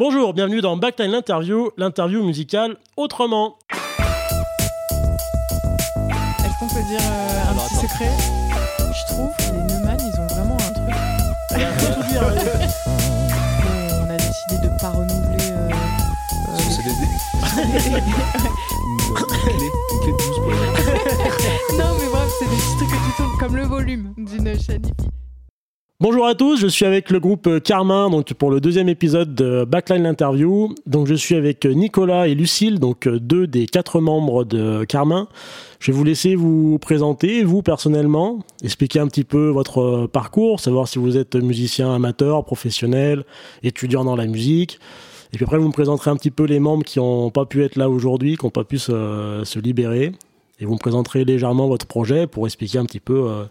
Bonjour, bienvenue dans Backline l'interview, l'interview musicale autrement. Est-ce qu'on peut dire euh, un Alors, petit attends. secret? Je trouve les Neumann, ils ont vraiment un truc. Euh, on a décidé de pas renouveler. euh, euh, Sous CDD. une, clé, une clé de 12 pour les non, mais bref, c'est des petits trucs que tu tournes comme le volume d'une chaîne hippie. Bonjour à tous, je suis avec le groupe euh, Carmin donc pour le deuxième épisode de Backline l'interview. Donc je suis avec euh, Nicolas et Lucille, donc euh, deux des quatre membres de Carmin. Je vais vous laisser vous présenter, vous personnellement, expliquer un petit peu votre parcours, savoir si vous êtes musicien amateur, professionnel, étudiant dans la musique. Et puis après, vous me présenterez un petit peu les membres qui n'ont pas pu être là aujourd'hui, qui n'ont pas pu se, libérer. Et vous me présenterez légèrement votre projet pour expliquer un petit peu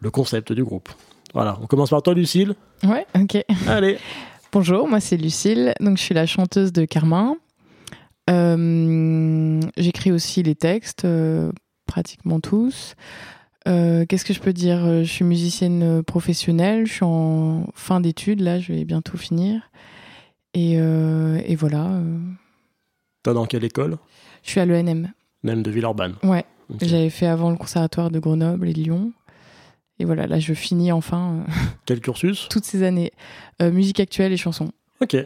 le concept du groupe. Voilà, on commence par toi, Lucille. Ouais, ok. Allez. Bonjour, moi c'est Lucille, donc je suis la chanteuse de Carmin. Euh, J'écris aussi les textes, euh, pratiquement tous. Euh, Qu'est-ce que je peux dire? Je suis musicienne professionnelle, je suis en fin d'études, là je vais bientôt finir. Et, et voilà, Toi, dans quelle école? Je suis à l'ENM. Même de Villeurbanne. Ouais, j'avais fait avant le conservatoire de Grenoble et de Lyon. Et voilà, là je finis enfin euh, Quel cursus toutes ces années. Euh, musique actuelle et chansons. Ok,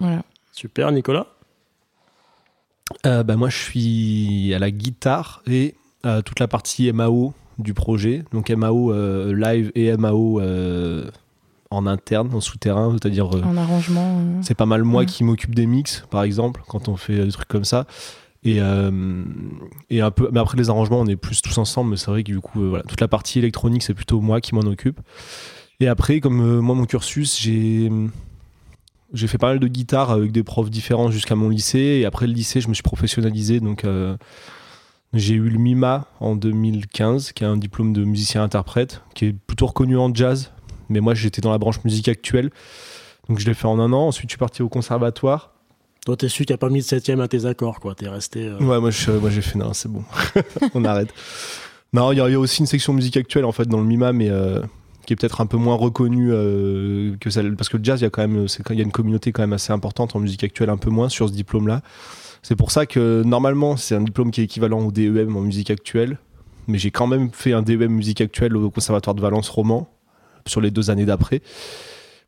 Voilà. super. Nicolas Euh, bah, moi, je suis à la guitare et euh, toute la partie MAO du projet. Donc MAO euh, live et MAO euh, en interne, en souterrain, c'est-à-dire euh, En arrangement. euh, c'est pas mal moi qui m'occupe des mix, par exemple, quand on fait des trucs comme ça. Et, euh, et un peu, mais après les arrangements, on est plus tous ensemble. Mais c'est vrai que du coup, euh, toute la partie électronique, c'est plutôt moi qui m'en occupe. Et après, comme euh, moi, mon cursus, j'ai j'ai fait pas mal de guitare avec des profs différents jusqu'à mon lycée. Et après le lycée, je me suis professionnalisé. Donc, j'ai eu le MIMA en 2015, qui est un diplôme de musicien-interprète, qui est plutôt reconnu en jazz. Mais moi, j'étais dans la branche musique actuelle. Donc, je l'ai fait en un an. Ensuite, je suis parti au conservatoire. Toi, t'es celui qui a pas mis de septième à tes accords, quoi. T'es resté. euh, Ouais, moi, je- moi j'ai fait, non, c'est bon. On arrête. Non, il y, a aussi une section musique actuelle, en fait, dans le MIMA, mais euh, qui est peut-être un peu moins reconnue euh, que celle. Parce que le jazz, il y a quand même, il y a une communauté quand même assez importante en musique actuelle, un peu moins sur ce diplôme-là. C'est pour ça que normalement, c'est un diplôme qui est équivalent au DEM en musique actuelle. Mais j'ai quand même fait un DEM musique actuelle au Conservatoire de Valence Roman sur les deux années d'après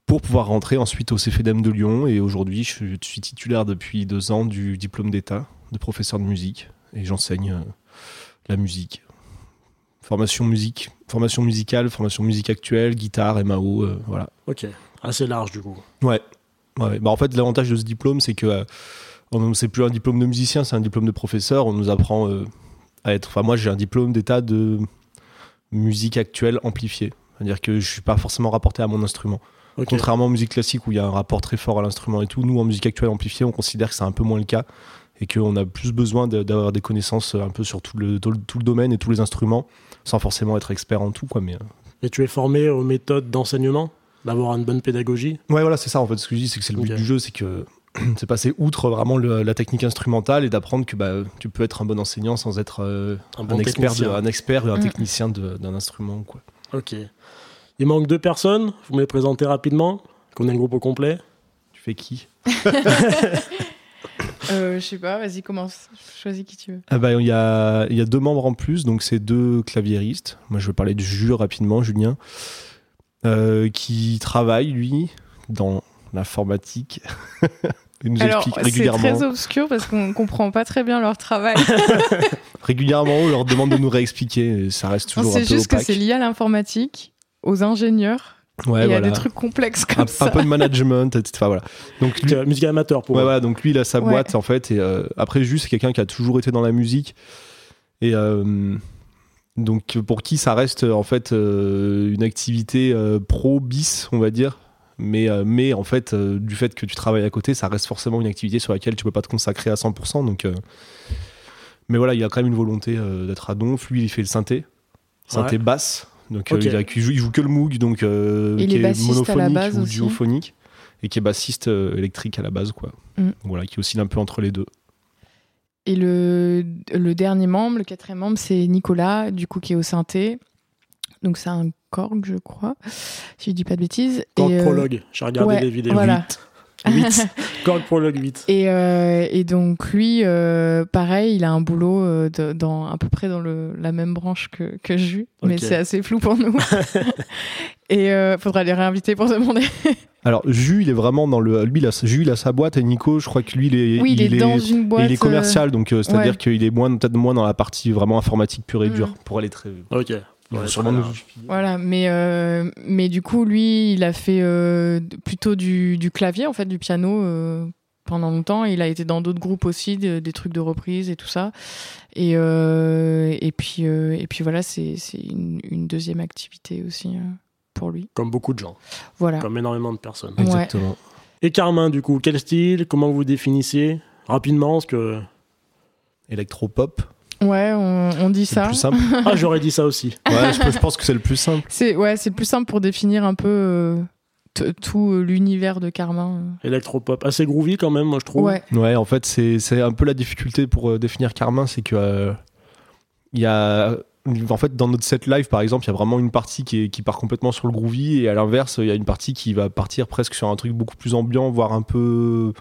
pour pouvoir rentrer ensuite au CFDM de Lyon. Et aujourd'hui, je suis- titulaire depuis deux ans du diplôme d'État de professeur de musique et j'enseigne euh, la musique. Formation musique, formation musicale, formation musique actuelle, guitare, MAO, euh, voilà. Ok, assez large du coup. Ouais. ouais. Bah, en fait, l'avantage de ce diplôme, c'est que euh, c'est plus un diplôme de musicien, c'est un diplôme de professeur. On nous apprend euh, à être. Enfin, moi, j'ai un diplôme d'état de musique actuelle amplifiée. C'est-à-dire que je suis pas forcément rapporté à mon instrument. Contrairement en musique classique où il y a un rapport très fort à l'instrument et tout, nous en musique actuelle amplifiée, on considère que c'est un peu moins le cas et qu'on a plus besoin d'avoir des connaissances un peu sur tout le, tout le- tout le domaine et tous les instruments sans forcément être expert en tout. Quoi, mais, euh, Et tu es formé aux méthodes d'enseignement D'avoir une bonne pédagogie? Ouais, voilà, c'est ça en fait. Ce que je dis, c'est que c'est le but du jeu, c'est que c'est passer outre vraiment le- la technique instrumentale et d'apprendre que bah, tu peux être un bon enseignant sans être euh, Un expert de- un expert et un Mm. technicien d'un instrument. Quoi. Ok. Il manque deux personnes, vous me les présentez rapidement, qu'on ait le groupe au complet. Tu fais qui euh, je sais pas, vas-y, commence. Choisis qui tu veux. Ah bah, Il y, a, il y a deux membres en plus, donc c'est deux claviéristes. Moi, je vais parler de Jules rapidement, Julien, euh, qui travaille, lui, dans l'informatique. Il nous Alors, explique c'est régulièrement. très obscur parce qu'on comprend pas très bien leur travail. Régulièrement, on leur demande de nous réexpliquer. et Ça reste On toujours un peu juste que opaque. c'est lié à l'informatique, aux ingénieurs, Ouais, et à voilà. des trucs complexes un, comme un ça. peu de management, etc. Enfin, voilà. Donc, lui, Musique amateur pour Ouais, voilà, donc lui, il a sa Ouais. boîte, en fait. Et euh, après, juste, c'est quelqu'un qui a toujours été dans la musique. Et euh, donc, pour qui ça reste, en fait, euh, une activité euh, pro bis, on va dire. Mais, euh, mais en fait, euh, du fait que tu travailles à côté, ça reste forcément une activité sur laquelle tu peux pas te consacrer à 100%. Donc, euh, mais voilà, il a quand même une volonté euh, d'être à Donf. Lui, il fait le synthé, synthé Ouais. basse. Donc, euh, il, a- il joue, il joue que le Moog, donc euh, Il qui est monophonique base ou aussi. duophonique, et qui est bassiste euh, électrique à la base, quoi. Mm. Voilà, qui oscille un peu entre les deux. Et le, le dernier membre, le quatrième membre, c'est Nicolas, du coup, qui est au synthé. Donc c'est un Korg, je crois, si je dis pas de bêtises. Korg Et, euh, Prologue, j'ai regardé ouais, les vidéos. Voilà. 8. Korg Prologue 8. Et, euh, et donc lui, euh, pareil, il a un boulot euh, de- dans à peu près dans le, la même branche que, que Jus, mais c'est assez flou pour nous. et euh, faudra les réinviter pour demander. Alors, Jus, il est vraiment dans le. Lui, il a, Jus, il a sa boîte et Nico, je crois que lui, il est. oui, il, est, dans une et boîte. il est commercial, donc euh, c'est-à-dire ouais. qu'il est moins peut-être moins dans la partie vraiment informatique pure et Mm. dure pour aller très. Ok. Ouais, sûrement nous- Voilà, mais euh, mais du coup, lui, il a fait euh, plutôt du, du clavier en fait, du piano. euh, pendant longtemps, il a été dans d'autres groupes aussi, de- des trucs de reprise et tout ça. Et, euh, et, puis, euh, et puis voilà, c'est c'est une, une deuxième activité aussi euh, pour lui. Comme beaucoup de gens, Voilà. comme énormément de personnes. Ouais. Exactement. Et Carmin, du coup, quel style? Comment vous définissez Rapidement, parce que. Électropop, Ouais, on, on dit ça. le plus simple. Ah, j'aurais dit ça aussi. Ouais, je, je pense que c'est le plus simple. C'est ouais, c'est le plus simple pour définir un peu euh, tout euh, l'univers de Carmin. Électropop. Assez groovy quand même, moi je trouve. Ouais. Ouais, en fait, c'est c'est un peu la difficulté pour euh, définir Carmin, c'est que euh, il y a en fait dans notre set live par exemple, il y a vraiment une partie qui, est- qui part complètement sur le groovy et à l'inverse, il y a une partie qui va partir presque sur un truc beaucoup plus ambiant, voire un peu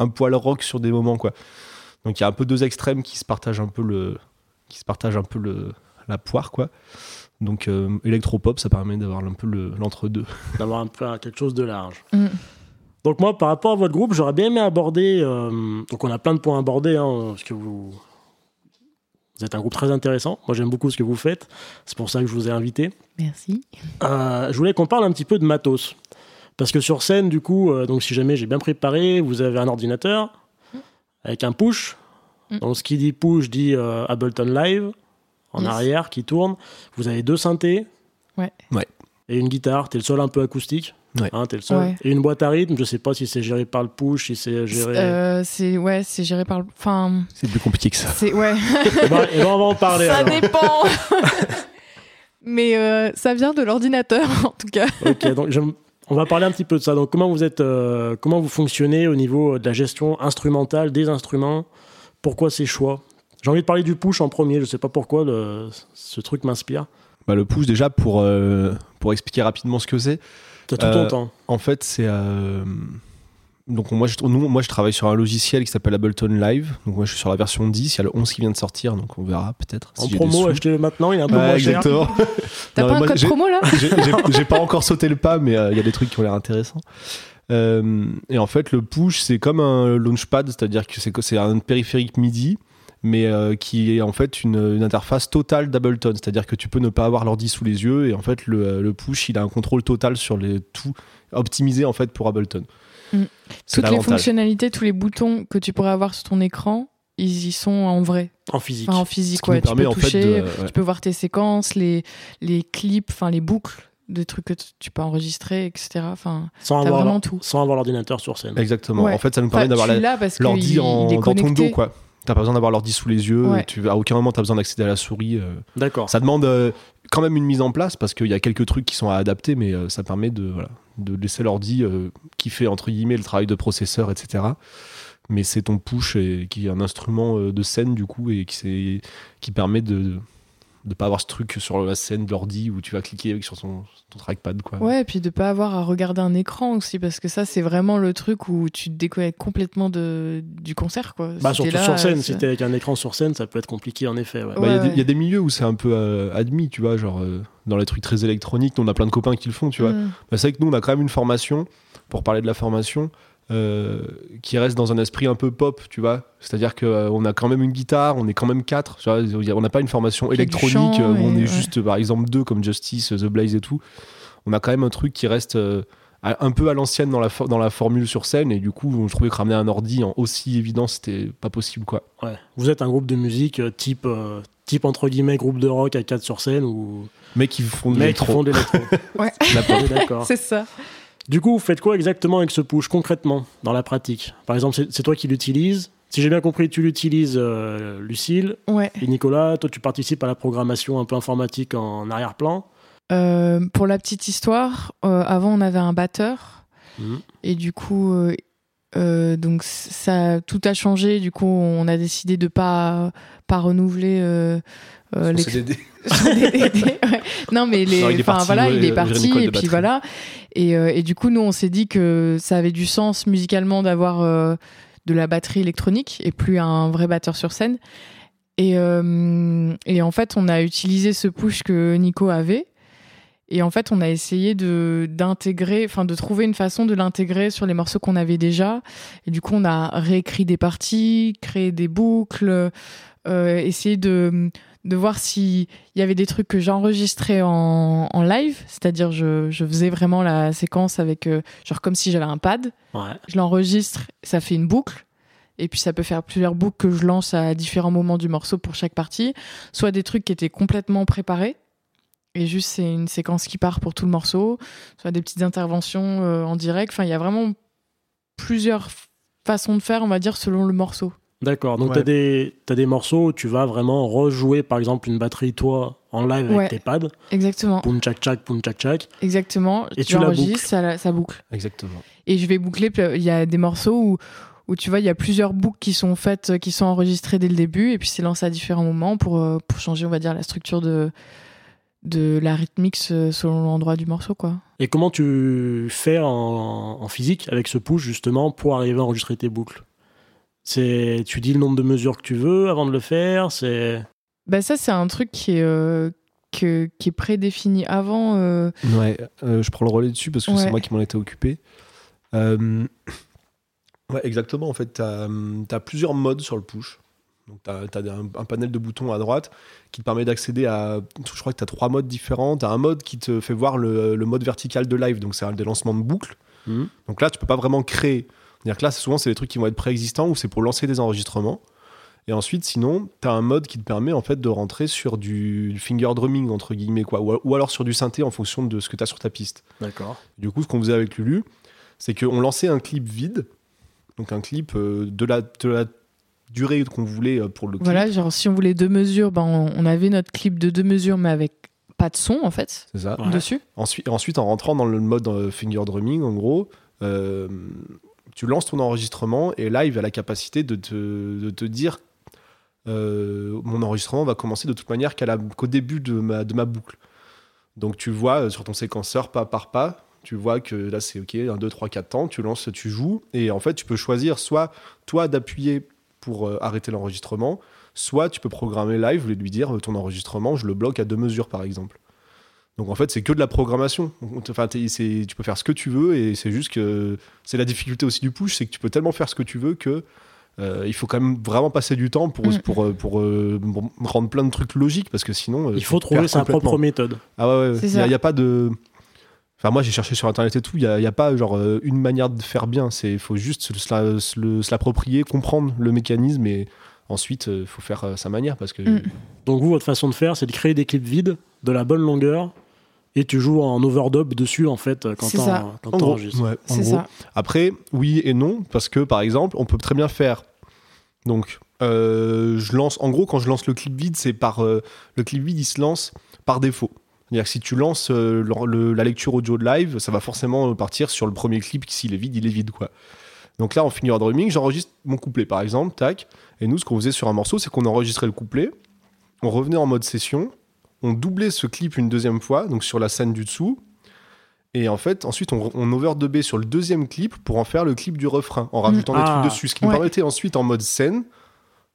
un poil rock sur des moments quoi. Donc il y a un peu deux extrêmes qui se partagent un peu le qui se partagent un peu le la poire quoi. Donc euh, électropop, ça permet d'avoir un peu le- l'entre-deux. D'avoir un peu quelque chose de large. Mm. Donc moi, par rapport à votre groupe, j'aurais bien aimé aborder... euh, donc on a plein de points à aborder, hein, parce que vous... Vous êtes un groupe très intéressant. Moi, j'aime beaucoup ce que vous faites. C'est pour ça que je vous ai invité. Merci. Euh, je voulais qu'on parle un petit peu de matos. Parce que sur scène, du coup, euh, donc si jamais j'ai bien préparé, vous avez un ordinateur avec un push. Mm. Donc ce qui dit push dit euh, Ableton Live en Yes. arrière qui tourne. Vous avez deux synthés. Ouais. Ouais. Et une guitare. T'es le seul un peu acoustique. Ouais. Hein, t'es le seul. Ouais. Et une boîte à rythme. Je sais pas si c'est géré par le push, si c'est géré. Euh, c'est ouais, c'est géré par le. Enfin, C'est plus compliqué que ça. c'est ouais. Eh ben, eh ben, on va en parler. ça alors. dépend. Mais euh, ça vient de l'ordinateur en tout cas. Ok, donc j'aime- on va parler un petit peu de ça. Donc comment vous êtes, euh, comment vous fonctionnez au niveau de la gestion instrumentale des instruments? Pourquoi ces choix? J'ai envie de parler du push en premier. Je sais pas pourquoi le- ce truc m'inspire. Bah, le pouce déjà pour euh, pour expliquer rapidement ce que c'est. T'as tout Euh, ton temps. En fait, c'est. Donc, moi je, nous, moi, je travaille sur un logiciel qui s'appelle Ableton Live. Donc, moi, je suis sur la version 10. Il y a le 11 qui vient de sortir. Donc, on verra peut-être. En si promo, achetez-le maintenant. Il est un peu Ouais, moins cher. exactement. T'as pas un moi, code j'ai- promo là J'ai- pas encore sauté le pas, mais euh, il y a des trucs qui ont l'air intéressants. Euh, et en fait, le push, c'est comme un launchpad, c'est-à-dire que c'est que c'est un périphérique MIDI, mais euh, qui est en fait une, une interface totale d'Ableton, c'est-à-dire que tu peux ne pas avoir l'ordi sous les yeux, et en fait, le, le push, il a un contrôle total sur les tout optimisé en fait pour Ableton. Mm. Toutes les fonctionnalités, tous les boutons que tu pourrais avoir sur ton écran, ils y sont en vrai, En physique. enfin en physique. Ouais, tu peux toucher, de. ouais. tu peux voir tes séquences, les les clips, enfin les boucles, des trucs que tu peux enregistrer, etc. Enfin, sans avoir vraiment tout. sans avoir l'ordinateur sur scène. Exactement. Ouais. En fait, ça nous permet Enfin, d'avoir l'ordi dans ton dos, quoi. T'as pas besoin d'avoir l'ordi sous les yeux. Ouais. Tu, à aucun moment, t'as besoin d'accéder à la souris. euh. D'accord. Ça demande euh, quand même une mise en place parce qu'il y a quelques trucs qui sont à adapter, mais euh, ça permet de, voilà, de laisser l'ordi euh, qui fait entre guillemets le travail de processeur, etc. Mais c'est ton push qui est un instrument euh, de scène du coup et qui permet de de pas avoir ce truc sur la scène de l'ordi où tu vas cliquer avec sur son, ton trackpad quoi. Ouais, et puis de pas avoir à regarder un écran aussi, parce que ça, c'est vraiment le truc où tu te déconnectes complètement de, du concert, quoi. Bah, Si surtout là, sur scène. Si t'es avec un écran sur scène, ça peut être compliqué en effet. ouais. Bah, Il y a Ouais, des- ouais. il y, a des milieux où c'est un peu euh, admis, tu vois, genre euh, dans les trucs très électroniques, nous on a plein de copains qui le font, tu vois. Mm. Bah, c'est vrai que nous, on a quand même une formation, pour parler de la formation, euh, qui reste dans un esprit un peu pop, tu vois. C'est-à-dire qu'on a quand même une guitare, on est quand même quatre. tu vois. On n'a pas une formation électronique chant euh, où on est ouais. juste, par exemple, deux, comme Justice, The Blaze et tout. On a quand même un truc qui reste euh, un peu à l'ancienne dans la, for- dans la formule sur scène. Et du coup, je trouvais que ramener un ordi en aussi évident, c'était pas possible, quoi. Ouais. Vous êtes un groupe de musique euh, type, euh, type entre guillemets groupe de rock à 4 sur scène ou Mais qui font de mecs qui l'électro. font de l'électro. Ouais, D'accord. c'est ça. Du coup, vous faites quoi exactement avec ce push concrètement dans la pratique? Par exemple, c'est toi qui l'utilises. Si j'ai bien compris, tu l'utilises, euh, Lucille Ouais. et Nicolas. Toi, tu participes à la programmation un peu informatique en arrière-plan. Euh, pour la petite histoire, euh, avant on avait un batteur Mhm. et du coup euh, donc ça, tout a changé. Du coup, on a décidé de pas pas renouveler. Euh, euh, CDD. ouais. Non, mais les, Non, il est parti, voilà, ouais, il est parti et puis voilà. Et, euh, et du coup, nous, on s'est dit que ça avait du sens musicalement d'avoir euh, de la batterie électronique et plus un vrai batteur sur scène. Et, euh, et en fait, on a utilisé ce push que Nico avait. Et en fait, on a essayé de d'intégrer, enfin de trouver une façon de l'intégrer sur les morceaux qu'on avait déjà. Et du coup, on a réécrit des parties, créé des boucles, euh, essayé de de voir s'il y avait des trucs que j'enregistrais en, en live, c'est-à-dire je, je faisais vraiment la séquence avec, euh, genre comme si j'avais un pad, Ouais. je l'enregistre, ça fait une boucle, et puis ça peut faire plusieurs boucles que je lance à différents moments du morceau pour chaque partie, soit des trucs qui étaient complètement préparés, et juste c'est une séquence qui part pour tout le morceau, soit des petites interventions euh, en direct, enfin il y a vraiment plusieurs façons de faire, on va dire, selon le morceau. D'accord. Donc, Ouais. tu as, des t'as des morceaux où tu vas vraiment rejouer, par exemple, une batterie, toi, en live avec tes pads. Exactement, Poum, tchac, tchac, poum, tchac, tchac. exactement. Et tu la enregistres, boucles. ça, la- ça boucle. Exactement. Et je vais boucler. euh, Il y a des morceaux où, où tu vois, il y a plusieurs boucles qui sont faites, euh, qui sont enregistrées dès le début, et puis c'est lancé à différents moments pour, pour changer, on va dire, la structure de, de la rythmique euh, selon l'endroit du morceau, quoi. Et comment tu fais en, en physique avec ce push, justement, pour arriver à enregistrer tes boucles? C'est, Tu dis le nombre de mesures que tu veux avant de le faire c'est... Bah, ça, c'est un truc qui est, euh, que- qui est prédéfini avant. euh, Ouais, euh, je prends le relais dessus parce que Ouais. c'est moi qui m'en étais occupé. Euh, Ouais, exactement. En fait, tu as, plusieurs modes sur le push. Donc, tu as, un, un panel de boutons à droite qui te permet d'accéder à. Je crois que tu as trois modes différents. Tu as un mode qui te fait voir le, le mode vertical de live, donc c'est un des lancements de boucles. Mhm. Donc là, tu peux pas vraiment créer. C'est-à-dire que là, souvent, c'est des trucs qui vont être préexistants ou c'est pour lancer des enregistrements. Et ensuite, sinon, tu as un mode qui te permet en fait de rentrer sur du finger drumming, entre guillemets, quoi. Ou, ou alors sur du synthé en fonction de ce que tu as sur ta piste. D'accord. Du coup, ce qu'on faisait avec Lulu, c'est qu'on lançait un clip vide, donc un clip euh, de, la, de la durée qu'on voulait euh, pour le clip. Voilà, genre si on voulait deux mesures, ben, on, on avait notre clip de deux mesures, mais avec pas de son, en fait, C'est ça. Ouais. dessus. Ensuite, ensuite, en rentrant dans le mode euh, finger drumming, en gros, euh, tu lances ton enregistrement et Live a la capacité de te, de te dire euh, mon enregistrement va commencer de toute manière qu'à la- qu'au début de ma, de ma boucle. Donc tu vois sur ton séquenceur pas par pas, tu vois que là c'est ok, 1, 2, 3, 4 temps, tu lances, tu joues et en fait tu peux choisir soit toi d'appuyer pour euh, arrêter l'enregistrement, soit tu peux programmer live et lui dire euh, ton enregistrement, je le bloque à deux mesures par exemple. Donc en fait, c'est que de la programmation. Enfin, tu peux faire ce que tu veux et c'est juste que c'est la difficulté aussi du push, c'est que tu peux tellement faire ce que tu veux que euh, il faut quand même vraiment passer du temps pour, Mm. pour, euh, pour, euh, rendre plein de trucs logiques parce que sinon. euh, Il faut trouver sa propre méthode. Ah ouais, ouais. C'est Il n'y a, ça. il y a pas de. Enfin, moi, j'ai cherché sur internet et tout. Il n'y a, il y a pas genre euh, une manière de faire bien. Il faut juste se, se la- se le- se l'approprier, comprendre le mécanisme et ensuite, il faut faire euh, sa manière parce que. Mm. Donc vous, votre façon de faire, c'est de créer des clips vides, de la bonne longueur, et tu joues en overdub dessus, en fait, quand C'est ça. t'en- quand En gros, t'enregistres. ouais, en C'est gros. ça. Après, oui et non, parce que par exemple, on peut très bien faire. Donc, euh, je lance. En gros, quand je lance le clip vide, c'est par euh, le clip vide, il se lance par défaut. C'est-à-dire que si tu lances euh, le- le- la lecture audio de live, ça va forcément partir sur le premier clip. S'il est vide, il est vide, quoi. Donc là, en drumming, j'enregistre mon couplet, par exemple, tac. Et nous, ce qu'on faisait sur un morceau, c'est qu'on enregistrait le couplet, on revenait en mode session, on doublait ce clip une deuxième fois, donc sur la scène du dessous, et en fait, ensuite, on, on overdubait sur le deuxième clip pour en faire le clip du refrain, en rajoutant des Ah. trucs dessus. Ce qui nous Ouais. permettait ensuite, en mode scène,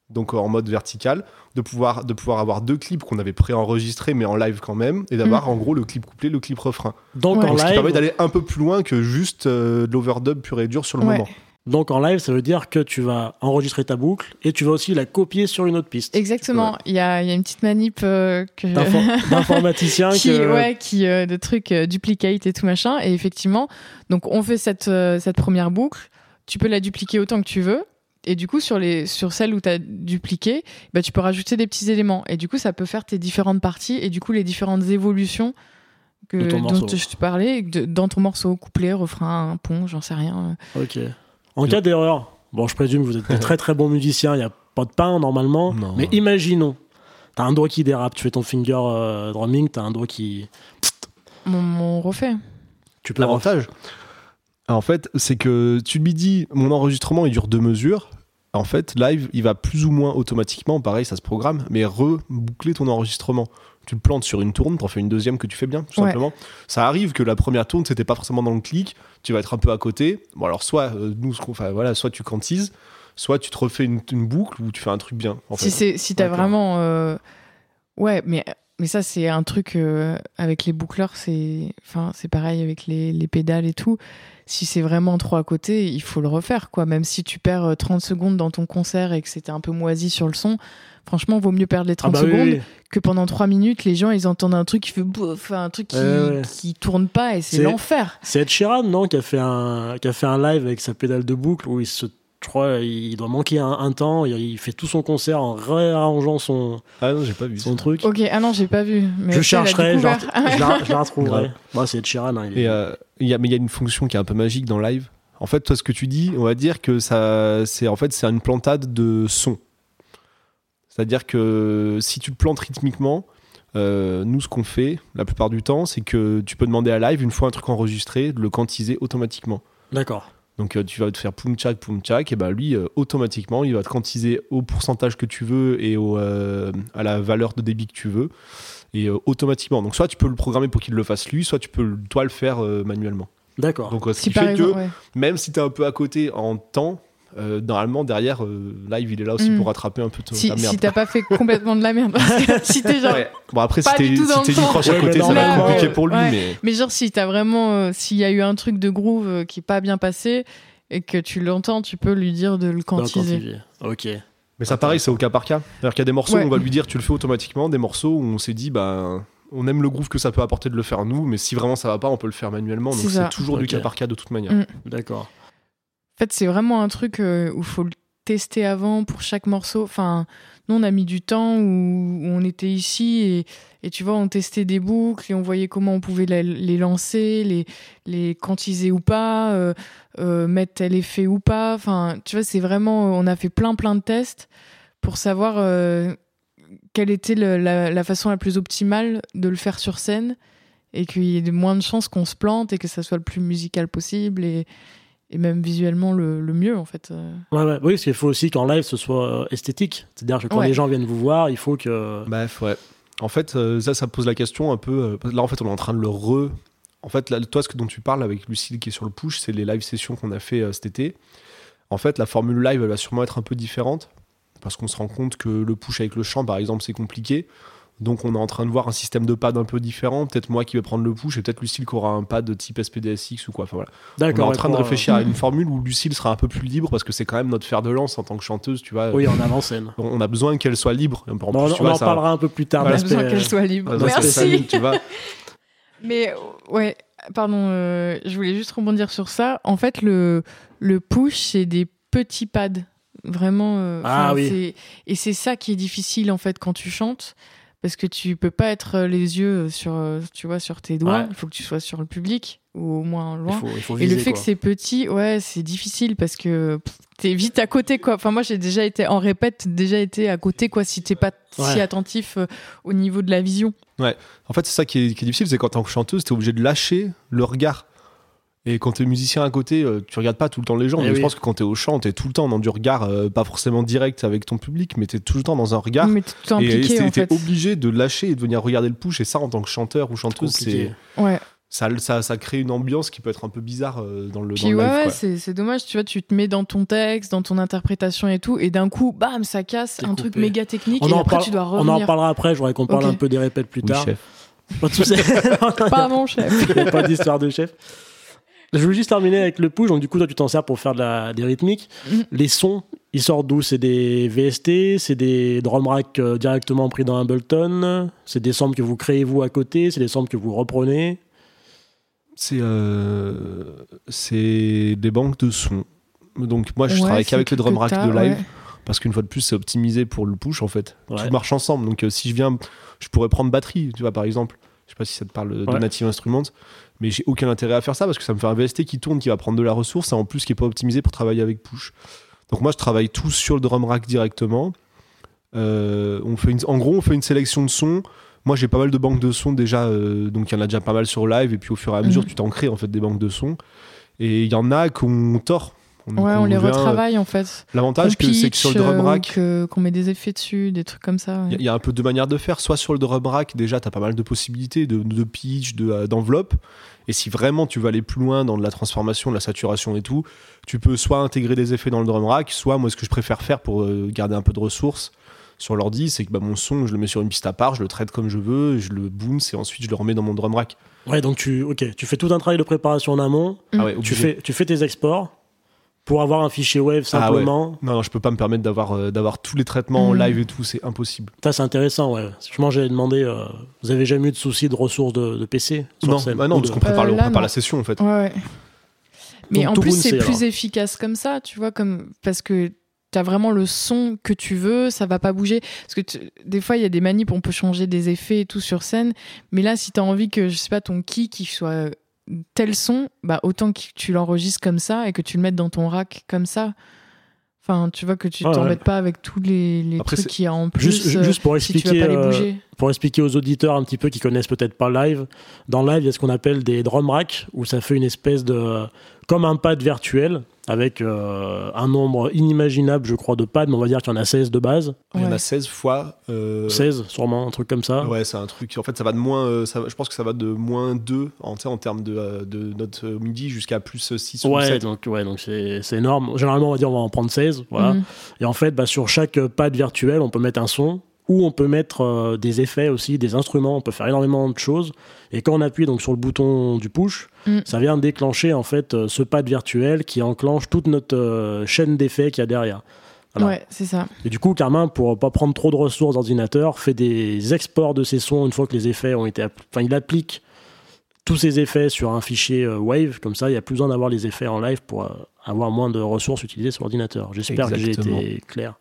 donc en mode vertical, de pouvoir, de pouvoir avoir deux clips qu'on avait préenregistrés, mais en live quand même, et d'avoir en gros le clip couplet, le clip refrain. Donc, Ouais. en Donc, ce qui permet live, d'aller un peu plus loin que juste euh, de l'overdub pur et dur sur le Ouais. moment. donc en live, ça veut dire que tu vas enregistrer ta boucle et tu vas aussi la copier sur une autre piste. Exactement. Il y, a, il y a une petite manip euh, que D'informaticien qui, que... ouais, qui euh, de trucs euh, duplicate et tout machin. Et effectivement, donc on fait cette, euh, cette première boucle. Tu peux la dupliquer autant que tu veux. Et du coup, sur, les, sur celles où tu as dupliqué, bah, tu peux rajouter des petits éléments. Et du coup, ça peut faire tes différentes parties et du coup, les différentes évolutions que, dont morceau. je te parlais de- dans ton morceau. Couplet, refrain, pont, j'en sais rien. Ok. En cas d'erreur, bon, je présume que vous êtes des très très bons musiciens, il n'y a pas de pain normalement, Non. mais imaginons, t'as un doigt qui dérape, tu fais ton finger euh, drumming, t'as un doigt qui... On, on refait. Tu peux. L'avantage, En fait, c'est que tu lui dis, mon enregistrement, il dure deux mesures. En fait, live, il va plus ou moins automatiquement, pareil, ça se programme, mais reboucler ton enregistrement. Tu le plantes sur une tourne, t'en fais une deuxième que tu fais bien, tout Ouais. simplement. Ça arrive que la première tourne, c'était pas forcément dans le clic, tu vas être un peu à côté. Bon, alors, soit, euh, nous, fait, voilà, soit tu quantises, soit tu te refais une, une boucle ou tu fais un truc bien. En Si fait. si t'as vraiment euh, ouais mais mais ça c'est un truc euh, avec les boucleurs c'est enfin c'est pareil avec les, les pédales et tout si c'est vraiment trop à côté il faut le refaire quoi même si tu perds euh, 30 secondes dans ton concert et que c'était un peu moisi sur le son franchement vaut mieux perdre les 30 Ah bah secondes oui. que pendant 3 minutes les gens ils entendent un truc qui fait bouf, un truc qui, ouais. qui tourne pas et c'est C'est- l'enfer C'est Ed Sheeran, non, qui a fait un, qui a fait un live avec sa pédale de boucle où il se, je crois, il doit manquer un, un temps. Il, il fait tout son concert en réarrangeant son, Ah non, j'ai pas vu. son truc. ok ah non j'ai pas vu mais je chercherai, je la, je retrouverai. Moi, c'est Ed Sheeran. hein, il est- Et euh, il y a, mais il y a une fonction qui est un peu magique dans live. En fait, toi, ce que tu dis, on va dire que ça, c'est en fait, c'est une plantade de son. C'est-à-dire que si tu te plantes rythmiquement, euh, nous, ce qu'on fait la plupart du temps, c'est que tu peux demander à live, une fois un truc enregistré, de le quantiser automatiquement. D'accord. Donc euh, tu vas te faire poum tchak poum tchak et ben lui euh, automatiquement il va te quantiser au pourcentage que tu veux et au, euh, à la valeur de débit que tu veux et euh, automatiquement. Donc soit tu peux le programmer pour qu'il le fasse lui, soit tu peux le- toi le faire euh, manuellement. D'accord. Donc euh, ce si qui fait exemple que ouais. même si tu es un peu à côté en temps, euh, normalement derrière euh, live il est là aussi Mm. pour rattraper un peu ton- si, ta merde. si t'as pas fait complètement de la merde si t'es genre Ouais. Bon après si Pas t'es du si dans t'es le temps. microche à côté ça va être compliqué pour lui ouais. mais Mais genre, si t'as vraiment, euh, s'il y a eu un truc de groove euh, qui est pas bien passé et que tu l'entends, tu peux lui dire de le quantiser. Ok. Mais ça, pareil, c'est au cas par cas. C'est-à-dire qu'il y a des morceaux Ouais. où on va lui dire tu le fais automatiquement, des morceaux où on s'est dit bah on aime le groove que ça peut apporter de le faire nous, mais si vraiment ça va pas, on peut le faire manuellement. Donc C'est toujours du cas par cas de toute manière. Mm. D'accord. En fait, c'est vraiment un truc euh, où il faut le tester avant pour chaque morceau. Enfin, nous, on a mis du temps où, on était ici et, tu vois, on testait des boucles et on voyait comment on pouvait les lancer, les, les quantiser ou pas, euh, euh, mettre tel effet ou pas. Enfin, tu vois, c'est vraiment. On a fait plein, plein de tests pour savoir quelle était la, façon la plus optimale de le faire sur scène et qu'il y ait moins de chances qu'on se plante et que ça soit le plus musical possible et même visuellement le, le mieux en fait. Euh, Ouais, ouais. Oui, parce qu'il faut aussi qu'en live ce soit euh, esthétique. C'est-à-dire que quand Ouais. les gens viennent vous voir, il faut que. Bref, ouais. En fait, euh, ça, ça pose la question un peu. là, en fait, on est en train de le re. En fait, là, toi, ce que dont tu parles avec Lucille qui est sur le push, c'est les live sessions qu'on a fait cet été. En fait, la formule live, elle va sûrement être un peu différente parce qu'on se rend compte que le push avec le chant, par exemple, c'est compliqué. Donc, on est en train de voir un système de pad un peu différent. Peut-être moi qui vais prendre le push et peut-être Lucille qui aura un pad de type SPDSX ou quoi. Enfin, voilà. On est D'accord. en train de euh, réfléchir à une formule où Lucille sera un peu plus libre parce que c'est quand même notre fer de lance en tant que chanteuse, tu vois. Oui, en avant-scène. On on a besoin qu'elle soit libre. En Bon, plus, on tu vois, en ça- parlera un peu plus tard. on a besoin qu'elle soit libre. Merci. ça, tu vois. Mais euh, ouais, pardon, euh, je voulais juste rebondir sur ça. En fait, le, le push, c'est des petits pads. Vraiment. euh, Ah oui. c'est- Et c'est ça qui est difficile en fait quand tu chantes. Parce que tu peux pas être euh, les yeux sur, euh, tu vois, sur tes doigts. Ouais. Il faut que tu sois sur le public ou au moins Il loin. faut, il faut Et viser, le fait quoi. que c'est petit, ouais, c'est difficile parce que t'es vite à côté, quoi. Enfin, moi, j'ai déjà été en répète, déjà été à côté, quoi, si t'es pas si Ouais. attentif euh, au niveau de la vision. En fait, c'est ça qui est, qui est difficile, c'est quand tant que chanteuse, t'es obligé de lâcher le regard. Et quand t'es musicien à côté, euh, tu regardes pas tout le temps les gens. Eh mais oui. je pense que quand t'es au chant, t'es tout le temps dans du regard, euh, pas forcément direct avec ton public, mais t'es tout le temps dans un regard. Mais t'es tout et impliqué, t'es en t'es fait. obligé de lâcher et de venir regarder le push. Et ça, en tant que chanteur ou chanteuse, c'est Ouais. ça, ça, ça crée une ambiance qui peut être un peu bizarre euh, dans le, dans Puis le ouais, live. ouais, c'est c'est dommage, tu vois, tu te mets dans ton texte, dans ton interprétation et tout, et d'un coup, bam, ça casse, un truc méga technique, On et en, après parle- tu dois on en parlera après. Je voudrais qu'on parle un peu des répètes plus Oui, tard. chef. Pas de. Pardon, chef. Il n'y a pas d'histoire de chef. Je voulais juste terminer avec le push. Donc, du coup, toi, tu t'en sers pour faire de la, des rythmiques. Mhm. Les sons, ils sortent d'où? C'est des VST C'est des drum racks euh, directement pris dans Ableton? C'est des samples que vous créez vous à côté? C'est des samples que vous reprenez? C'est euh, c'est des banques de sons. Donc moi, je Ouais, travaille qu'avec le tout drum que rack t'as, de live. ouais. parce qu'une fois de plus c'est optimisé pour le push en fait Ouais. tout marche ensemble donc euh, si je viens je pourrais prendre batterie tu vois par exemple je sais pas si ça te parle de Ouais. Native Instruments mais j'ai aucun intérêt à faire ça parce que ça me fait un VST qui tourne qui va prendre de la ressource et en plus qui est pas optimisé pour travailler avec push donc moi je travaille tout sur le drum rack directement Euh, on fait une- en gros on fait une sélection de sons moi j'ai pas mal de banques de sons déjà euh, donc il y en a déjà pas mal sur live et puis au fur et à mesure Mhm. tu t'en crées en fait des banques de sons Et il y en a qu'on tord. Ouais, on, les retravaille en fait. L'avantage, c'est que sur le drum rack. qu'on met des effets dessus, des trucs comme ça. Il y, a un peu de manières de faire. Soit sur le drum rack, déjà, tu as pas mal de possibilités de, de pitch, d'enveloppe. et si vraiment tu veux aller plus loin dans de la transformation, de la saturation et tout, tu peux soit intégrer des effets dans le drum rack, soit moi, ce que je préfère faire pour garder un peu de ressources, sur l'ordi, c'est que bah, mon son, je le mets sur une piste à part, je le traite comme je veux, je le bounce et ensuite je le remets dans mon drum rack. Ouais, donc tu, ok, tu fais tout un travail de préparation en amont. Ah ouais, tu, fais, tu fais tes exports pour avoir un fichier wave ah simplement. non, non, je peux pas me permettre d'avoir euh, d'avoir tous les traitements en mm. live et tout, c'est impossible. Ça, c'est intéressant, ouais. Justement, j'avais demandé, euh, vous avez jamais eu de soucis de ressources de, PC Non, bah non parce qu'on prépare, euh, la session en fait. Ouais. Mais en plus, c'est plus efficace comme ça, tu vois, comme parce que tu as vraiment le son que tu veux, ça va pas bouger. Parce que des fois, il y a des manips, on peut changer des effets et tout sur scène. Mais là, si tu as envie que, je sais pas, ton kick qui soit euh, tel son, bah autant que tu l'enregistres comme ça et que tu le mettes dans ton rack comme ça. Enfin, tu vois que tu t'embêtes pas avec tous les, les trucs qu'il y a en plus. Juste, juste pour expliquer, euh, pour expliquer aux auditeurs un petit peu qui connaissent peut-être pas live, dans live, il y a ce qu'on appelle des drum racks où ça fait une espèce de comme un pad virtuel avec euh, un nombre inimaginable, je crois, de pads, mais on va dire qu'il y en a 16 de base. Il y en a 16 fois. 16, euh, sûrement, un truc comme ça. Ouais, c'est un truc. En fait, ça va de moins. Euh, ça, je pense que ça va de moins 2 en, en termes de, de notes MIDI jusqu'à plus 6 ouais, ou 7. Donc, ouais, donc c'est énorme. Généralement, on va dire on va en prendre 16. Voilà. Mhm. Et en fait, bah, sur chaque pad virtuel, on peut mettre un son ou on peut mettre euh, des effets aussi, des instruments, on peut faire énormément de choses. Et quand on appuie donc sur le bouton du push, mm. ça vient déclencher en fait euh, ce pad virtuel qui enclenche toute notre euh, chaîne d'effets qu'il y a derrière. Ouais, c'est ça. Et du coup, Carmin, pour pas prendre trop de ressources d'ordinateur, fait des exports de ses sons une fois que les effets ont été, enfin, il applique tous ces effets sur un fichier Wave, comme ça, il n'y a plus besoin d'avoir les effets en live pour avoir moins de ressources utilisées sur l'ordinateur. J'espère que j'ai été clair.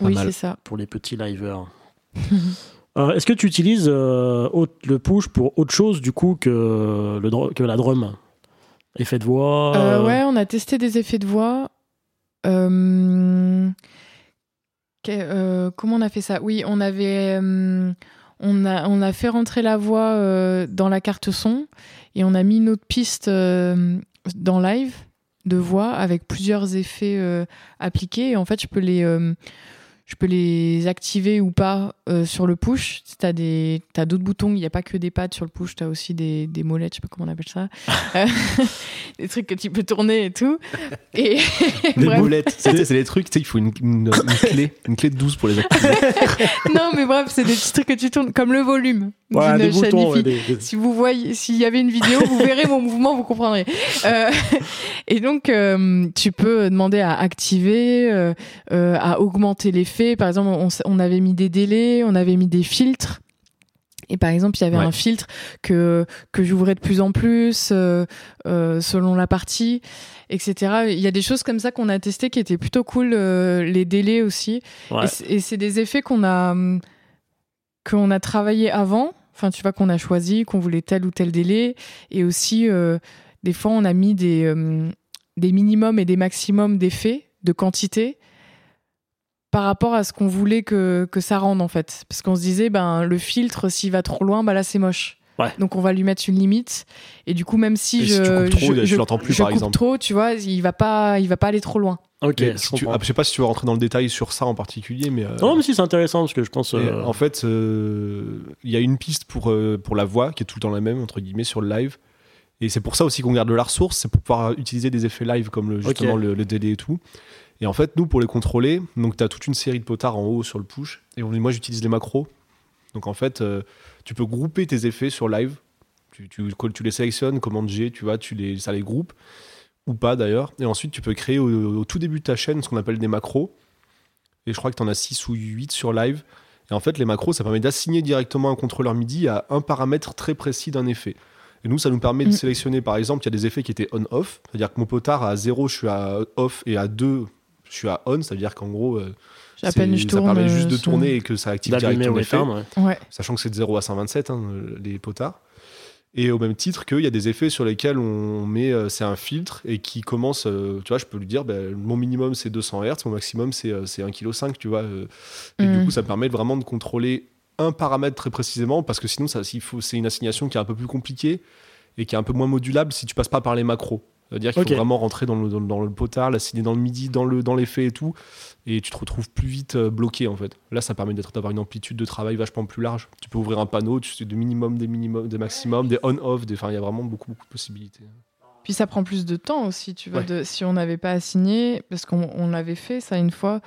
Oui, c'est ça. Pour les petits liveurs. Euh, est-ce que tu utilises euh, le push pour autre chose du coup que, le, que la drum? Effet de voix euh, Ouais, on a testé des effets de voix. comment on a fait ça? Oui, on avait. on, a, on a fait rentrer la voix dans la carte son et on a mis notre piste dans live de voix avec plusieurs effets appliqués. Et en fait, je peux les je peux les activer ou pas euh, sur le push. Tu as, as d'autres boutons, il n'y a pas que des pads sur le push, tu as aussi des, des molettes, je sais pas comment on appelle ça. Euh, des trucs que tu peux tourner et tout. Et des molettes, c'est des trucs, tu sais, il faut une, une, clé, une clé de 12 pour les activer. non, mais bref, c'est des petits trucs que tu tournes, comme le volume d'une chaîne Si vous voyez, s'il y avait une vidéo, vous verrez mon mouvement, vous comprendrez. Euh, et donc, tu peux demander à activer, à augmenter l'effet par exemple, on, avait mis des délais, on avait mis des filtres. Et par exemple, il y avait un filtre que, que j'ouvrais de plus en plus euh, euh, selon la partie, etc. Il y a des choses comme ça qu'on a testé qui étaient plutôt cool, euh, les délais aussi. Et c'est des effets qu'on a, qu'on a travaillé avant. Enfin, tu vois, qu'on a choisi, qu'on voulait tel ou tel délai. Et aussi, des fois, on a mis des, des minimums et des maximums d'effets, de quantité par rapport à ce qu'on voulait que, que ça rende en fait. Parce qu'on se disait, ben, le filtre, s'il va trop loin, bah là c'est moche. Donc on va lui mettre une limite. Et du coup, même si je, trop, je, l'entends plus par exemple. trop, tu vois, il va pas, il va pas aller trop loin. Ok. je, ah, sais pas si tu veux rentrer dans le détail sur ça en particulier, mais euh, non, mais si c'est intéressant parce que je pense. Euh, en fait, euh, il y a une piste pour pour la voix qui est tout le temps la même entre guillemets sur le live. Et c'est pour ça aussi qu'on garde de la ressource, c'est pour pouvoir utiliser des effets live comme le, justement le, le délai et tout. Et en fait, nous, pour les contrôler, donc tu as toute une série de potards en haut sur le push. Et moi, j'utilise les macros. Donc en fait, euh, tu peux grouper tes effets sur live. Tu, tu, tu les sélectionnes, commande G, tu vois, tu les, ça les groupe. Ou pas d'ailleurs. Et ensuite, tu peux créer au, tout début de ta chaîne ce qu'on appelle des macros. Et je crois que tu en as 6 ou 8 sur live. Et en fait, les macros, ça permet d'assigner directement un contrôleur MIDI à un paramètre très précis d'un effet. Et nous, ça nous permet de mm. sélectionner, par exemple, il y a des effets qui étaient on-off. C'est-à-dire que mon potard, à 0, je suis à off, et à 2, je suis à on, ça veut dire qu'en gros, euh, ça permet juste de tourner et que ça active directement l'effet, sachant que c'est de 0 à 127 hein, les potards. Et au même titre qu'il y a des effets sur lesquels on met, euh, c'est un filtre et qui commence, euh, tu vois, je peux lui dire, ben, mon minimum c'est 200 Hz, mon maximum c'est 1,5 kg, tu vois. et du mm. coup, ça permet vraiment de contrôler un paramètre très précisément parce que sinon, ça, c'est une assignation qui est un peu plus compliquée et qui est un peu moins modulable si tu passes pas par les macros. C'est-à-dire qu'il faut vraiment rentrer dans le, dans, dans le potard, la signer dans le midi, dans le dans l'effet et tout, et tu te retrouves plus vite euh, bloqué en fait. Là, ça permet d'être d'avoir une amplitude de travail vachement plus large. Tu peux ouvrir un panneau, tu sais des minimums, des minimums, des maximums, des on-off, des. Enfin, il y a vraiment beaucoup beaucoup de possibilités. Puis ça prend plus de temps aussi, tu vois. Ouais. De, si on n'avait pas assigné, parce qu'on on l'avait fait ça une fois,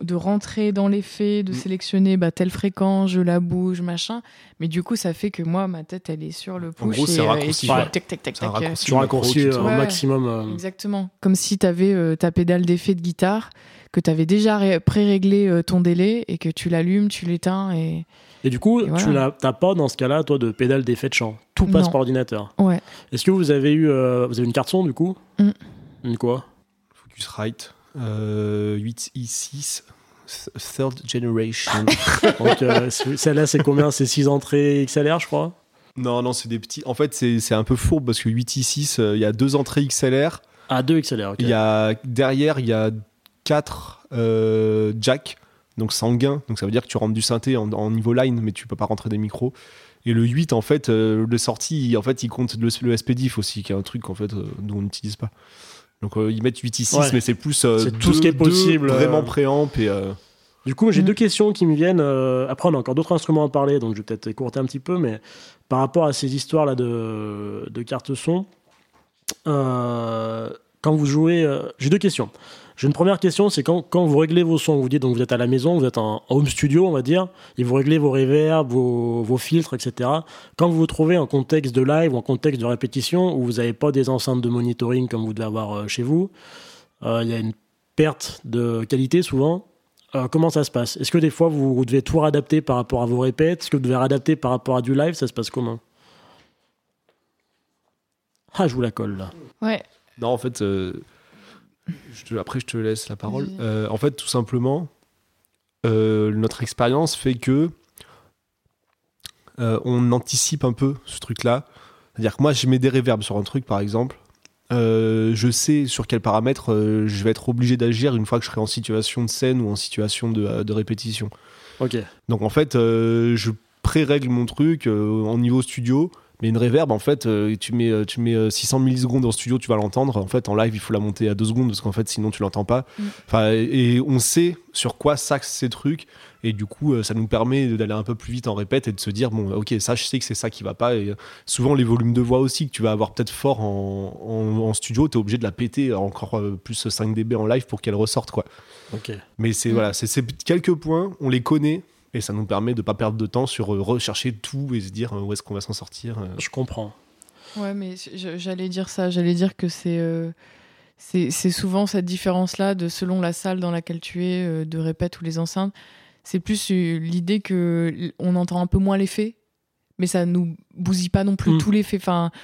de rentrer dans les faits, de Mm. sélectionner bah, telle fréquence, je la bouge, machin. Mais du coup, ça fait que moi, ma tête, elle est sur le push. gros, c'est et, euh, raccourci, tu- ouais. tac, tac, tac, C'est un tac, euh, raccourci. Tu raccourcis euh, au maximum. euh, Exactement. Comme si tu avais ta pédale d'effet de guitare, que tu avais déjà ré- pré-réglé euh, ton délai et que tu l'allumes, tu l'éteins et. Et du coup, Et voilà. tu n'as t'as pas dans ce cas-là, toi, de pédale d'effet de chant. Tout passe Non. par ordinateur. Ouais. Est-ce que vous avez eu, euh, vous avez une carte son du coup? Mm. Une quoi? Focusrite, euh, 8i6, th- third generation. Donc, euh, Celle-là, c'est combien? C'est 6 entrées XLR, je crois? Non, non, c'est des petits. En fait, c'est c'est un peu fourbe parce que 8i6, euh, il y a deux entrées XLR. Ah, 2 XLR, ok. Il y a derrière, il y a quatre euh, jacks, donc sanguins. Donc ça veut dire que tu rentres du synthé en, en niveau line, mais tu peux pas rentrer des micros. Et le 8, en fait, euh, le sorti, il- en fait, il compte le, le SPDIF aussi, qui est un truc en fait euh, dont on n'utilise pas. Donc euh, ils mettent 8 i6, Ouais. mais c'est plus euh, C'est tout ce qui est possible, vraiment euh. préamp et euh, Du coup, j'ai Mm. deux questions qui me viennent. euh, après, on a encore d'autres instruments à parler, donc je vais peut-être écourter un petit peu, mais par rapport à ces histoires-là de, de cartes son, euh, quand vous jouez, euh, j'ai deux questions. J'ai une première question, c'est quand, quand vous réglez vos sons, vous dites donc vous êtes à la maison, vous êtes en, home studio, on va dire, et vous réglez vos reverbs, vos, vos filtres, etc. Quand vous vous trouvez en contexte de live ou en contexte de répétition, où vous n'avez pas des enceintes de monitoring comme vous devez avoir euh, chez vous, euh, il y a une perte de qualité souvent. Euh, comment ça se passe? Est-ce que des fois vous, vous devez tout réadapter par rapport à vos répètes? Est-ce que vous devez réadapter par rapport à du live? Ça se passe comment? Ah, je vous la colle là. Ouais. Non, en fait, euh, je te- après je te laisse la parole. Euh, en fait, tout simplement, euh, notre expérience fait que euh, on anticipe un peu ce truc-là. C'est-à-dire que moi, je mets des reverbs sur un truc, par exemple. Euh, je sais sur quels paramètres euh, je vais être obligé d'agir une fois que je serai en situation de scène ou en situation de, de répétition. Ok. Donc en fait, euh, je pré-règle mon truc euh, en niveau studio. Mais une reverb, en fait, euh, tu mets, euh, tu mets euh, 600 millisecondes en studio, tu vas l'entendre. En fait, en live, il faut la monter à 2 secondes parce qu'en fait, sinon, tu l'entends pas. Mm. Enfin, et, on sait sur quoi s'axent ces trucs. Et du coup, euh, ça nous permet d'aller un peu plus vite en répète et de se dire, bon, ok, ça, je sais que c'est ça qui va pas. Et euh, souvent, les volumes de voix aussi que tu vas avoir peut-être fort en, en, en studio, tu es obligé de la péter encore euh, plus 5 dB en live pour qu'elle ressorte, quoi. Ok. Mais c'est voilà, c'est ces quelques points, on les connaît et ça nous permet de pas perdre de temps sur euh, rechercher tout et se dire euh, où est-ce qu'on va s'en sortir. euh. Je comprends. Ouais, mais j'allais dire ça. J'allais dire que c'est euh, c'est souvent cette différence-là de selon la salle dans laquelle tu es, euh, de répète ou les enceintes. C'est plus euh, l'idée que l- on entend un peu moins l'effet, mais ça nous bousille pas non plus Mm. tout l'effet. Enfin, l-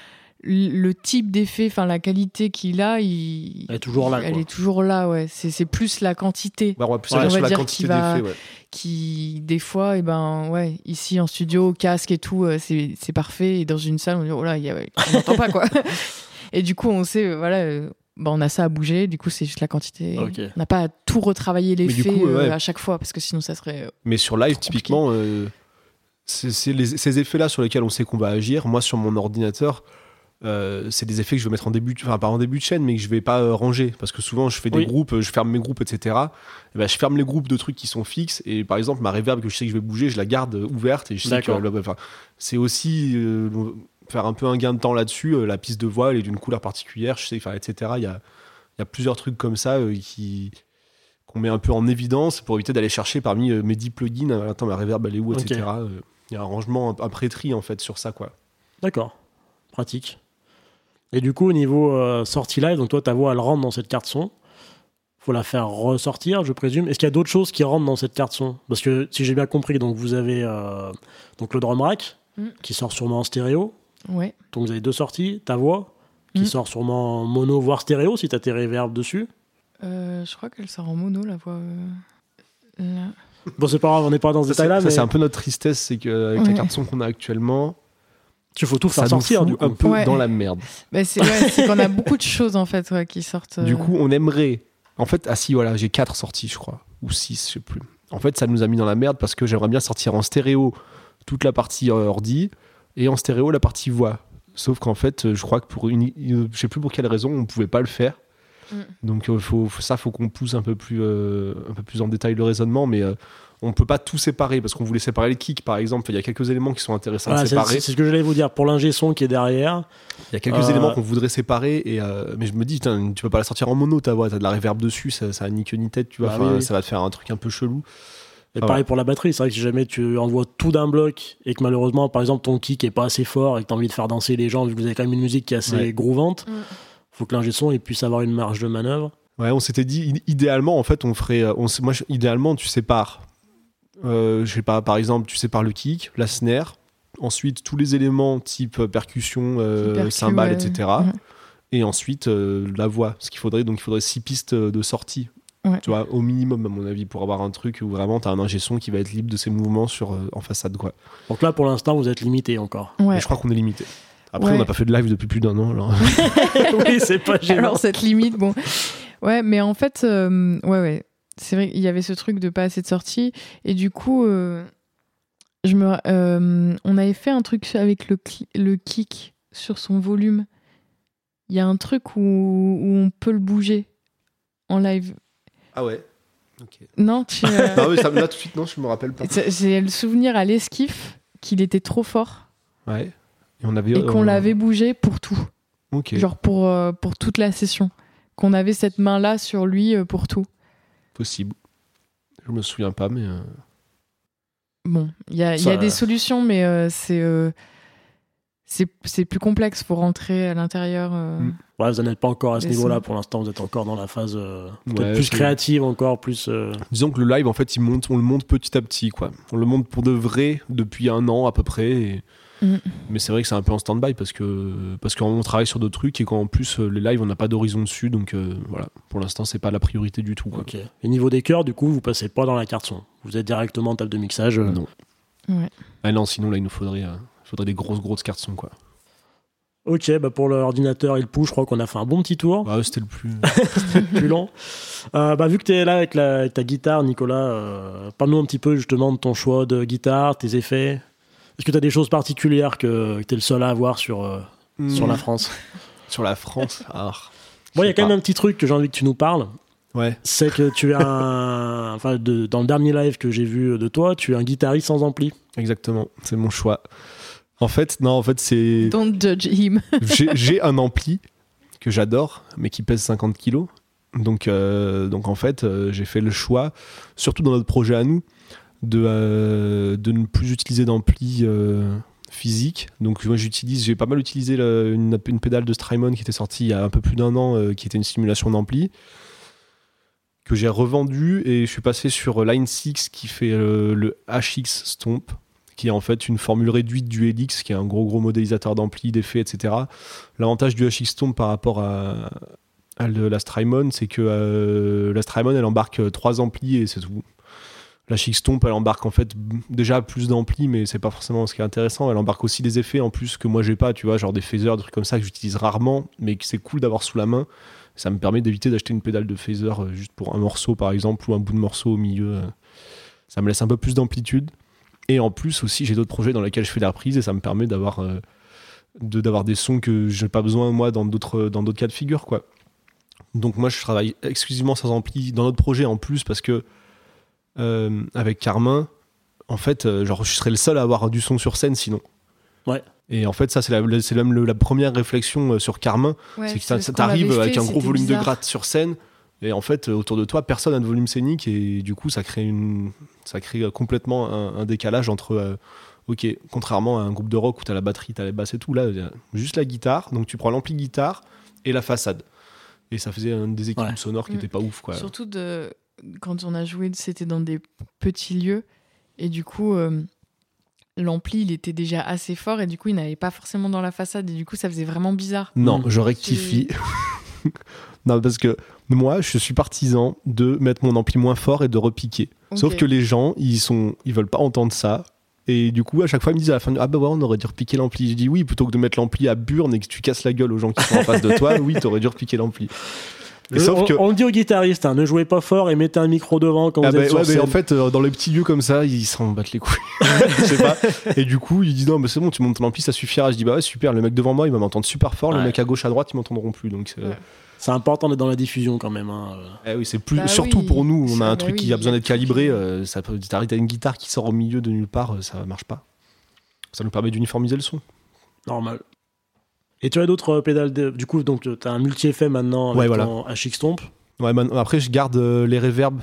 le type d'effet, enfin la qualité qu'il a, il, Elle est toujours là, Elle quoi. est toujours là, ouais. C'est c'est plus la quantité Bah, on va plus Ouais, on sur va la dire quantité qu'il va- d'effets. ouais. qui, des fois, et ben ouais, ici en studio, casque et tout, euh, c'est c'est parfait. Et dans une salle, on dit oh là, y a- on n'entend pas quoi. et du coup, on sait, voilà, euh, bah, on a ça à bouger. Du coup, c'est juste la quantité. On n'a pas à tout retravailler coup, euh, ouais. à chaque fois parce que sinon, ça serait. Mais sur live, typiquement, euh, c'est c'est les- ces effets-là sur lesquels on sait qu'on va agir. Moi, sur mon ordinateur, euh, c'est des effets que je vais mettre en début, de- enfin pas en début de chaîne, mais que je vais pas euh, ranger parce que souvent je fais des Oui. groupes, euh, je ferme mes groupes, etc. Et ben, je ferme les groupes de trucs qui sont fixes et par exemple ma reverb que je sais que je vais bouger, je la garde ouverte et je sais que D'accord. enfin, c'est aussi euh, faire un peu un gain de temps là-dessus. la piste de voix elle est d'une couleur particulière, je sais, etc. Il y a, il y a plusieurs trucs comme ça qui qu'on met un peu en évidence pour éviter d'aller chercher parmi mes 10 plugins. Attends, ma reverb elle est où, etc. Il y a un rangement, un, un pré-tri en fait sur ça quoi. D'accord. Pratique. Et du coup, au niveau euh, sortie live, donc toi, ta voix, elle rentre dans cette carte son. faut la faire ressortir, je présume. Est-ce qu'il y a d'autres choses qui rentrent dans cette carte son? Parce que si j'ai bien compris, donc vous avez euh, donc le drum rack Mm. qui sort sûrement en stéréo. Ouais. Donc vous avez deux sorties, ta voix qui Mm. sort sûrement en mono voire stéréo si tu as tes reverbs dessus. Euh, je crois qu'elle sort en mono, la voix. euh, là. Bon, c'est pas grave, on n'est pas dans ce Ça, c'est détail-là, ça, mais c'est un peu notre tristesse, c'est qu'avec la Ouais. carte son qu'on a actuellement, il faut tout ça faire nous sortir du coup. un peu Ouais. dans la merde. Bah, c'est ouais, c'est qu'on a beaucoup de choses en fait ouais, qui sortent. Du euh, coup, on aimerait. En fait, ah si, voilà, j'ai quatre sorties, je crois, ou six, je sais plus. En fait, ça nous a mis dans la merde parce que j'aimerais bien sortir en stéréo toute la partie euh, ordi et en stéréo la partie voix. Sauf qu'en fait, je crois que pour une, je sais plus pour quelle raison, on pouvait pas le faire. Mm. Donc euh, faut, faut- ça, faut qu'on pousse un peu plus, euh, un peu plus en détail le raisonnement, mais euh, on peut pas tout séparer parce qu'on voulait séparer les kicks, par exemple. Il y a quelques éléments qui sont intéressants Voilà, à c'est séparer. c'est ce que j'allais vous dire. Pour l'ingé son qui est derrière, Il y a quelques Euh, éléments qu'on voudrait séparer, et euh, mais je me dis, tu peux pas la sortir en mono, ta voix, t'as de la reverb dessus, ça, ça a ni queue ni tête, tu vois. Bah Enfin, oui, oui. Ça va te faire un truc un peu chelou. Et Ah pareil pour la batterie, c'est vrai que si jamais tu envoies tout d'un bloc et que malheureusement, par exemple, ton kick est pas assez fort et que tu as envie de faire danser les gens, vu que vous avez quand même une musique qui est assez Ouais. groovante, Mm. faut que l'ingé son il puisse avoir une marge de manœuvre. Ouais, on s'était dit, idéalement, en fait, on ferait. euh, On, moi, je- idéalement, tu sépares. Euh, je sais pas, par exemple, tu sépares le kick, la snare, ensuite tous les éléments type euh, percussion, euh, Percu, cymbales, ouais. etc. Ouais. Et ensuite euh, la voix. Ce qu'il faudrait, donc il faudrait six pistes de sortie. Ouais. Tu vois, au minimum, à mon avis, pour avoir un truc où vraiment t'as un ingé son qui va être libre de ses mouvements sur, euh, en façade, quoi. Donc là, pour l'instant, vous êtes limité encore. Ouais. Mais je crois qu'on est limité. Après, Ouais. on n'a pas fait de live depuis plus d'un an. Alors... oui, c'est pas gênant. Alors cette limite, bon, ouais, mais en fait, euh, ouais, ouais, c'est vrai qu'il y avait ce truc de pas assez de sorties et du coup, euh, je me, euh, on avait fait un truc avec le kick sur son volume. Il y a un truc où, où on peut le bouger en live. Ah ouais. Non, tu, euh, non, mais ça, là, tout de suite, non, je me rappelle pas. j'ai le souvenir à l'esquif qu'il était trop fort Ouais. Et on avait. et qu'on euh, l'avait bougé pour tout, Ok. genre pour pour toute la session, qu'on avait cette main là sur lui pour tout. Possible. Je me souviens pas, mais. euh, Bon, il y a, y des solutions, mais euh, c'est euh, c'est c'est plus complexe. Faut rentrer à l'intérieur. euh. Mm. Ouais, vous n'en êtes pas encore à ce niveau-là pour l'instant. Vous êtes encore dans la phase euh, peut-être Ouais, plus créative, encore plus. euh, Disons que le live, en fait, il monte, on le monte petit à petit, quoi. On le monte pour de vrai depuis un an à peu près. et- Mm. Mais c'est vrai que c'est un peu en stand-by parce que parce qu'on travaille sur d'autres trucs et qu'en plus euh, les lives, on n'a pas d'horizon dessus, donc euh, voilà. Pour l'instant, c'est pas la priorité du tout. Quoi. Ok. Et niveau des chœurs, du coup, vous passez pas dans la carte son. Vous êtes directement en table de mixage. euh, Non. Ouais. Ah non, sinon là, il nous faudrait, euh, faudrait des grosses grosses cartes son, quoi. Ok, bah pour l'ordinateur et le pouls, je crois qu'on a fait un bon petit tour. Ah, c'était le plus. plus long. Euh, bah, vu que tu es là avec, la- avec ta guitare, Nicolas, euh, parle-nous un petit peu justement de ton choix de guitare, tes effets. Est-ce que tu as des choses particulières que, tu es le seul à avoir sur, euh, sur la. France Sur la France. Ah. Bon, il y a quand même un petit truc que j'ai envie que tu nous parles. Ouais. C'est que tu as un. Enfin, de- dans le dernier live que j'ai vu de toi, tu es un guitariste sans ampli. Exactement. C'est mon choix. En fait, non, en fait, c'est. Don't judge him. j'ai j'ai un ampli que j'adore, mais qui pèse 50 kilos. Donc, euh, donc en fait, euh, j'ai fait le choix, surtout dans notre projet à nous, de, euh, de ne plus utiliser d'ampli euh, physique. Donc moi, j'utilise, j'ai pas mal utilisé une, une pédale de Strymon qui était sortie il y a un peu plus d'un an, euh, qui était une simulation d'ampli que j'ai revendu et je suis passé sur Line 6 qui fait le HX Stomp qui est en fait une formule réduite du Helix qui est un gros gros modélisateur d'ampli, d'effets, etc. L'avantage du HX Stomp par rapport à, la Strymon, c'est que la Strymon elle embarque trois amplis et c'est tout. La Stomp elle embarque en fait déjà plus d'amplis mais c'est pas forcément ce qui est intéressant. Elle embarque aussi des effets en plus que moi j'ai pas, tu vois, genre des phasers, des trucs comme ça que j'utilise rarement mais que c'est cool d'avoir sous la main. Ça me permet d'éviter d'acheter une pédale de phaser euh, juste pour un morceau par exemple ou un bout de morceau au milieu. euh. Ça me laisse un peu plus d'amplitude. Et en plus aussi, j'ai d'autres projets dans lesquels je fais des reprises et ça me permet d'avoir euh, de- des sons que j'ai pas besoin moi dans d'autres dans d'autres cas de figure quoi. Donc moi je travaille exclusivement sans ampli dans notre projet en plus parce que avec Carmin, en fait, euh, genre je serais le seul à avoir du son sur scène sinon. Ouais. Et en fait ça c'est la, c'est même le- la première réflexion euh, sur Carmin, Ouais, c'est que ça, ce avec un gros volume de gratte sur scène et en fait euh, autour de toi personne n'a de volume scénique et du coup ça crée une ça crée euh, complètement un, un décalage entre euh, ok contrairement à un groupe de rock où t'as la batterie t'as la basse et tout là il y a juste la guitare donc tu prends l'ampli guitare et la façade et ça faisait un déséquilibre Ouais. sonore qui Mm. était pas ouf quoi Surtout de quand on a joué, c'était dans des petits lieux et du coup. euh, L'ampli, il était déjà assez fort et du coup, il n'allait pas forcément dans la façade et du coup, ça faisait vraiment bizarre. non Mm. je rectifie non parce que moi je suis partisan de mettre mon ampli moins fort et de repiquer Sauf que les gens, ils sont, ils veulent pas entendre ça. Et du coup, à chaque fois, ils me disent à la fin, ah bah ouais, on aurait dû repiquer l'ampli. Je dis oui, plutôt que de mettre l'ampli à burne et que tu casses la gueule aux gens qui sont en face de toi, oui, t'aurais dû repiquer l'ampli. Le- sauf on, que- on le dit aux guitaristes, hein, ne jouez pas fort et mettez un micro devant quand Ah vous bah êtes sur ouais, mais scène. en fait, euh, dans les petits lieux comme ça, ils s'en battent les couilles. Je sais pas. Et du coup, il dit non, mais c'est bon, tu montes ton ampli, ça suffira. Je dis bah ouais, super. Le mec devant moi, il va m'entendre super fort. Le mec à gauche, à droite, ils m'entendront plus. Donc, euh, Ouais. C'est important d'être dans la diffusion quand même. hein. eh oui, c'est plus. Bah surtout oui, pour nous, on a un bah truc oui, qui a besoin d'être calibré. euh, ça peut. T'arrives à une guitare qui sort au milieu de nulle part, euh, ça marche pas. Ça nous permet d'uniformiser le son. Normal. Et tu as d'autres euh, pédales de... Du coup, donc tu as un multi-effet maintenant avec Ouais, voilà. ton HX Stomp. Ouais, man- après, je garde euh, les reverbs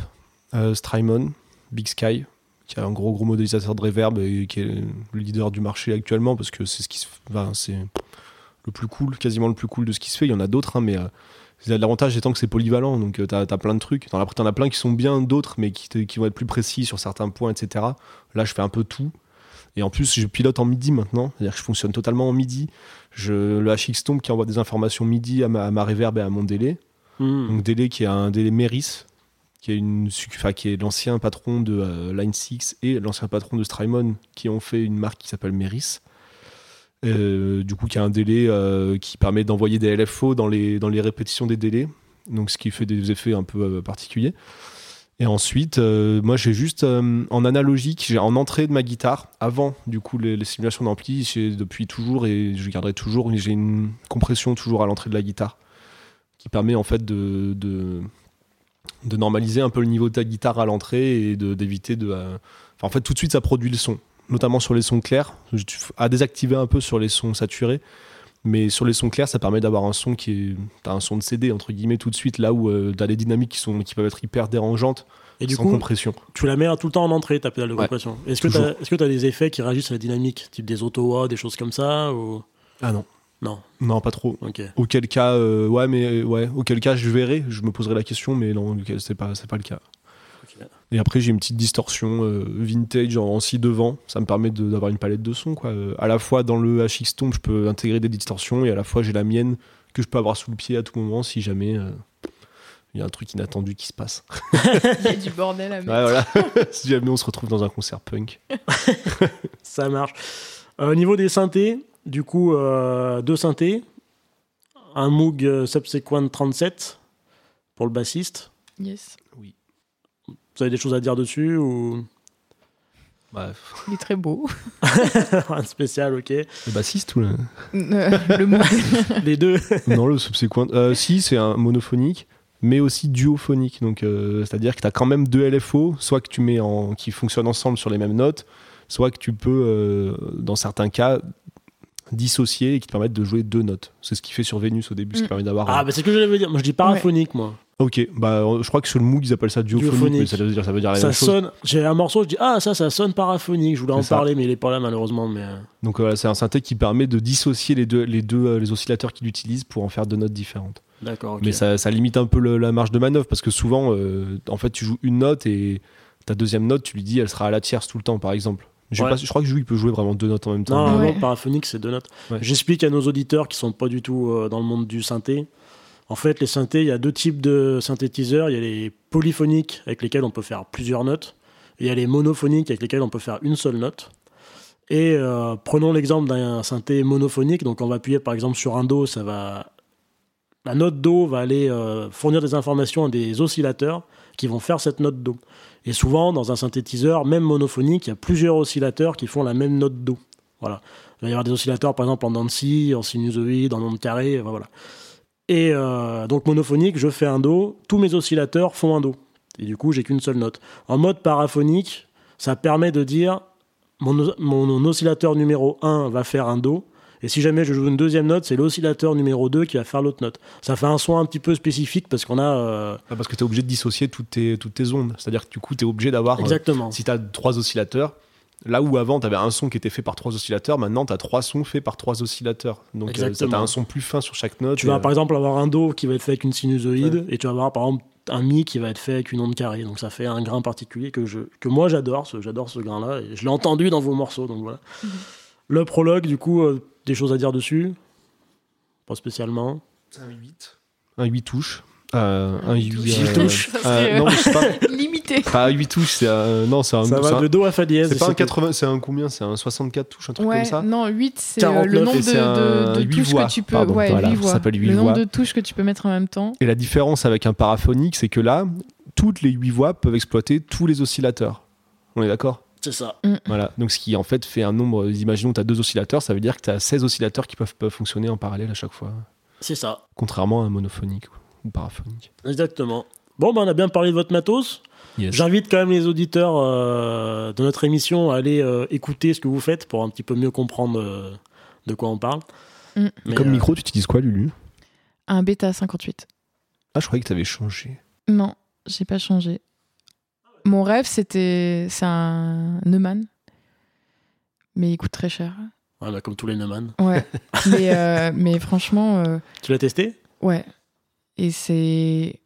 euh, Strymon, Big Sky, qui est un gros gros modélisateur de reverb et qui est le leader du marché actuellement parce que c'est ce qui se, enfin, c'est le plus cool, quasiment le plus cool de ce qui se fait. Il y en a d'autres, hein, mais euh, l'avantage étant que c'est polyvalent, donc euh, t'as as plein de trucs. T'en as, t'en as plein qui sont bien, d'autres, mais qui, qui vont être plus précis sur certains points, etc. Là, je fais un peu tout. Et en plus, je pilote en MIDI maintenant, c'est-à-dire que je fonctionne totalement en MIDI. Je, le HX Tomb qui envoie des informations MIDI à ma, à ma reverb et à mon délai. Hmm. Donc Délé qui est un Délé Meris, qui est, une, suc- enfin, qui est l'ancien patron de euh, Line 6 et l'ancien patron de Strymon, qui ont fait une marque qui s'appelle Meris. Euh, du coup, qui a un délai euh, qui permet d'envoyer des LFO dans les, dans les répétitions des délais, donc ce qui fait des effets un peu particuliers. Et ensuite, euh, moi j'ai juste euh, en analogique, j'ai en entrée de ma guitare, avant du coup les, simulations d'ampli, j'ai depuis toujours et je garderai toujours, j'ai une compression toujours à l'entrée de la guitare qui permet en fait de, de, normaliser un peu le niveau de ta guitare à l'entrée et d'éviter de. euh, en fait, tout de suite, ça produit le son, notamment sur les sons clairs, à désactiver un peu sur les sons saturés. Mais sur les sons clairs, ça permet d'avoir un son qui est. T'as un son de CD, entre guillemets, tout de suite, là où euh, t'as des dynamiques qui, sont, qui peuvent être hyper dérangeantes, Et du sans coup, compression. tu la mets tout le temps en entrée, ta pédale de Ouais, compression. Est-ce que tu as, que t'as des effets qui réagissent à la dynamique, type des auto des choses comme ça ou... Ah non. Non, Non, pas trop. ok. Auquel cas, euh, ouais, mais ouais, auquel cas, je verrai, je me poserai la question, mais non, c'est pas, c'est pas le cas. Et après, j'ai une petite distorsion euh, vintage en, en si devant. Ça me permet d'avoir une palette de sons. Quoi. Euh, à la fois dans le HX Tomb, je peux intégrer des distorsions et à la fois j'ai la mienne que je peux avoir sous le pied à tout moment si jamais euh, il y a un truc inattendu qui se passe. Il y a du bordel à Ouais, mettre. voilà. si jamais on se retrouve dans un concert punk. Ça marche. Euh, Au niveau des synthés, du coup, euh, deux synthés. Un Moog Subsequent 37 pour le bassiste. Yes. Vous avez des choses à dire dessus ou? Bref. Il est très beau. un spécial, ok. Le bassiste ou le... le mot. Les deux. Non, le subsequent. Euh, si, c'est un monophonique, mais aussi duophonique. Donc, euh, c'est-à-dire que tu as quand même deux LFO, soit que tu mets en, qui fonctionnent ensemble sur les mêmes notes, soit que tu peux, euh, dans certains cas, dissocier et qui te permettent de jouer deux notes. C'est ce qu'il fait sur Vénus au début, ce qui Mm. permet d'avoir. Ah, un- bah c'est ce que je voulais dire. Moi, je dis paraphonique, moi. Ok, bah, je crois que sur le Moog, ils appellent ça duophonique, Duophonique. mais ça veut dire, ça veut dire la Ça même chose. sonne. J'ai un morceau, je dis ah ça, ça sonne paraphonique. Je voulais en ça. parler, mais il est pas là malheureusement. Mais euh, Donc, voilà, c'est un synthé qui permet de dissocier les deux, les deux euh, les oscillateurs qu'il utilise pour en faire deux notes différentes. d'accord. Mais ça, ça limite un peu le- la marge de manœuvre parce que souvent, euh, en fait, tu joues une note et ta deuxième note, tu lui dis, elle sera à la tierce tout le temps, par exemple. Je, sais Ouais. pas- je crois que Jou, il peut jouer vraiment deux notes en même temps. Non, Ouais. non, paraphonique, c'est deux notes. Ouais. J'explique à nos auditeurs qui sont pas du tout euh, dans le monde du synthé. En fait, les synthés, il y a deux types de synthétiseurs. Il y a les polyphoniques avec lesquels on peut faire plusieurs notes. Et il y a les monophoniques avec lesquels on peut faire une seule note. Et euh, prenons l'exemple d'un synthé monophonique. Donc, on va appuyer par exemple sur un Do, ça va. La note Do va aller euh, fournir des informations à des oscillateurs qui vont faire cette note Do. Et souvent, dans un synthétiseur, même monophonique, il y a plusieurs oscillateurs qui font la même note Do. Voilà. Il va y avoir des oscillateurs, par exemple, en Nancy, en sinusoïde, en onde carrée, voilà. Et euh, donc, monophonique, je fais un Do, tous mes oscillateurs font un Do. Et du coup, j'ai qu'une seule note. En mode paraphonique, ça permet de dire mon, os- mon oscillateur numéro 1 va faire un Do, et si jamais je joue une deuxième note, c'est l'oscillateur numéro 2 qui va faire l'autre note. Ça fait un son un petit peu spécifique parce qu'on a. euh, Ah, Parce que tu es obligé de dissocier toutes tes, toutes tes ondes. C'est-à-dire que du coup, tu es obligé d'avoir. euh, exactement. si tu as trois oscillateurs, là où avant, tu avais un son qui était fait par trois oscillateurs, maintenant, tu as trois sons faits par trois oscillateurs. Donc, euh, Exactement. t'as un son plus fin sur chaque note. Tu vas euh, par exemple avoir un Do qui va être fait avec une sinusoïde et tu vas avoir par exemple un Mi qui va être fait avec une onde carrée. Donc ça fait un grain particulier que, je, que moi j'adore, ce- j'adore ce grain-là et je l'ai entendu dans vos morceaux. Donc voilà. Le prologue, du coup, euh, des choses à dire dessus? Pas spécialement. un 8. Un 8 touches. Euh, un 8 Huit touches. Ça euh, serait, non, mais c'est pas, Limité. pas 8 touches, c'est un. Non, c'est un. Ça va un- de Do à Fa dièse. c'est pas un c'est que- 80, c'est un combien C'est un 64 touches, un truc Ouais, comme ça non, 8, c'est euh, 49, le nombre de, touches voix, que tu peux. pardon, ouais, voilà, huit ça voix. s'appelle huit le nombre de touches que tu peux mettre en même temps. Et la différence avec un paraphonique, c'est que là, toutes les 8 voix peuvent exploiter tous les oscillateurs. On est d'accord? C'est ça. Voilà. Donc, ce qui en fait fait un nombre. Imaginons, tu as deux oscillateurs, ça veut dire que tu as 16 oscillateurs qui peuvent, peuvent fonctionner en parallèle à chaque fois. C'est ça. Contrairement à un monophonique ou paraphonique. Exactement. Bon, ben, on a bien parlé de votre matos. Yes. J'invite quand même les auditeurs euh, de notre émission à aller euh, écouter ce que vous faites pour un petit peu mieux comprendre euh, de quoi on parle. Mm. Mais, Comme euh, micro, tu utilises quoi, Lulu? Un bêta 58. Ah, je croyais que tu avais changé. Non, j'ai pas changé. Mon rêve, c'était. C'est un Neumann. Mais il coûte très cher. ouais, bah, comme tous les Neumann. Ouais. mais, euh, mais franchement, euh, Tu l'as testé? ouais. Et c'est.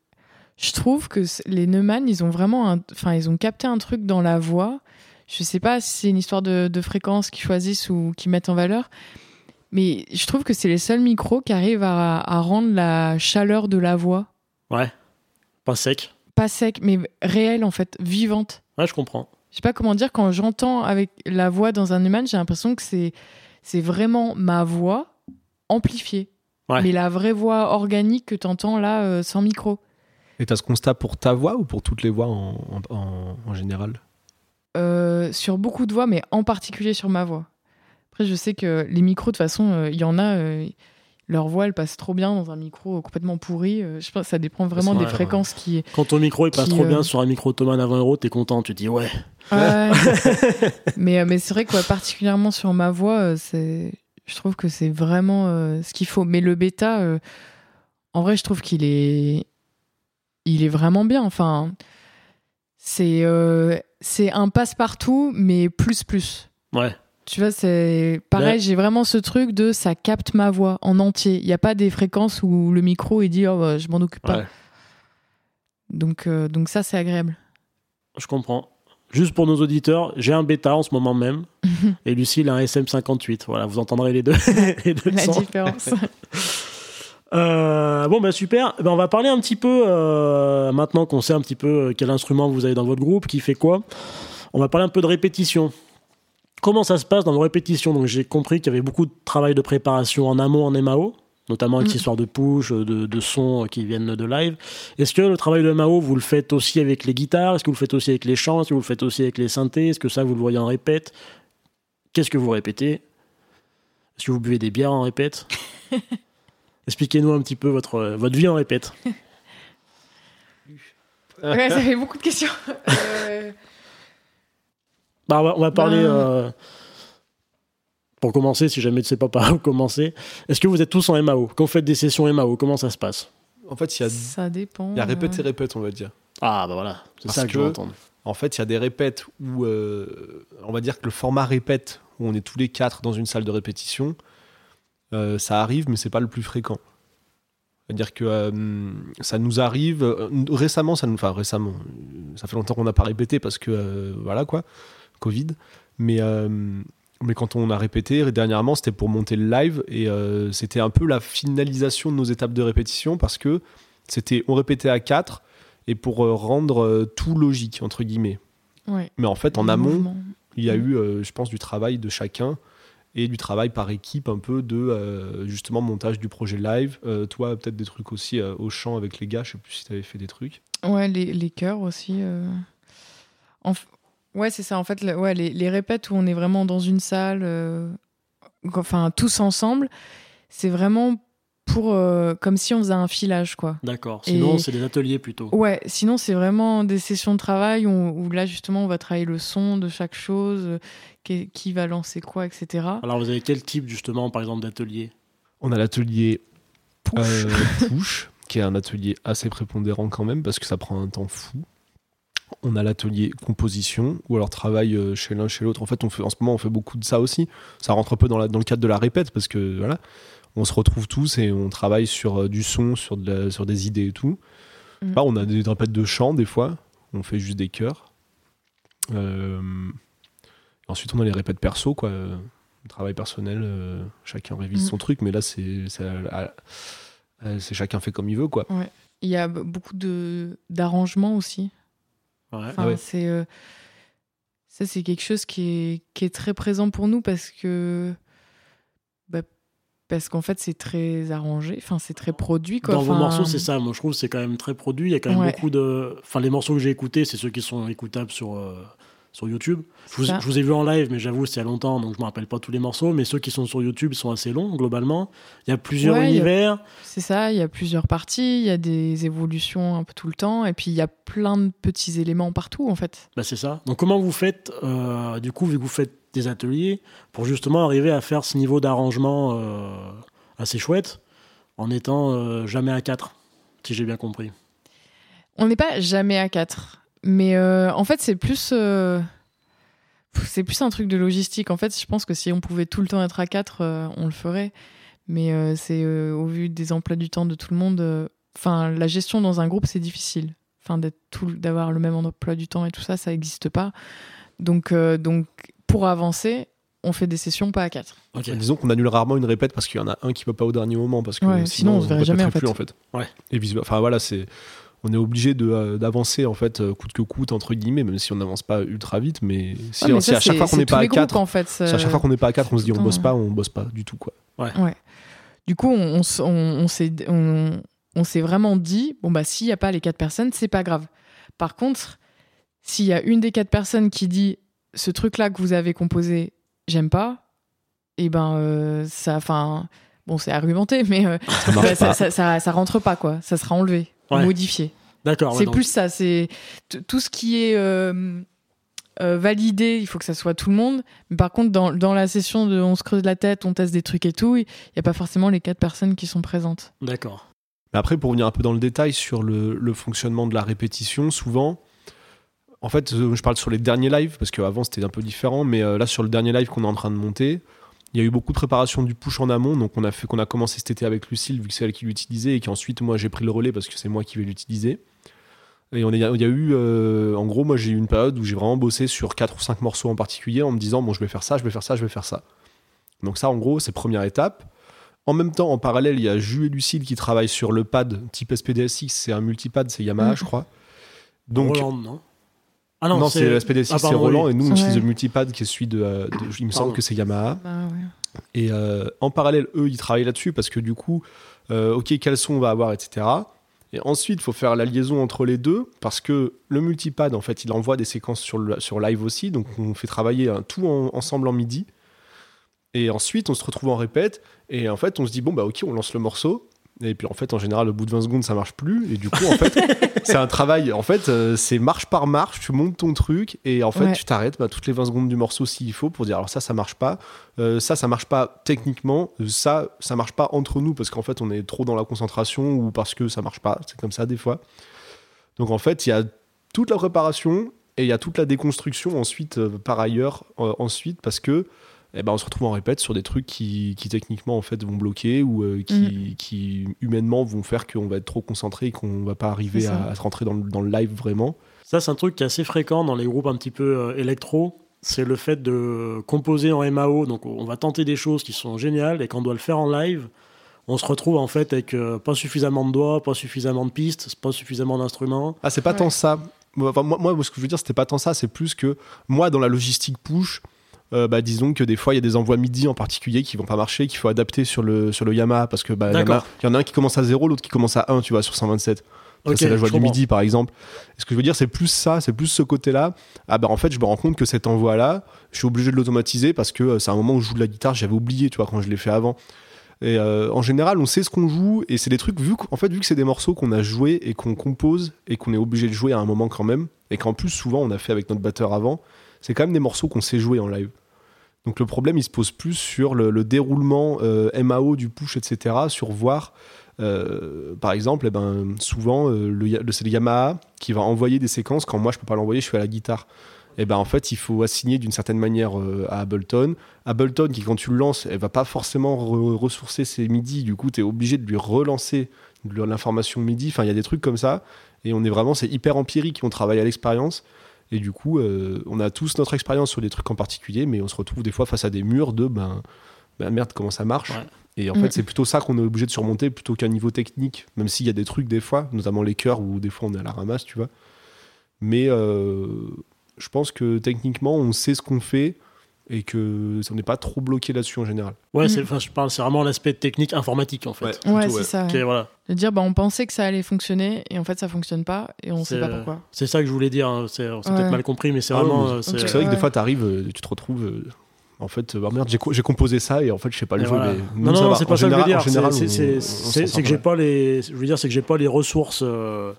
Je trouve que les Neumann, ils ont vraiment. un- Enfin, ils ont capté un truc dans la voix. Je sais pas si c'est une histoire de, de fréquence qu'ils choisissent ou qu'ils mettent en valeur. Mais je trouve que c'est les seuls micros qui arrivent à, à rendre la chaleur de la voix Ouais. Pas sec. pas sec, mais réelle en fait, vivante. Ouais, je comprends. Je sais pas comment dire, quand j'entends avec la voix dans un Neumann, j'ai l'impression que c'est, c'est vraiment ma voix amplifiée. Ouais. Mais la vraie voix organique que tu entends là euh, sans micro. Et tu as ce constat pour ta voix ou pour toutes les voix en, en- en- en général? Euh, sur beaucoup de voix, mais en particulier sur ma voix. Après, je sais que les micros, de toute façon, euh, il y en a, euh, leur voix, elle passe trop bien dans un micro complètement pourri. Euh, je pense que ça dépend vraiment des ouais. fréquences qui. Quand ton micro il passe Qui, trop euh, bien sur un micro Thomann à 20 euros, t'es content. Tu te dis ouais. Ouais. mais euh, mais c'est vrai que ouais, particulièrement sur ma voix, euh, c'est, je trouve que c'est vraiment euh, ce qu'il faut. Mais le bêta, euh, en vrai, je trouve qu'il est, il est vraiment bien. Enfin, c'est euh, c'est un passe-partout, mais plus plus. Ouais. Tu vois, c'est pareil, Ouais. j'ai vraiment ce truc de ça capte ma voix en entier. Il n'y a pas des fréquences où le micro il dit oh, bah, je m'en occupe pas. Donc, donc ça, c'est agréable. Je comprends. Juste pour nos auditeurs, j'ai un bêta en ce moment même. et Lucille a un SM58. Voilà, vous entendrez les deux. les deux La sons. différence. Euh, bon, bah super. Ben, on va parler un petit peu, euh, maintenant qu'on sait un petit peu euh, quel instrument vous avez dans votre groupe, qui fait quoi. On va parler un peu de répétition. Comment ça se passe dans vos répétitions? Donc, j'ai compris qu'il y avait beaucoup de travail de préparation en amont, en MAO, notamment avec Mm. cette histoire de push, de, de sons qui viennent de live. Est-ce que le travail de MAO, vous le faites aussi avec les guitares? Est-ce que vous le faites aussi avec les chants? Est-ce que vous le faites aussi avec les synthés? Est-ce que ça, vous le voyez en répète? Qu'est-ce que vous répétez? Est-ce que vous buvez des bières en répète? Expliquez-nous un petit peu votre, votre vie en répète. ouais, ça fait beaucoup de questions. Euh, Bah, on, va, on va parler. Ben- euh, pour commencer, si jamais tu sais pas par où commencer, est-ce que vous êtes tous en MAO Quand vous faites des sessions MAO, comment ça se passe? En fait, il y a, ça dépend. il y a répète et euh. répète, on va dire. Ah, bah voilà, c'est ça que, je veux entendre. En fait, il y a des répètes où, euh, on va dire que le format répète, où on est tous les quatre dans une salle de répétition, euh, ça arrive, mais c'est pas le plus fréquent. C'est-à-dire que euh, ça nous arrive euh, récemment, ça nous, enfin récemment, ça fait longtemps qu'on n'a pas répété parce que euh, voilà quoi, Covid. Mais euh, mais quand on a répété dernièrement, c'était pour monter le live et euh, c'était un peu la finalisation de nos étapes de répétition parce que c'était on répétait à quatre et pour euh, rendre euh, tout logique entre guillemets. Ouais. Mais en fait, en amont, mouvement. il y a eu, euh, je pense, du travail de chacun et du travail par équipe, un peu de euh, justement montage du projet live. Toi, peut-être des trucs aussi au chant avec les gars. Je sais plus si tu avais fait des trucs. Ouais, les, les chœurs aussi. En Ouais, c'est ça. En fait, le- ouais, les, les répètes où on est vraiment dans une salle, euh, enfin tous ensemble, c'est vraiment pour euh, comme si on faisait un filage, quoi. D'accord. Sinon, Et- c'est des ateliers plutôt. Ouais, sinon c'est vraiment des sessions de travail où, où là justement on va travailler le son de chaque chose, euh, qui, qui va lancer quoi, etc. Alors, vous avez quel type, justement, par exemple, d'atelier? On a l'atelier Push. euh, Push, qui est un atelier assez prépondérant quand même, parce que ça prend un temps fou. On a l'atelier composition, ou alors travail euh, chez l'un, chez l'autre. En fait, on fait, en ce moment, on fait beaucoup de ça aussi. Ça rentre un peu dans, la, dans le cadre de la répète, parce que voilà, on se retrouve tous et on travaille sur euh, du son, sur, de la- sur des idées et tout. Mm. On a des répètes de chant, des fois. On fait juste des chœurs. Euh, ensuite, on a les répètes perso, quoi. Travail personnel, euh, chacun révise Mm. son truc, mais là, c'est chacun fait comme il veut, quoi. Ouais. Il y a beaucoup de d'arrangements aussi. Ouais. Enfin, Ah ouais. c'est euh, ça, c'est quelque chose qui est, qui est très présent pour nous parce que bah, parce qu'en fait, c'est très arrangé. Enfin, c'est très produit. Quoi. Dans vos morceaux, c'est ça. Moi, je trouve que c'est quand même très produit. Il y a quand même Ouais. beaucoup de. Enfin, les morceaux que j'ai écoutés, c'est ceux qui sont écoutables sur, euh, sur YouTube. Je vous, ça. je vous ai vu en live, mais j'avoue, c'est il y a longtemps, donc je me rappelle pas tous les morceaux. Mais ceux qui sont sur YouTube sont assez longs, globalement. Il y a plusieurs Ouais, univers. C'est ça. Il y a plusieurs parties. Il y a des évolutions un peu tout le temps. Et puis, il y a plein de petits éléments partout, en fait. Bah, c'est ça. Donc, comment vous faites, euh, du coup, vu que vous faites des ateliers, pour justement arriver à faire ce niveau d'arrangement euh, assez chouette, en étant euh, jamais à 4, si j'ai bien compris? On n'est pas jamais à 4. Mais euh, en fait, c'est plus. euh, C'est plus un truc de logistique. En fait, je pense que si on pouvait tout le temps être à 4, euh, on le ferait. Mais euh, c'est euh, au vu des emplois du temps de tout le monde. euh, Enfin, la gestion dans un groupe, c'est difficile. Enfin, d'être tout- d'avoir le même emploi du temps et tout ça, ça n'existe pas. Donc, euh, donc, pour avancer, on fait des sessions pas à 4. Ok. Disons qu'on annule rarement une répète parce qu'il y en a un qui peut pas au dernier moment parce que Ouais, sinon, on se verrait jamais, en plus, fait. en fait. Ouais. Et Enfin voilà, c'est on est obligé de, euh, d'avancer en fait euh, coûte que coûte entre guillemets même si on n'avance pas ultra vite mais si, Ouais, mais si ça, à chaque c'est- fois qu'on n'est pas tous à les groupes, 4 en fait. si à chaque fois qu'on n'est pas à 4 on se dit on bosse pas on bosse pas du tout quoi. Du coup, on, on on- on s'est on, on s'est vraiment dit bon bah s'il y a pas les quatre personnes, c'est pas grave. Par contre, s'il y a une des quatre personnes qui dit ce truc-là que vous avez composé, j'aime pas, et ben euh, ça, enfin bon c'est argumenté, mais euh, Ça bah, ça, pas. ça, ça- ça rentre pas quoi, ça sera enlevé, Ouais. modifié. D'accord. ouais, c'est donc- plus ça, c'est tout ce qui est euh, euh, validé, il faut que ça soit tout le monde. Mais par contre, dans, dans la session de on se creuse la tête, on teste des trucs et tout, il n'y a pas forcément les quatre personnes qui sont présentes. D'accord. Mais après, pour venir un peu dans le détail sur le, le fonctionnement de la répétition, souvent, en fait, euh, je parle sur les derniers lives, parce qu'avant c'était un peu différent, mais là, sur le dernier live qu'on est en train de monter, il y a eu beaucoup de préparation du push en amont, donc on a, fait, qu'on a commencé cet été avec Lucille, vu que c'est elle qui l'utilisait, et qu'ensuite, moi, j'ai pris le relais parce que c'est moi qui vais l'utiliser. Et on est- il y a eu, euh, en gros, moi, j'ai eu une période où j'ai vraiment bossé sur 4 ou 5 morceaux en particulier, en me disant, bon, je vais faire ça, je vais faire ça, je vais faire ça. Donc ça, en gros, c'est première étape. En même temps, en parallèle, il y a Jus et Lucille qui travaillent sur le pad type SPDSX. C'est un multipad, c'est Yamaha, Mhm. je crois. Donc, Roland, non? Ah non, c'est le SPDSX, Ah, c'est pardon, Roland, oui. et nous, on utilise le multipad qui est celui de. euh, de- il me semble que c'est Yamaha. Bah ouais. Et euh, en parallèle, eux, ils travaillent là-dessus parce que du coup, euh, ok, quel son on va avoir, etc. Et ensuite, il faut faire la liaison entre les deux parce que le multipad, en fait, il envoie des séquences sur, le, sur live aussi. Donc, on fait travailler hein, tout en- ensemble en midi. Et ensuite, on se retrouve en répète. Et en fait, on se dit, bon, bah, ok, on lance le morceau. Et puis, en fait, en général, au bout de 20 secondes, ça marche plus. Et du coup, en fait, c'est un travail. En fait, euh, c'est marche par marche. Tu montes ton truc. Et en fait, Ouais. tu t'arrêtes bah, toutes les 20 secondes du morceau s'il faut pour dire, alors ça, ça marche pas. Euh, ça, ça marche pas techniquement. Euh, Ça, ça marche pas entre nous parce qu'en fait, on est trop dans la concentration ou parce que ça marche pas. C'est comme ça des fois. Donc en fait, il y a toute la préparation et il y a toute la déconstruction ensuite, euh, par ailleurs, ensuite, parce que eh ben, on se retrouve en répète sur des trucs qui, qui techniquement en fait vont bloquer ou euh, qui, qui humainement vont faire qu'on va être trop concentré et qu'on va pas arriver à, à se rentrer dans le, dans le live vraiment. Ça, c'est un truc qui est assez fréquent dans les groupes un petit peu euh, électro. C'est le fait de composer en MAO. Donc, on va tenter des choses qui sont géniales et quand on doit le faire en live, on se retrouve en fait avec euh, pas suffisamment de doigts, pas suffisamment de pistes, pas suffisamment d'instruments. Ah, c'est pas Ouais. tant ça. Enfin, moi, moi, ce que je veux dire, c'était pas tant ça. C'est plus que moi, dans la logistique push, euh, bah, disons que des fois, il y a des envois MIDI en particulier qui vont pas marcher, qu'il faut adapter sur le, sur le Yamaha. Parce que bah, il y en a un qui commence à 0, l'autre qui commence à 1, tu vois, sur 127. Ça, Ok, c'est la joie du midi, par exemple. Et ce que je veux dire, c'est plus ça, c'est plus ce côté-là. Ah bah en fait, je me rends compte que cet envoi-là, je suis obligé de l'automatiser parce que euh, c'est un moment où je joue de la guitare, j'avais oublié, tu vois, quand je l'ai fait avant. Et euh, en général, on sait ce qu'on joue et c'est des trucs vu qu'en fait vu que c'est des morceaux qu'on a joués et qu'on compose et qu'on est obligé de jouer à un moment quand même et qu'en plus souvent on a fait avec notre batteur avant, c'est quand même des morceaux qu'on sait jouer en live. Donc le problème il se pose plus sur le, le déroulement euh, MAO du push etc. sur voir euh, par exemple, eh ben, souvent, euh, le, c'est le Yamaha qui va envoyer des séquences quand moi je peux pas l'envoyer, je suis à la guitare. Et ben en fait, il faut assigner d'une certaine manière à Ableton. Ableton, qui quand tu le lances, elle va pas forcément re- ressourcer ses MIDI. Du coup, tu es obligé de lui relancer l'information MIDI. Enfin, il y a des trucs comme ça. Et on est vraiment, c'est hyper empirique. On travaille à l'expérience. Et du coup, euh, on a tous notre expérience sur des trucs en particulier, mais on se retrouve des fois face à des murs de ben, ben merde, comment ça marche Ouais. Et en Mm. fait, c'est plutôt ça qu'on est obligé de surmonter plutôt qu'un niveau technique, même s'il y a des trucs des fois, notamment les chœurs où des fois on est à la ramasse, tu vois. Mais euh, je pense que techniquement, on sait ce qu'on fait et que on n'est pas trop bloqué là-dessus en général. Ouais, Mm. c'est, enfin, je parle, c'est vraiment l'aspect technique informatique en fait. Ouais. C'est ouais. ça. Ok, ouais. voilà. De dire, bah, on pensait que ça allait fonctionner et en fait, ça fonctionne pas et on C'est, sait pas euh, pourquoi. C'est ça que je voulais dire. hein. C'est, on s'est Ouais. peut-être mal compris, mais c'est Ah vraiment. euh, c'est, vrai que des fois, tu arrives, tu te retrouves. euh, en fait, euh, bah merde, j'ai, co- j'ai composé ça et en fait, je sais pas le voilà. mais Non, non, ça non, c'est pas ça que je veux dire. en général, C'est- que j'ai pas pas les. Je veux dire, c'est que j'ai pas les ressources. euh,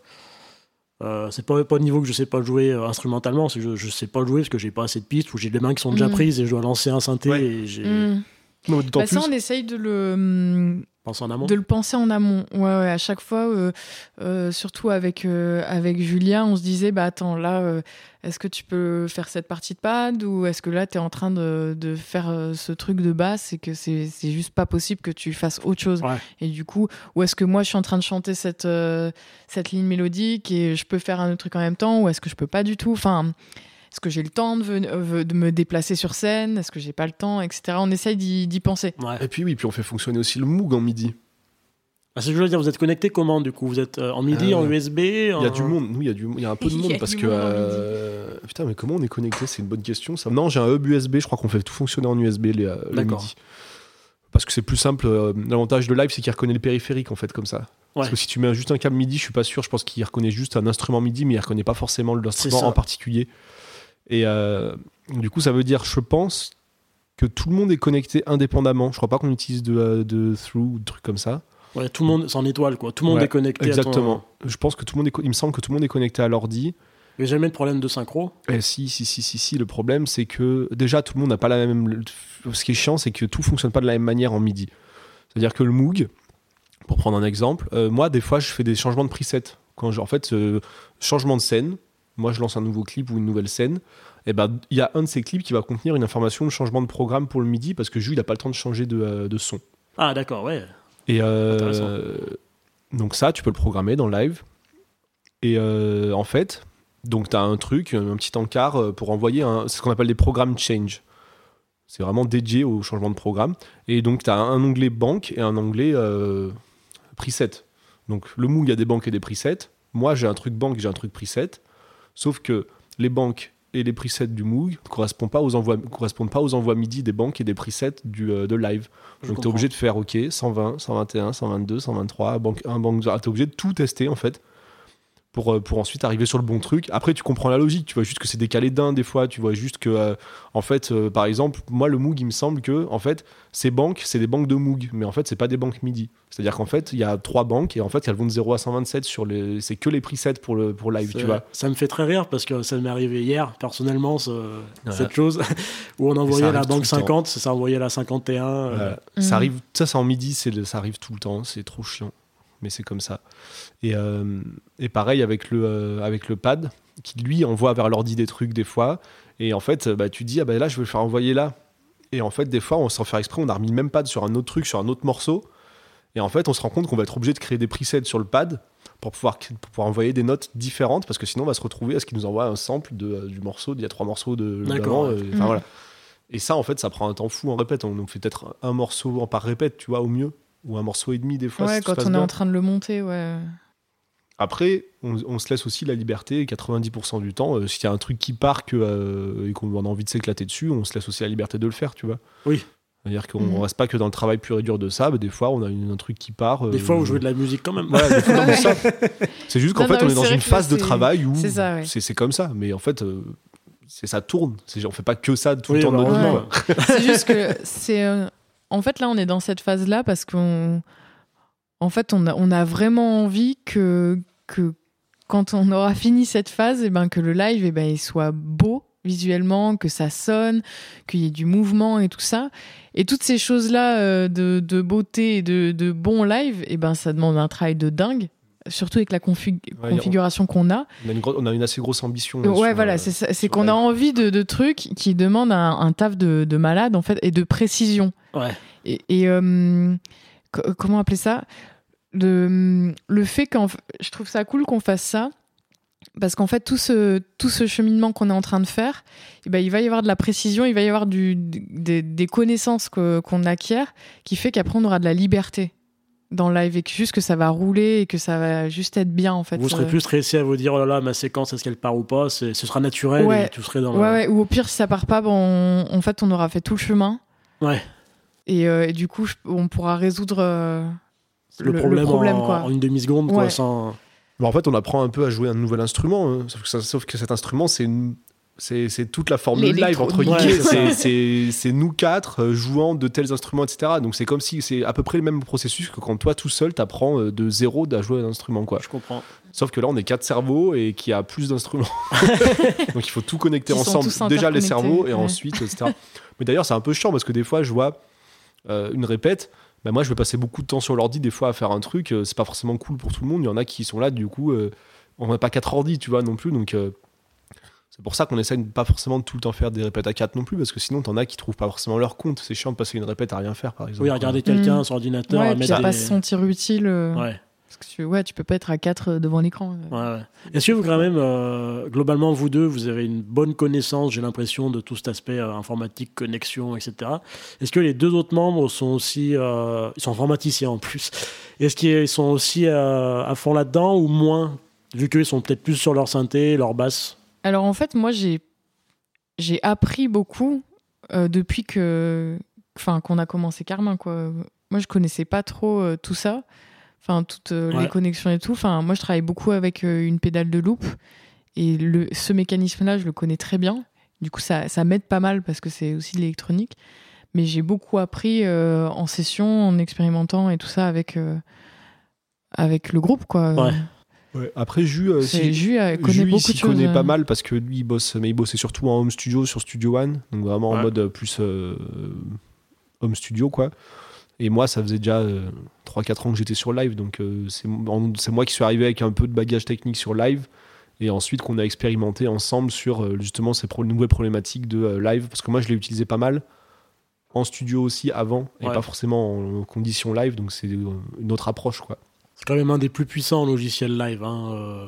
euh, c'est pas, pas au niveau que je sais pas jouer euh, instrumentalement, c'est que je, je sais pas jouer parce que j'ai pas assez de pistes ou j'ai des mains qui sont déjà Mhm. prises et je dois lancer un synthé Ouais. et j'ai Mm. Non, Bah, ça, plus. on essaye de le, pensé en amont. de le penser en amont. Ouais, ouais, à chaque fois, euh, euh, surtout avec, euh, avec Julia, on se disait, bah attends, là, est-ce que tu peux faire cette partie de pad ou est-ce que là, tu es en train de, de faire ce truc de basse et que c'est c'est juste pas possible que tu fasses autre chose. Ouais. Et du coup, ou est-ce que moi, je suis en train de chanter cette, cette ligne mélodique et je peux faire un autre truc en même temps ou est-ce que je peux pas du tout? Enfin, est-ce que j'ai le temps de, euh, de me déplacer sur scène? Est-ce que j'ai pas le temps, etc. On essaye d'y penser. Ouais. Et puis oui, puis on fait fonctionner aussi le Moog en midi. Ah, c'est ce que je veux dire, vous êtes connecté comment du coup? Vous êtes euh, en MIDI, Euh, en USB Il y a en- du monde, nous, il y a, du, il y a un peu de monde a parce que. euh, Putain, mais comment on est connecté C'est une bonne question. Ça. Non, j'ai un hub USB, je crois qu'on fait tout fonctionner en USB les, le midi. Parce que c'est plus simple. euh, L'avantage de live, c'est qu'il reconnaît le périphérique en fait, comme ça. Parce que si tu mets juste un câble MIDI, je suis pas sûr. Je pense qu'il reconnaît juste un instrument MIDI, mais il reconnaît pas forcément l'instrument en particulier. Et euh, du coup, ça veut dire, je pense, que tout le monde est connecté indépendamment. Je crois pas qu'on utilise de, euh, de through ou de trucs comme ça. Ouais, tout le monde, c'est en étoile quoi. Tout le monde Ouais, est connecté. à ton- Exactement. Je pense que tout le monde est. Il me semble que tout le monde est connecté à l'ordi. A jamais de problème de synchro. Eh, si, si, si, si, si. Le problème, c'est que déjà, tout le monde n'a pas la même. Ce qui est chiant, c'est que tout fonctionne pas de la même manière en MIDI. C'est-à-dire que le Moog, pour prendre un exemple, euh, moi, des fois, je fais des changements de preset. Quand je- en fait, euh, changement de scène, moi, je lance un nouveau clip ou une nouvelle scène. Et ben, il y a un de ces clips qui va contenir une information de changement de programme pour le MIDI parce que Jules, il n'a pas le temps de changer de, euh, de son. Ah d'accord, ouais. Et euh, donc ça, tu peux le programmer dans live. Et euh, en fait, donc tu as un truc, un petit encart euh, pour envoyer un, ce qu'on appelle des programmes change. C'est vraiment dédié au changement de programme. Et donc tu as un onglet banque et un onglet euh, preset. Donc le Moog, il y a des banques et des presets. Moi, j'ai un truc banque, j'ai un truc preset. Sauf que les banques et les presets du Moog ne correspondent pas aux envois, correspondent pas aux envois MIDI des banques et des presets du, euh, de live. Je Donc tu es obligé de faire OK, 120, 121, 122, 123, banque 1, banque 2. Tu es obligé de tout tester en fait pour, euh, pour ensuite arriver sur le bon truc. Après, tu comprends la logique. Tu vois juste que c'est décalé d'un des fois. Tu vois juste que, euh, en fait, euh, par exemple, moi, le Moog, il me semble que, en fait, ces banques, c'est des banques de Moog. Mais en fait, c'est pas des banques MIDI. C'est-à-dire qu'en fait, il y a trois banques et en fait, elles vont de 0 à 127 sur les. C'est que les presets pour, le, pour live, tu vois. Ça me fait très rire parce que ça m'est arrivé hier, personnellement, ce- Ouais. cette chose où on envoyait la banque le temps. 50, ça envoyait la 51. euh. Mhm. Ça arrive, ça c'est en midi, ça arrive tout le temps, c'est trop chiant, mais c'est comme ça. Et, euh, et pareil avec le, euh, avec le pad, qui lui envoie vers l'ordi des trucs des fois, et en fait, bah, tu dis, ah bah là, je vais le faire envoyer là. Et en fait, des fois, on s'en faire exprès, on a remis le même pad sur un autre truc, sur un autre morceau, et en fait, on se rend compte qu'on va être obligé de créer des presets sur le pad pour pouvoir, pour pouvoir envoyer des notes différentes, parce que sinon, on va se retrouver à ce qu'il nous envoie un sample de, euh, du morceau, d'il y a trois morceaux de D'accord, d'avant, ouais. enfin, Mhm. voilà. Et ça, en fait, ça prend un temps fou en répète. On nous fait peut-être un morceau en par répète, tu vois, au mieux. Ou un morceau et demi, des fois. Ouais, si quand on est bien. en train de le monter, ouais. Après, on, on se laisse aussi la liberté, 90% du temps. euh, S'il y a un truc qui part que, euh, et qu'on a envie de s'éclater dessus, on se laisse aussi la liberté de le faire, tu vois. Oui. C'est-à-dire qu'on Mhm. reste pas que dans le travail pur et dur de ça, mais des fois, on a une- un truc qui part. Des euh, fois, vous jouez de la musique quand même. Voilà, des c'est juste qu'en fait, non, on est dans une phase de travail où c'est ça, ouais. c'est c'est comme ça. Mais en fait, euh, c'est ça tourne. C'est- On fait pas que ça tout Oui, le temps de bah, notre quoi. C'est juste que c'est. euh, En fait, là, on est dans cette phase-là parce qu'on. En fait, on a, on a vraiment envie que, que quand on aura fini cette phase, et ben, que le live eh ben, il soit beau visuellement, que ça sonne, qu'il y ait du mouvement et tout ça. Et toutes ces choses-là euh, de, de beauté et de, de bon live, et ben, ça demande un travail de dingue, surtout avec la config- Ouais, configuration qu'on a. On a, une gro- on a une assez grosse ambition. là, Ouais, sur, voilà, euh, c'est qu'on a envie de, de trucs qui demandent un, un taf de, de malade, en fait, et de précision. Ouais. Et, et, euh, comment appeler ça? Le, le fait qu'en je trouve ça cool qu'on fasse ça parce qu'en fait, tout ce, tout ce cheminement qu'on est en train de faire, eh ben, il va y avoir de la précision, il va y avoir du, des, des connaissances qu'on acquiert qui fait qu'après, on aura de la liberté dans le live et que juste que ça va rouler et que ça va juste être bien, en fait. Vous serez Euh, plus stressé à vous dire, oh là là, ma séquence, est-ce qu'elle part ou pas? Ce sera naturel Ouais. et tout serait dans ouais, ou au pire, si ça part pas, bon, on- en fait, on aura fait tout le chemin. Ouais. Et, euh, et du coup, je- on pourra résoudre euh, le, le- problème, le problème, en, quoi. en une demi-seconde, quoi, Ouais. sans... En fait, on apprend un peu à jouer un nouvel instrument, hein. sauf, que ça- sauf que cet instrument, c'est une- c'est c'est toute la formule live entre guillemets. Ouais, c'est nous quatre euh, jouant de tels instruments, etc. Donc c'est comme si c'est à peu près le même processus que quand toi tout seul t'apprends de zéro à jouer un instrument quoi. Je comprends. Sauf que là on est quatre cerveaux et qu'il y a plus d'instruments. Donc il faut tout connecter Qui ensemble. Déjà les cerveaux et ouais. ensuite etc. Mais d'ailleurs c'est un peu chiant parce que des fois je vois euh, une répète. Bah, moi je vais passer beaucoup de temps sur l'ordi des fois à faire un truc. euh, c'est pas forcément cool pour tout le monde. Il y en a qui sont là du coup. euh, on n'a pas quatre ordi tu vois non plus donc. euh, c'est pour ça qu'on essaie de pas forcément de tout le temps faire des répètes à 4 non plus, parce que sinon t'en as qui trouvent pas forcément leur compte. C'est chiant de passer une répète à rien faire, par exemple. Oui, regarder quelqu'un Mm. sur ordinateur, ouais, à puis mettre à pas des- se sentir utile. euh, Ouais. Parce que tu, ouais, tu peux pas être à 4 devant l'écran. Ouais, ouais. Est-ce que vous, quand même, euh, globalement, vous deux, vous avez une bonne connaissance, j'ai l'impression, de tout cet aspect euh, informatique, connexion, etc. Est-ce que les deux autres membres sont aussi. euh, ils sont informaticiens en plus. Est-ce qu'ils sont aussi euh, à fond là-dedans ou moins Vu qu'ils sont peut-être plus sur leur synthé, leur basse? Alors en fait, moi j'ai j'ai appris beaucoup euh, depuis que enfin qu'on a commencé Carmin quoi. Moi je connaissais pas trop euh, tout ça. Enfin toutes euh, Ouais. les connexions et tout. Enfin moi je travaille beaucoup avec euh, une pédale de loop et le ce mécanisme là, je le connais très bien. Du coup ça ça m'aide pas mal parce que c'est aussi de l'électronique. Mais j'ai beaucoup appris euh, en session, en expérimentant et tout ça avec euh, avec le groupe quoi. Ouais. Ouais. Après, Jus, euh, C'est si- Jus euh, connaît Jus, beaucoup s'y de choses. connaît pas mal parce que lui, il bosse, mais il bossait surtout en home studio sur Studio One, donc vraiment en mode plus euh, home studio, quoi. Et moi, ça faisait déjà euh, 3-4 ans que j'étais sur live, donc euh, c'est moi qui suis arrivé avec un peu de bagage technique sur live, et ensuite qu'on a expérimenté ensemble sur euh, justement ces pro- nouvelles problématiques de euh, live, parce que moi, je l'ai utilisé pas mal en studio aussi avant, et Ouais. pas forcément en, condition live, donc c'est euh, une autre approche, quoi. C'est quand même un des plus puissants logiciels live. hein, euh,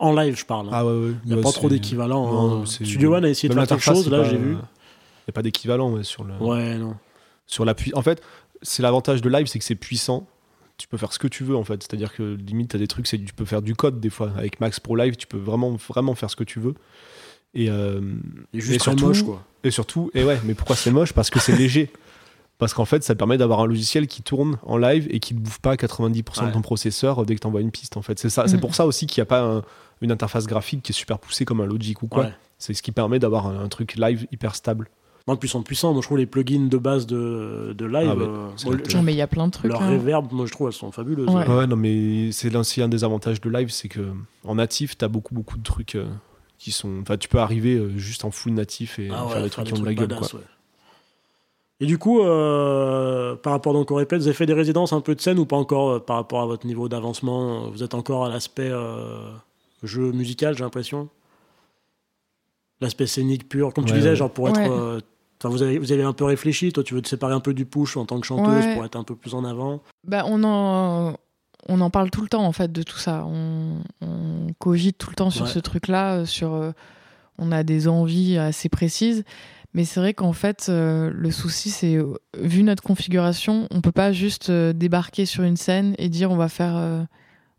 En live, je parle. hein. Ah ouais, ouais. Il n'y a Ouais, pas trop d'équivalent. Hein. Studio One a essayé de faire quelque chose, là, j'ai vu. Il n'y a pas d'équivalent ouais, sur le. Ouais, non. sur la En fait, c'est l'avantage de live, c'est que c'est puissant. Tu peux faire ce que tu veux en fait. C'est-à-dire que limite, tu as des trucs, c'est tu peux faire du code des fois. Avec Max Pro Live, tu peux vraiment, vraiment faire ce que tu veux. Et, euh, juste Et surtout- moche, quoi. et surtout, et ouais, mais pourquoi c'est moche? Parce que c'est léger. Parce qu'en fait, ça permet d'avoir un logiciel qui tourne en live et qui ne bouffe pas 90% Ouais. de ton processeur dès que tu envoies une piste. En fait, c'est ça. C'est Mm. pour ça aussi qu'il n'y a pas un- une interface graphique qui est super poussée comme un Logic ou quoi. Ouais. C'est ce qui permet d'avoir un, un truc live hyper stable. Non, puis ils sont puissants. Moi, je trouve les plugins de base de, de live. Ah ouais, euh, c'est moi, le le- Non mais il y a plein de trucs. leur hein. reverb, moi, je trouve, elles sont fabuleuses. Ouais. Ouais, non, mais c'est aussi un des avantages de live, c'est que en natif, t'as beaucoup, beaucoup de trucs euh, qui sont. Enfin, tu peux arriver euh, juste en full natif et Ah faire ouais, des trucs qui ont de la gueule, quoi. badass. Et du coup, euh, par rapport donc au répète, vous avez fait des résidences un peu de scène ou pas encore euh, par rapport à votre niveau d'avancement? Vous êtes encore à l'aspect euh, jeu musical, j'ai l'impression? L'aspect scénique pur, comme tu disais, ouais. genre pour être. Ouais. Enfin, vous avez, vous avez un peu réfléchi, toi tu veux te séparer un peu du push en tant que chanteuse Ouais. pour être un peu plus en avant. Bah, on en, on en parle tout le temps en fait de tout ça. On, on cogite tout le temps sur Ouais. ce truc-là. euh, Sur, euh, on a des envies assez précises, mais c'est vrai qu'en fait, euh, le souci, c'est euh, vu notre configuration, on peut pas juste débarquer sur une scène et dire on va faire,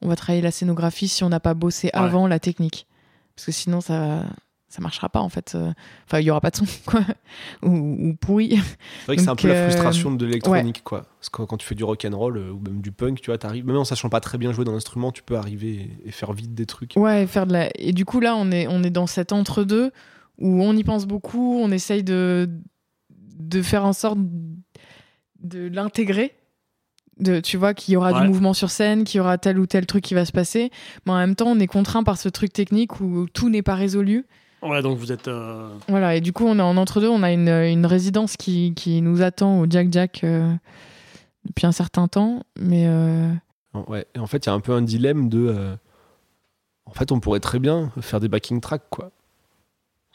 on va travailler la scénographie si on n'a pas bossé avant la technique, parce que sinon ça. Ça marchera pas en fait. Enfin, il y aura pas de son, quoi. ou, ou pourri. C'est vrai que c'est un peu la euh, frustration de l'électronique, quoi. Parce que quand tu fais du rock and roll euh, ou même du punk, tu vois, t'arrives, même en sachant pas très bien jouer d'un instrument, tu peux arriver et, faire vite des trucs. Ouais, faire de la. Et du coup, là, on est, on est dans cet entre-deux où on y pense beaucoup, on essaye de, de faire en sorte de l'intégrer. De, tu vois, qu'il y aura Ouais. du mouvement sur scène, qu'il y aura tel ou tel truc qui va se passer. Mais en même temps, on est contraint par ce truc technique où tout n'est pas résolu. Ouais, donc vous êtes. euh, Voilà, et du coup, on est en entre-deux. On a une, une résidence qui, qui nous attend au Jack Jack euh, depuis un certain temps. Mais euh, Ouais. Et en fait, il y a un peu un dilemme de. euh, En fait, on pourrait très bien faire des backing tracks, quoi.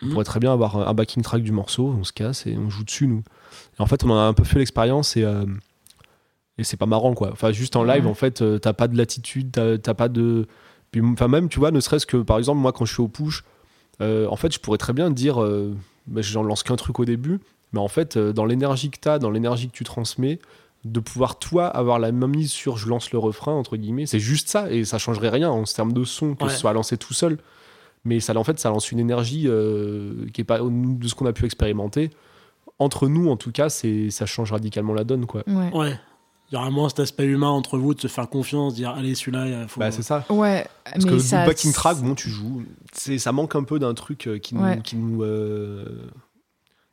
On Mhm. pourrait très bien avoir un backing track du morceau, on se casse et on joue dessus, nous. Et en fait, on en a un peu fait l'expérience et, euh, et c'est pas marrant, quoi. Enfin, juste en live, Ouais. en fait, euh, t'as pas de latitude, t'as t'as pas de Puis, enfin, même, tu vois, ne serait-ce que, par exemple, moi, quand je suis au push, euh, en fait, je pourrais très bien dire, euh, bah, j'en lance qu'un truc au début, mais en fait, euh, dans l'énergie que tu as, dans l'énergie que tu transmets, de pouvoir, toi, avoir la même mise sur je lance le refrain, entre guillemets, c'est juste ça, et ça changerait rien en termes de son, que Ouais. ce soit lancé tout seul. Mais ça, en fait, ça lance une énergie euh, qui est pas de ce qu'on a pu expérimenter. Entre nous, en tout cas, c'est ça change radicalement la donne, quoi. Ouais. Ouais. Il y aura moins cet aspect humain entre vous, de se faire confiance, dire allez, celui-là, il faut. Bah, c'est ça. Ouais, Parce mais que ça, le backing track, bon, tu joues. C'est, ça manque un peu d'un truc euh, qui nous, Ouais. qui nous, euh,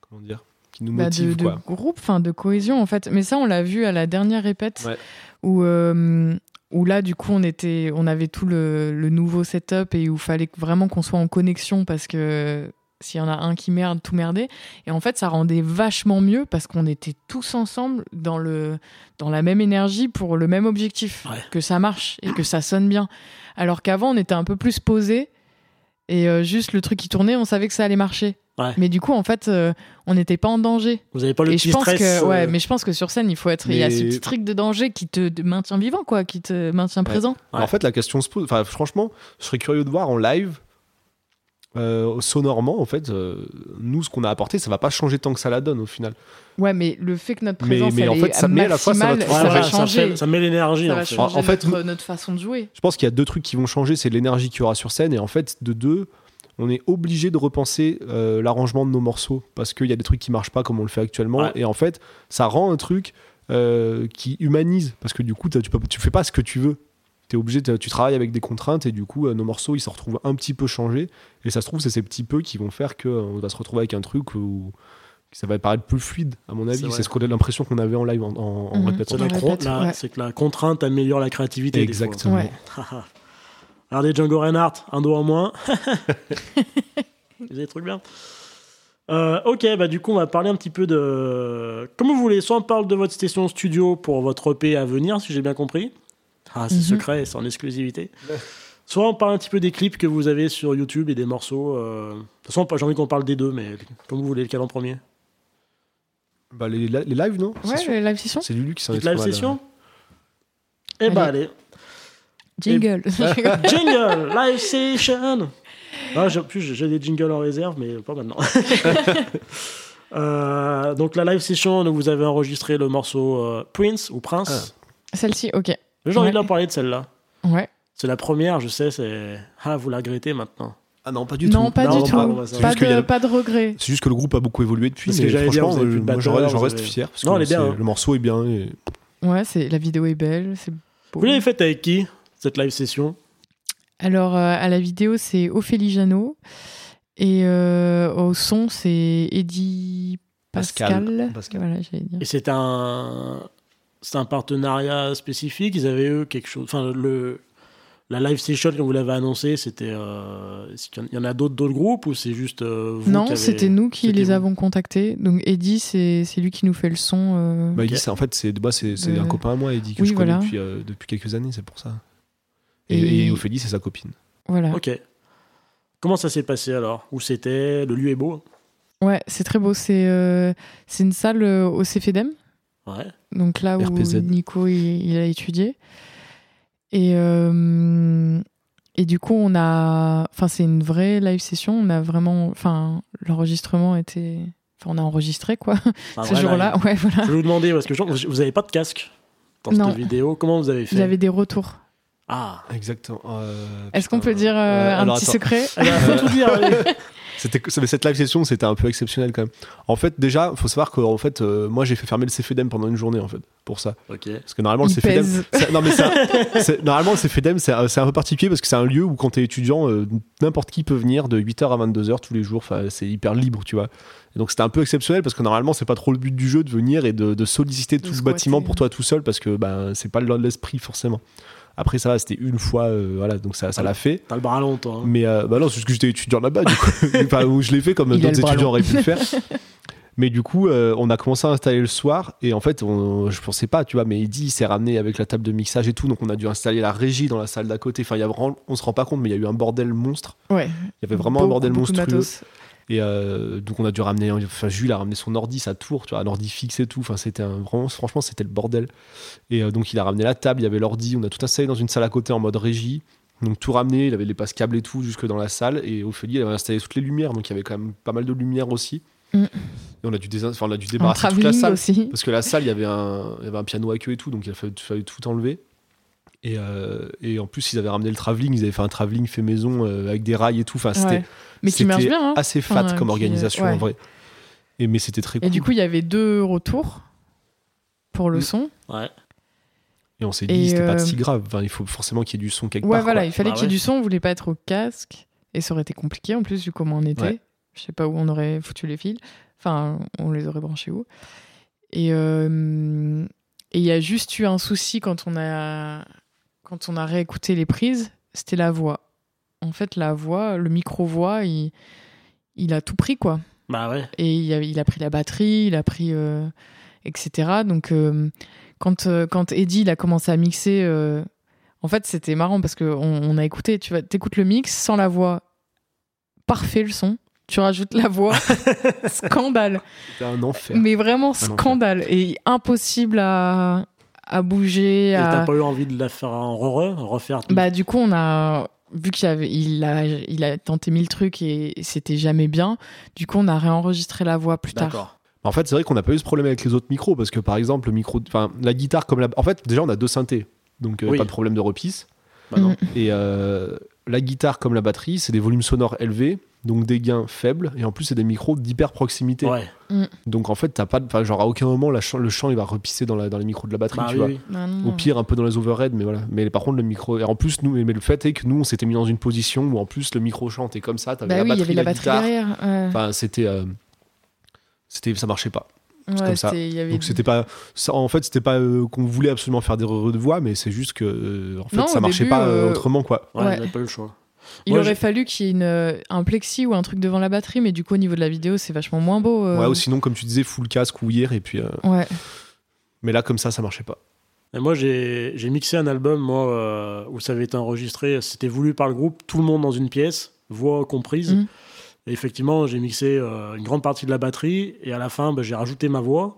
comment dire, qui nous bah, motive, de, de quoi. groupe, enfin de cohésion en fait. Mais ça, on l'a vu à la dernière répète Ouais. où, euh, où là, du coup, on était, on avait tout le, le nouveau setup et où fallait vraiment qu'on soit en connexion parce que s'il y en a un qui merde, tout merdait. Et en fait, ça rendait vachement mieux parce qu'on était tous ensemble dans le dans la même énergie pour le même objectif, Ouais. que ça marche et que ça sonne bien. Alors qu'avant, on était un peu plus posé et euh, juste le truc qui tournait, on savait que ça allait marcher. Ouais. Mais du coup, en fait, euh, on n'était pas en danger. Vous avez pas le Et petit je pense stress. que, ouais, euh, mais je pense que sur scène, il faut être. Il y a ce petit truc de danger qui te maintient vivant, quoi, qui te maintient présent. Ouais. En fait, la question se pose. Enfin, franchement, je serais curieux de voir en live, euh, sonorement, en fait, euh, nous, ce qu'on a apporté, ça va pas changer tant que ça la donne au final. Ouais, mais le fait que notre Mais- présence mais elle en fait, est ça met à la fois, ça ça, va changer. fait- ça met l'énergie. Ça en va fait. changer En fait, notre, nous- notre façon de jouer. Je pense qu'il y a deux trucs qui vont changer, c'est l'énergie qu'il y aura sur scène, et en fait, de deux, on est obligé de repenser euh, l'arrangement de nos morceaux, parce qu'il y a des trucs qui marchent pas comme on le fait actuellement, Ouais. et en fait, ça rend un truc euh, qui humanise, parce que du coup, tu, peux, tu fais pas ce que tu veux. Es obligé, tu travailles avec des contraintes, et du coup, euh, nos morceaux, ils se retrouvent un petit peu changés, et ça se trouve, c'est ces petits peu qui vont faire qu'on va se retrouver avec un truc où ça va paraître plus fluide, à mon avis. C'est ce qu'on a l'impression qu'on avait en live, en, en, en Mhm. répétant. C'est ouais. que la contrainte améliore la créativité. des fois. Exactement. Ouais. Regardez Django Reinhardt, un doigt en moins. Vous avez des trucs bien. Euh, ok, bah du coup, on va parler un petit peu de. Comme vous voulez, soit on parle de votre station studio pour votre EP à venir, si j'ai bien compris. Ah, c'est Mhm. secret, c'est en exclusivité. Soit on parle un petit peu des clips que vous avez sur YouTube et des morceaux. euh, De toute façon, j'ai envie qu'on parle des deux, mais comme vous voulez, lequel en premier? Bah, les, les lives, non? Ouais, sûr. le live session. C'est Lulu qui s'en est live trop mal, session? Eh bah allez. Jingle. Jingle, live session. Ah, j'ai, plus, j'ai des jingles en réserve, mais pas maintenant. Euh, donc la live session, donc vous avez enregistré le morceau euh, Prince ou Prince. Celle-ci, ok. J'ai envie Ouais. de leur parler de celle-là. Ouais. C'est la première, je sais. C'est ah vous la regrettez maintenant. Ah non, pas du Non, tout. pas Non, du on va- tout. Pas de, a- pas de regret. C'est juste que le groupe a beaucoup évolué depuis. Mais franchement, euh, moi, j'en vous reste avez- fier. Parce Non, que elle est bien, hein. Le morceau est bien. et- Ouais, c'est la vidéo est belle, c'est beau. Vous l'avez faite avec qui cette live session? Alors, euh, à la vidéo, c'est Ophélie Janot. Et euh, au son, c'est Eddie Pascal. Pascal. Pascal. Voilà, j'allais dire. Et c'est un c'est un partenariat spécifique. Ils avaient eux quelque chose. Enfin le la live session quand vous l'avez annoncé, c'était euh, qu'il y en a d'autres d'autres groupes ou c'est juste euh, vous qui Non, avez- c'était nous qui les vous. avons contactés. Donc, Eddie, c'est c'est lui qui nous fait le son. euh, Bah, en fait, c'est bah, c'est c'est Euh, un copain à moi, Eddie, que oui, je connais voilà. depuis, euh, depuis quelques années, c'est pour ça. Et, Et- et Ophélie, c'est sa copine. Voilà. Ok. Comment ça s'est passé alors? Où c'était? Le lieu est beau? Ouais, c'est très beau. C'est euh, c'est une salle euh, au CFEDEM. Ouais. Donc là où RPZ. Nico il, il a étudié. Et, euh, et du coup, on a. Enfin, c'est une vraie live session. On a vraiment. Enfin, l'enregistrement était. Enfin, on a enregistré quoi, ce jour-là. Ouais, voilà. Je vais vous demander parce que je- vous vous avez pas de casque dans Non. cette vidéo. Comment vous avez fait? J'avais des retours. Ah. Exactement. Euh, Est-ce qu'on peut dire euh, Euh, un alors, petit attends. secret? Faut tout dire. C'était cette live session, c'était un peu exceptionnel quand même. En fait, déjà, faut savoir que en fait, euh, moi, j'ai fait fermer le CFEDEM pendant une journée en fait, pour ça. ok. Parce que normalement, le Il CFEDEM, non mais ça, normalement, le CFEDEM, c'est un, c'est un peu particulier parce que c'est un lieu où quand t'es étudiant, euh, n'importe qui peut venir de 8h à 22h tous les jours. Enfin, c'est hyper libre, tu vois. Et donc c'était un peu exceptionnel parce que normalement, c'est pas trop le but du jeu de venir et de, de solliciter De tout le bâtiment pour toi tout seul parce que ben c'est pas l'esprit forcément. Après ça, va, c'était une fois, euh, voilà, donc ça, ça l'a fait. T'as le bras long toi. hein. Mais euh, bah non, c'est juste que j'étais étudiant là-bas, du coup. enfin, où je l'ai fait comme d'autres étudiants auraient pu le faire. Mais du coup, euh, on a commencé à installer le soir et en fait, on, je pensais pas, tu vois, mais Eddie il s'est ramené avec la table de mixage et tout, donc on a dû installer la régie dans la salle d'à côté. Enfin, il y a vraiment, on se rend pas compte, mais il y a eu un bordel monstre. Ouais. Il y avait vraiment un bordel monstrueux. Et euh, donc on a dû ramener, enfin Jules a ramené son ordi, sa tour, tu vois, un ordi fixe et tout. Enfin c'était vraiment, franchement c'était le bordel. Et euh, donc il a ramené la table, il y avait l'ordi, on a tout installé dans une salle à côté en mode régie. Donc tout ramené, il avait les passes câbles et tout jusque dans la salle. Et Ophélie, elle avait installé toutes les lumières, donc il y avait quand même pas mal de lumière aussi. Mm. Et on a dû, on a dû débarrasser toute la salle. aussi. Parce que la salle, il y avait un, il y avait un piano à queue et tout, donc il a fallu, fallu tout enlever. Et, euh, et en plus, ils avaient ramené le travelling, ils avaient fait un travelling fait maison euh, avec des rails et tout. Enfin, c'était Ouais. Mais qui marche c'était bien. hein. assez fat Enfin, comme qui- organisation ouais. en vrai. Et, mais c'était très Et cool. du coup, il y avait deux retours pour le son. Ouais. et on s'est et, dit, c'était pas euh, si grave. Enfin, il faut forcément qu'il y ait du son quelque Ouais, part. voilà, quoi. il fallait Bah qu'il y ait ouais. du son, on voulait pas être au casque. Et ça aurait été compliqué en plus, vu comment on était. Ouais. Je sais pas où on aurait foutu les fils. Enfin, on les aurait branchés où. Et euh, et il y a juste eu un souci quand on a, quand on a réécouté les prises, c'était la voix. En fait, la voix, le micro-voix, il, il a tout pris, quoi. Bah ouais. Et il a, il a pris la batterie, il a pris. euh, etc. Donc, euh, quand, euh, quand Eddie il a commencé à mixer, euh, en fait, c'était marrant parce qu'on on a écouté, tu vas, écoutes le mix sans la voix. Parfait le son. Tu rajoutes la voix. scandale. C'était un enfer. Mais vraiment scandale. Et impossible à, à bouger. Et à- t'as pas eu envie de la faire en re refaire tout Bah, du coup, on a. Vu qu'il avait, il a, il a tenté mille trucs et c'était jamais bien, du coup, on a réenregistré la voix plus tard. D'accord. En fait, c'est vrai qu'on n'a pas eu ce problème avec les autres micros parce que par exemple, le micro, enfin, la guitare comme la. En fait, déjà, on a deux synthés, donc euh, Oui. pas de problème de repisse. Bah non. Et euh, la guitare comme la batterie, c'est des volumes sonores élevés, donc des gains faibles, et en plus, c'est des micros d'hyper proximité. Ouais. Donc en fait, t'as pas, de- genre à aucun moment, la ch- le chant il va repisser dans, la, dans les micros de la batterie, Bah tu oui, vois. oui. Bah, non, Au pire, un peu dans les overheads, mais voilà. Mais par contre, le micro. Et en plus, nous, mais le fait est que nous, on s'était mis dans une position où en plus, le micro chantait comme ça. T'avais Bah la oui, il y batterie, avait la batterie guitare. derrière. ouais. Enfin, c'était. euh, c'était ça marchait pas. Ouais, comme ça. c'était- il y avait- Donc c'était pas. ça- en fait, c'était pas euh, qu'on voulait absolument faire des re de voix, mais c'est juste que euh, en fait, Non, ça marchait début, pas euh, euh, autrement, quoi. Ouais, Ouais. on pas eu le choix. Il Moi, aurait fallu qu'il y ait une, un plexi ou un truc devant la batterie, mais du coup, au niveau de la vidéo, c'est vachement moins beau. euh. Ouais, ou sinon, comme tu disais, full casque ou hier, et puis. euh, Ouais. mais là, comme ça, ça marchait pas. Et moi, j'ai mixé un album, moi, euh, où ça avait été enregistré. C'était voulu par le groupe, tout le monde dans une pièce, voix comprise. Mhm. Et effectivement, j'ai mixé euh, une grande partie de la batterie. Et à la fin, bah, j'ai rajouté ma voix.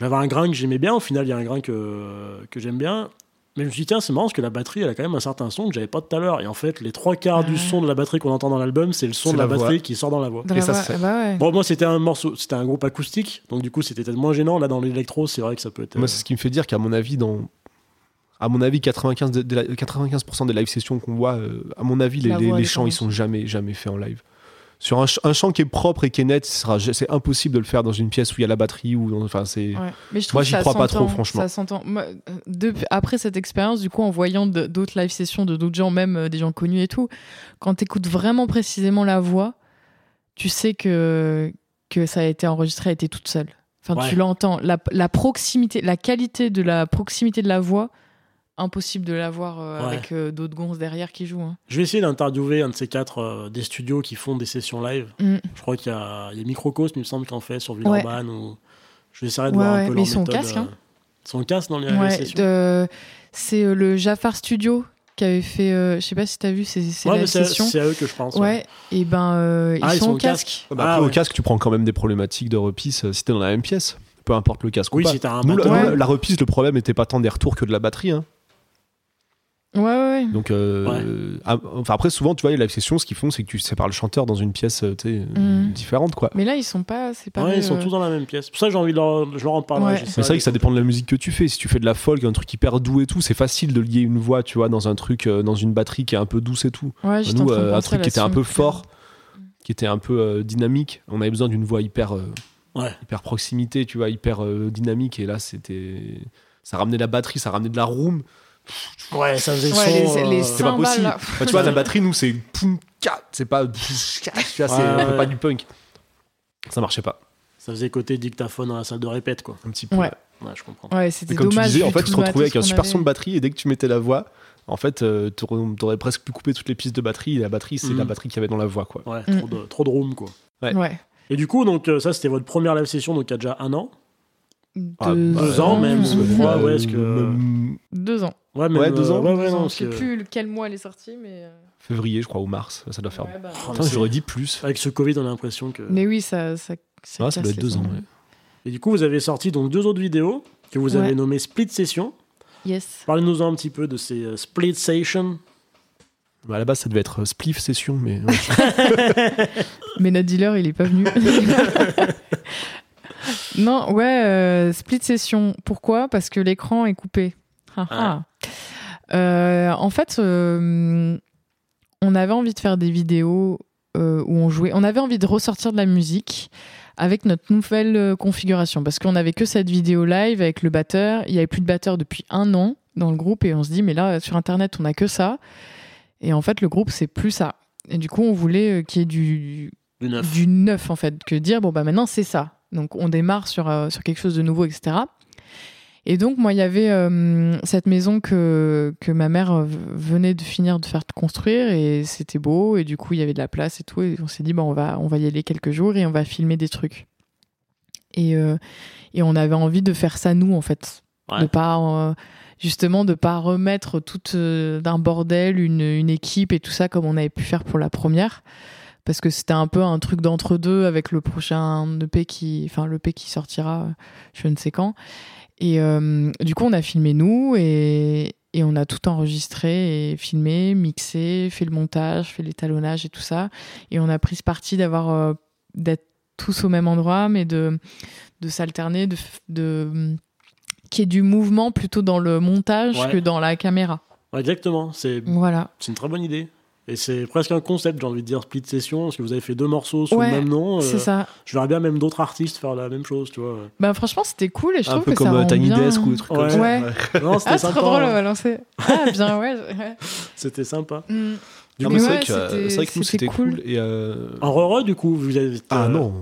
J'avais un grain que j'aimais bien. Au final, il y a un grain que, que j'aime bien. Mais je me suis dit, tiens, c'est marrant parce que la batterie, elle a quand même un certain son que j'avais pas tout à l'heure. Et en fait, les trois quarts du Ah. son de la batterie qu'on entend dans l'album, c'est le son de la, batterie qui sort dans la voix. Dans Et la ça, voix- c'est- bah ouais. Bon, moi, c'était un morceau, c'était un groupe acoustique. Donc, du coup, c'était peut-être moins gênant. Là, dans l'électro, c'est vrai que ça peut être. Moi, euh, c'est ce qui me fait dire qu'à mon avis, dans. À mon avis, 95%, de- de la- 95% des live sessions qu'on voit, euh, à mon avis, les, les- les chants, ils sont jamais, jamais faits en live. Sur un, ch- un chant qui est propre et qui est net, ce sera- c'est impossible de le faire dans une pièce où il y a la batterie ou enfin c'est. Ouais. Mais je trouve Moi, j'y crois pas trop, franchement. Ça s'entend. Moi, depuis- après cette expérience, du coup, en voyant d'autres live sessions de d'autres gens, même euh, des gens connus et tout, quand tu écoutes vraiment précisément la voix, tu sais que, que ça a été enregistré, a été toute seule. Enfin, Ouais. tu l'entends. La, la proximité, la qualité de la proximité de la voix, impossible de l'avoir euh, Ouais. avec euh, d'autres gonzes derrière qui jouent. hein. Je vais essayer d'interviewer un de ces quatre euh, des studios qui font des sessions live. Mm. Je crois qu'il y a, il y a Microcosme, il me semble, qui en fait sur Villeurbanne. Ou... Je vais essayer de Ouais, voir ouais, un peu mais leur ils sont au méthode, casque, euh, hein. Ils sont au casque dans les Ouais, sessions. de- c'est euh, le Jafar Studio qui avait fait. euh, je sais pas si t'as vu Ouais, c'est sessions. c'est à eux que je pense. Ouais, et ben euh, ils, Ah, sont, au casque. Bah, Ah, après, ouais. au casque, tu prends quand même des problématiques de repisse euh, si t'es dans la même pièce. Peu importe le casque Oui, ou pas. si t'as un Nous, la. Ouais. la repisse, le problème n'était pas tant des retours que de la batterie. hein. Ouais, ouais, ouais. Donc, euh, ah, enfin, après, souvent, tu vois, les live sessions, ce qu'ils font, c'est que tu sépares le chanteur dans une pièce euh, euh, Mm. différente, quoi. Mais là, ils sont pas séparés. Ouais, ils sont euh, tous dans la même pièce. Pour ça, j'ai envie de leur, je leur en parler. Ouais. Mais c'est vrai que ça dépend de la musique que tu fais. Si tu fais de la folk, un truc hyper doux et tout, c'est facile de lier une voix, tu vois, dans un truc, euh, dans une batterie qui est un peu douce et tout. Ouais, j'étais Nous, de euh, un truc qui était un peu fort, qui était un peu euh, dynamique. On avait besoin d'une voix hyper, euh, Ouais. hyper proximité, tu vois, hyper euh, dynamique. Et là, c'était, ça ramenait la batterie, ça ramenait de la room. Ouais, ça faisait Ouais, son. les, les euh, C'est pas possible. Enfin, tu vois, la batterie, nous, c'est. C'est pas, tu vois, c'est pas du punk. Ça marchait pas. Ça faisait côté dictaphone dans la salle de répète, quoi. Un petit peu. Ouais. Ouais, je comprends. Ouais, c'était comme dommage. tu disais, en fait, tu te retrouvais avec un super son de batterie et dès que tu mettais la voix, en fait, euh, t'aurais presque pu couper toutes les pistes de batterie. Et la batterie, c'est Mhm. la batterie qu'il y avait dans la voix, quoi. Ouais, Mm. trop, de, trop de room, quoi. Ouais. Ouais. Et du coup, donc, euh, ça, c'était votre première live session, donc il y a déjà un an. Ah, Deux, bah, deux ans, même, ou- je crois. ouais, que- Deux ans. Ouais, même, Ouais, deux euh, ans. Ouais, ouais, Deux non, ans. parce Je sais que- plus quel mois elle est sortie, mais. euh, Février, je crois, ou mars. Ça doit faire. ouais, bah, Oh, mais j'aurais dit plus. Avec ce Covid, on a l'impression que. Mais oui, ça. ça, Ah, ça doit être deux ans. ouais. Et du coup, vous avez sorti donc deux autres vidéos que vous avez nommées Split Session. Yes. Parlez-nous un petit peu de ces euh, Split Sessions. Bah, à la base, ça devait être Spliff Session, mais. Mais notre dealer, il est pas venu. non, ouais, euh, split session. Pourquoi? Parce que l'écran est coupé. Ah, ah. Euh, en fait, euh, on avait envie de faire des vidéos où on jouait. On avait envie de ressortir de la musique avec notre nouvelle configuration. Parce qu'on avait que cette vidéo live avec le batteur. Il y avait plus de batteur depuis un an dans le groupe et on se dit, mais là, sur Internet, on a que ça. Et en fait, le groupe, c'est plus ça. Et du coup, on voulait qu'il y ait du, Du neuf. du neuf en fait, que dire bon bah maintenant c'est ça. Donc on démarre sur, euh, sur quelque chose de nouveau, etc. Et donc moi il y avait euh, cette maison que, que ma mère euh, venait de finir de faire construire et c'était beau et du coup il y avait de la place et tout et on s'est dit bon on va on va y aller quelques jours et on va filmer des trucs. Et, euh, et on avait envie de faire ça nous en fait, Ouais. de pas justement de pas remettre tout d'un bordel une, une équipe et tout ça comme on avait pu faire pour la première parce que c'était un peu un truc d'entre deux avec le prochain EP qui enfin le EP qui sortira euh, je ne sais quand et euh, du coup on a filmé nous et et on a tout enregistré et filmé, mixé, fait le montage, fait l'étalonnage et tout ça. Et on a pris ce parti d'avoir euh, d'être tous au même endroit, mais de de s'alterner, de, de qu'il y ait du mouvement plutôt dans le montage Ouais. que dans la caméra. Exactement. C'est Voilà. c'est une très bonne idée. Et c'est presque un concept, j'ai envie de dire, split session, parce que vous avez fait deux morceaux sous Ouais, le même nom. euh, C'est ça. Je verrais bien même d'autres artistes faire la même chose, tu vois. Bah franchement c'était cool et je un trouve peu que ça comme euh, rend Tiny bien. Desk ou des trucs comme Ouais. ça. Ouais. Non, c'était Ah, sympa. trop drôle, on va lancer. Ah, bien, ouais. ouais. C'était sympa. Mm. Du Non, coup, c'est ouais, vrai que, euh, c'était- c'est vrai que nous, c'était c'était cool. cool. Et euh, En re du coup, vous avez. Ah euh, non.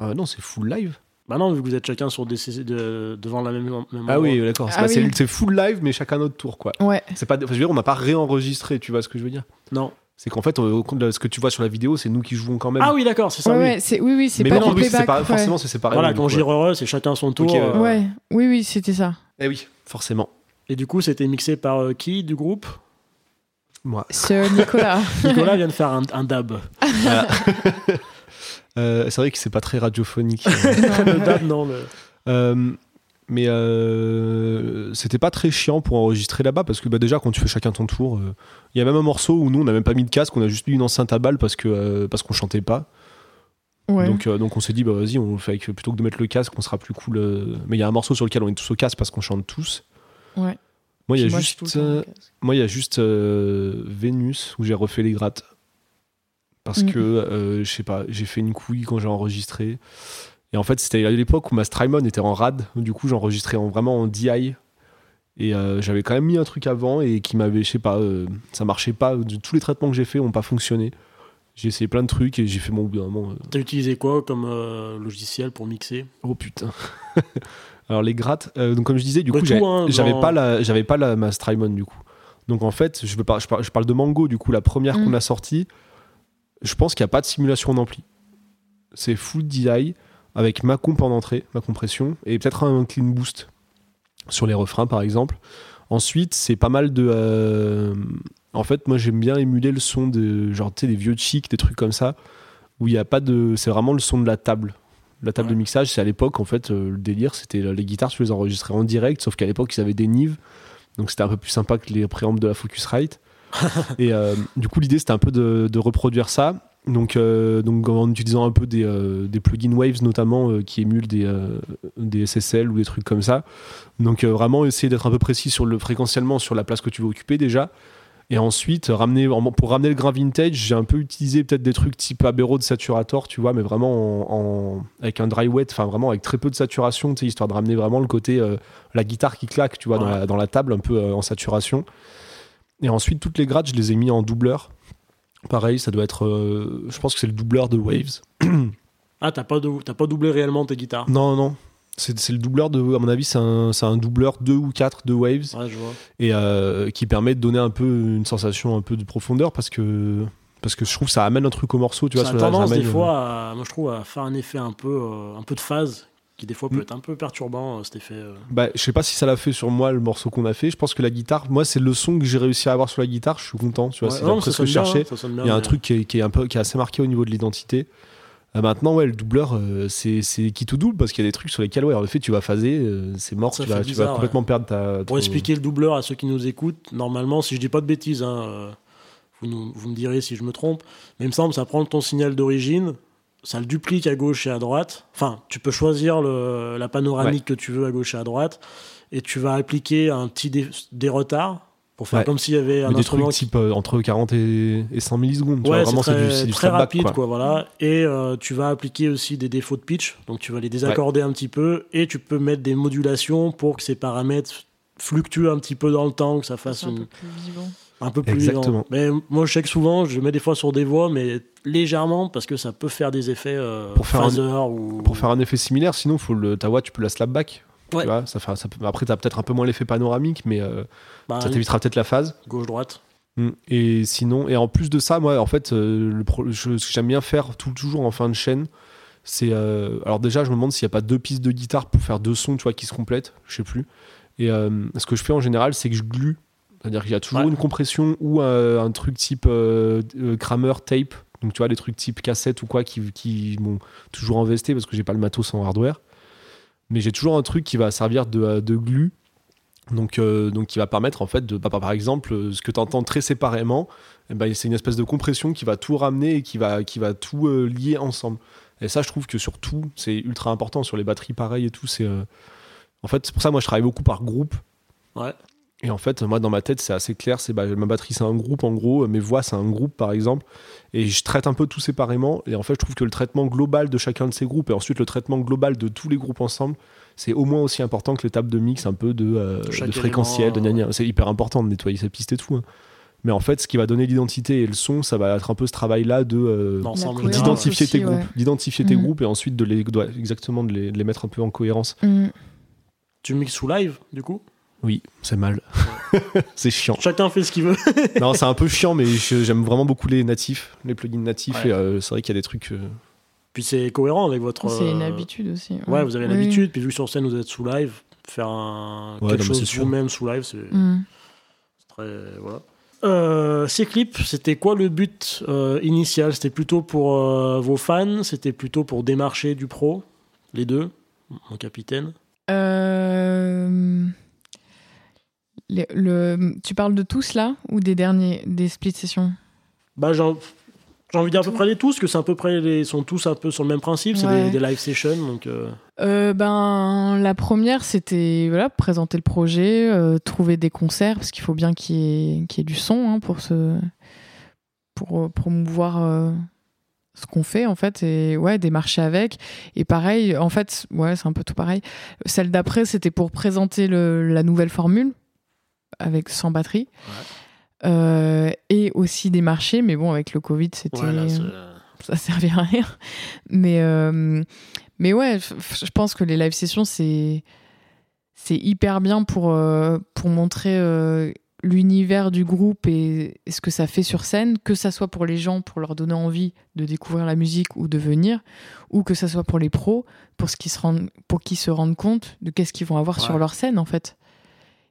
Ah non, c'est full live. Bah non, vu que vous êtes chacun sur des, de, devant la même. même Ah endroit. oui, d'accord. C'est Ah bah, c'est- oui. c'est full live, mais chacun notre tour, quoi. Ouais. C'est pas, enfin, je veux dire, on n'a pas réenregistré, tu vois ce que je veux dire? Non. C'est qu'en fait, au compte de ce que tu vois sur la vidéo, c'est nous qui jouons quand même. Ah oui, d'accord, c'est ça. Ouais, oui. ouais, c'est oui oui, c'est mais pas du oui, c'est playback. pas, ouais. forcément, c'est séparé. Voilà, donc, quand j'y heureux, c'est chacun son tour. Euh, Ouais. Oui oui, c'était ça. Eh oui, forcément. Et du coup, c'était mixé par euh, qui du groupe? Moi. Sir Nicolas. Nicolas vient de faire un, un dab. Voilà. Euh, c'est vrai que c'est pas très radiophonique. le dab, non. Le... Euh, mais euh, c'était pas très chiant pour enregistrer là-bas parce que bah, déjà quand tu fais chacun ton tour, euh, il y a même un morceau où nous on n'a même pas mis de casque, on a juste mis une enceinte à balle parce que euh, parce qu'on chantait pas. Ouais. Donc euh, donc on s'est dit bah vas-y on fait avec, plutôt que de mettre le casque, on sera plus cool. euh. Mais il y a un morceau sur lequel on est tous au casque parce qu'on chante tous. Ouais. Moi il y a juste euh, moi il y a juste euh, Vénus où j'ai refait les grattes parce Mhm. que euh, je sais pas j'ai fait une couille quand j'ai enregistré. Et en fait c'était à l'époque où ma Strymon était en rad. Du coup j'enregistrais en, vraiment en DI et euh, j'avais quand même mis un truc avant et qui m'avait je sais pas euh, ça marchait pas. De- tous les traitements que j'ai fait ont pas fonctionné. J'ai essayé plein de trucs et j'ai fait mon bout d'un moment euh, T'as utilisé quoi comme euh, logiciel pour mixer? Oh putain. Alors les grattes euh, donc comme je disais du Bah, coup j'avais hein, pas la j'avais pas la ma Strymon du coup. Donc en fait je, veux pas, je, parle, je parle de Mango du coup la première Mm. qu'on a sortie je pense qu'il n'y a pas de simulation d'ampli. C'est full DI avec ma comp en entrée ma compression et peut-être un clean boost sur les refrains par exemple. Ensuite c'est pas mal de euh, en fait moi j'aime bien émuler le son de genre tu sais des vieux chics des trucs comme ça où il y a pas de c'est vraiment le son de la table. La table Ouais. de mixage c'est à l'époque en fait euh, le délire c'était les guitares tu les enregistrais en direct sauf qu'à l'époque ils avaient des nives donc c'était un peu plus sympa que les préampes de la Focusrite et euh, du coup l'idée c'était un peu de, de reproduire ça. Donc, euh, donc en utilisant un peu des, euh, des plugins Waves notamment euh, qui émulent des, des SSL ou des trucs comme ça. Donc vraiment essayer d'être un peu précis sur le fréquentiellement sur la place que tu veux occuper déjà. Et ensuite ramener pour ramener le grain vintage j'ai un peu utilisé peut-être des trucs type Abbey de Saturator tu vois mais vraiment en, en- avec un dry wet enfin vraiment avec très peu de saturation tu sais, histoire de ramener vraiment le côté la guitare qui claque tu vois dans, la, dans la table un peu en saturation et ensuite toutes les grattes je les ai mis en doubleur. Pareil ça doit être euh, je pense que c'est le doubleur de Waves. Ah, t'as pas, dou- t'as pas doublé réellement tes guitares? Non non. C'est c'est le doubleur de à mon avis c'est un, c'est un doubleur 2 ou 4 de Waves. Ouais, je vois. et euh, qui permet de donner un peu une sensation un peu de profondeur parce que parce que je trouve que ça amène un truc au morceau tu vois ça a ça tendance des fois, à, moi je trouve, à faire un effet un peu, euh, un peu de phase qui des fois peut Mm. être un peu perturbant, euh, cet effet. euh. bah, je sais pas si ça l'a fait sur moi le morceau qu'on a fait je pense que la guitare moi c'est le son que j'ai réussi à avoir sur la guitare je suis content tu vois Ouais, c'est non, d'après ça ce que je cherchais il y a un truc qui est, qui est un peu qui est assez marqué au niveau de l'identité Euh, maintenant ouais le doubleur euh, c'est c'est qui tout double parce qu'il y a des trucs sur lesquels ouais en effet tu vas phaser euh, c'est mort tu vas, tu complètement perdre ta Pour expliquer le doubleur à ceux qui nous écoutent, normalement, si je dis pas de bêtises, hein, vous, nous- vous me direz si je me trompe, mais il me semble que ça prend ton signal d'origine, ça le duplique à gauche et à droite. Enfin, tu peux choisir le- la panoramique que tu veux à gauche et à droite, et tu vas appliquer un petit dé- des retards pour faire Ouais. comme s'il y avait un Mais des instrument trucs type euh, entre 40 et, et 100 millisecondes. Ouais, c'est très, du, c'est du très rapide, quoi. quoi. voilà. Et euh, tu vas appliquer aussi des défauts de pitch, donc tu vas les désaccorder un petit peu, et tu peux mettre des modulations pour que ces paramètres fluctuent un petit peu dans le temps, que ça fasse un une- peu plus vivant. Un peu plus Exactement. Mais moi, je sais que souvent, je mets des fois sur des voix, mais légèrement, parce que ça peut faire des effets euh, Pour faire un- ou... Pour faire un effet similaire, sinon, faut le, ta voix, tu peux la slap back. tu Ouais. vois, ça fait, ça peut- après, tu as peut-être un peu moins l'effet panoramique, mais euh, bah, ça t'évitera peut-être la phase. gauche-droite. Mm. Et sinon, et en plus de ça, moi, en fait, euh, le pro- je- ce que j'aime bien faire tout, toujours en fin de chaîne, c'est. euh, alors, déjà, je me demande s'il n'y a pas deux pistes de guitare pour faire deux sons, tu vois, qui se complètent. Je sais plus. Et euh, ce que je fais en général, c'est que je glue. C'est-à-dire qu'il y a toujours Ouais. une compression ou euh, un truc type euh, euh, Kramer tape. Donc, tu vois, des trucs type cassette ou quoi qui, qui m'ont toujours investé parce que j'ai pas le matos en hardware. Mais j'ai toujours un truc qui va servir de, euh, de glue donc, euh, donc qui va permettre en fait de, bah, par exemple, ce que tu entends très séparément, eh ben, c'est une espèce de compression qui va tout ramener et qui va, qui va tout euh, lier ensemble. Et ça, je trouve que sur tout, c'est ultra important. Sur les batteries, pareil et tout. C'est, En fait, c'est pour ça moi je travaille beaucoup par groupe. Ouais. Et en fait, moi dans ma tête, c'est assez clair. C'est bah, ma batterie, c'est un groupe en gros. Mes voix, c'est un groupe par exemple. Et je traite un peu tout séparément. Et en fait, je trouve que le traitement global de chacun de ces groupes et ensuite le traitement global de tous les groupes ensemble, c'est au moins aussi important que l'étape de mix, un peu de, euh, De fréquentiel, de gna. C'est hyper important de nettoyer sa piste et tout. hein. Mais en fait, ce qui va donner l'identité et le son, ça va être un peu ce travail-là de euh, d'identifier tes groupes, ouais. d'identifier tes Mhm. groupes et ensuite de les, exactement de les, de les mettre un peu en cohérence. Mm. Tu mixes sous live, du coup? Oui, c'est mal. c'est chiant. Chacun fait ce qu'il veut. non, c'est un peu chiant, mais j'aime vraiment beaucoup les natifs, les plugins natifs. Ouais. Et euh, c'est vrai qu'il y a des trucs. euh, Puis c'est cohérent avec votre... C'est une euh, habitude aussi. Ouais, vous avez Oui. l'habitude, puis vu que sur scène vous êtes sous live, faire un... Ouais, quelque non, chose vous-même sous live, c'est Mm. c'est très... Voilà. Euh, ces clips, c'était quoi le but euh, initial? C'était plutôt pour euh, vos fans? C'était plutôt pour démarcher du pro? Les deux? Mon capitaine? Euh, le, tu parles de tous là ou des derniers, des split sessions? Bah, j'ai envie de dire à peu près les tous, que c'est à peu près les sont tous un peu sur le même principe, c'est Ouais. des, des live sessions, donc euh, Euh, Ben la première c'était voilà présenter le projet, euh, trouver des concerts parce qu'il faut bien qu'il y, ait- qu'il y ait du son hein, pour se pour promouvoir ce qu'on fait en fait et ouais démarcher avec. Et pareil en fait ouais c'est un peu tout pareil. Celle d'après c'était pour présenter le, la nouvelle formule avec sans batterie. Euh, et aussi démarcher, mais bon, avec le Covid, c'était ouais, là, c'est- ça servait à rien. Mais, euh, mais ouais, je pense que les live sessions, c'est, c'est hyper bien pour, euh, pour montrer euh, l'univers du groupe et, et ce que ça fait sur scène, que ça soit pour les gens, pour leur donner envie de découvrir la musique ou de venir, ou que ça soit pour les pros, pour, ce qu'ils se rendent, pour qu'ils se rendent compte de qu'est-ce qu'ils vont avoir sur leur scène, en fait.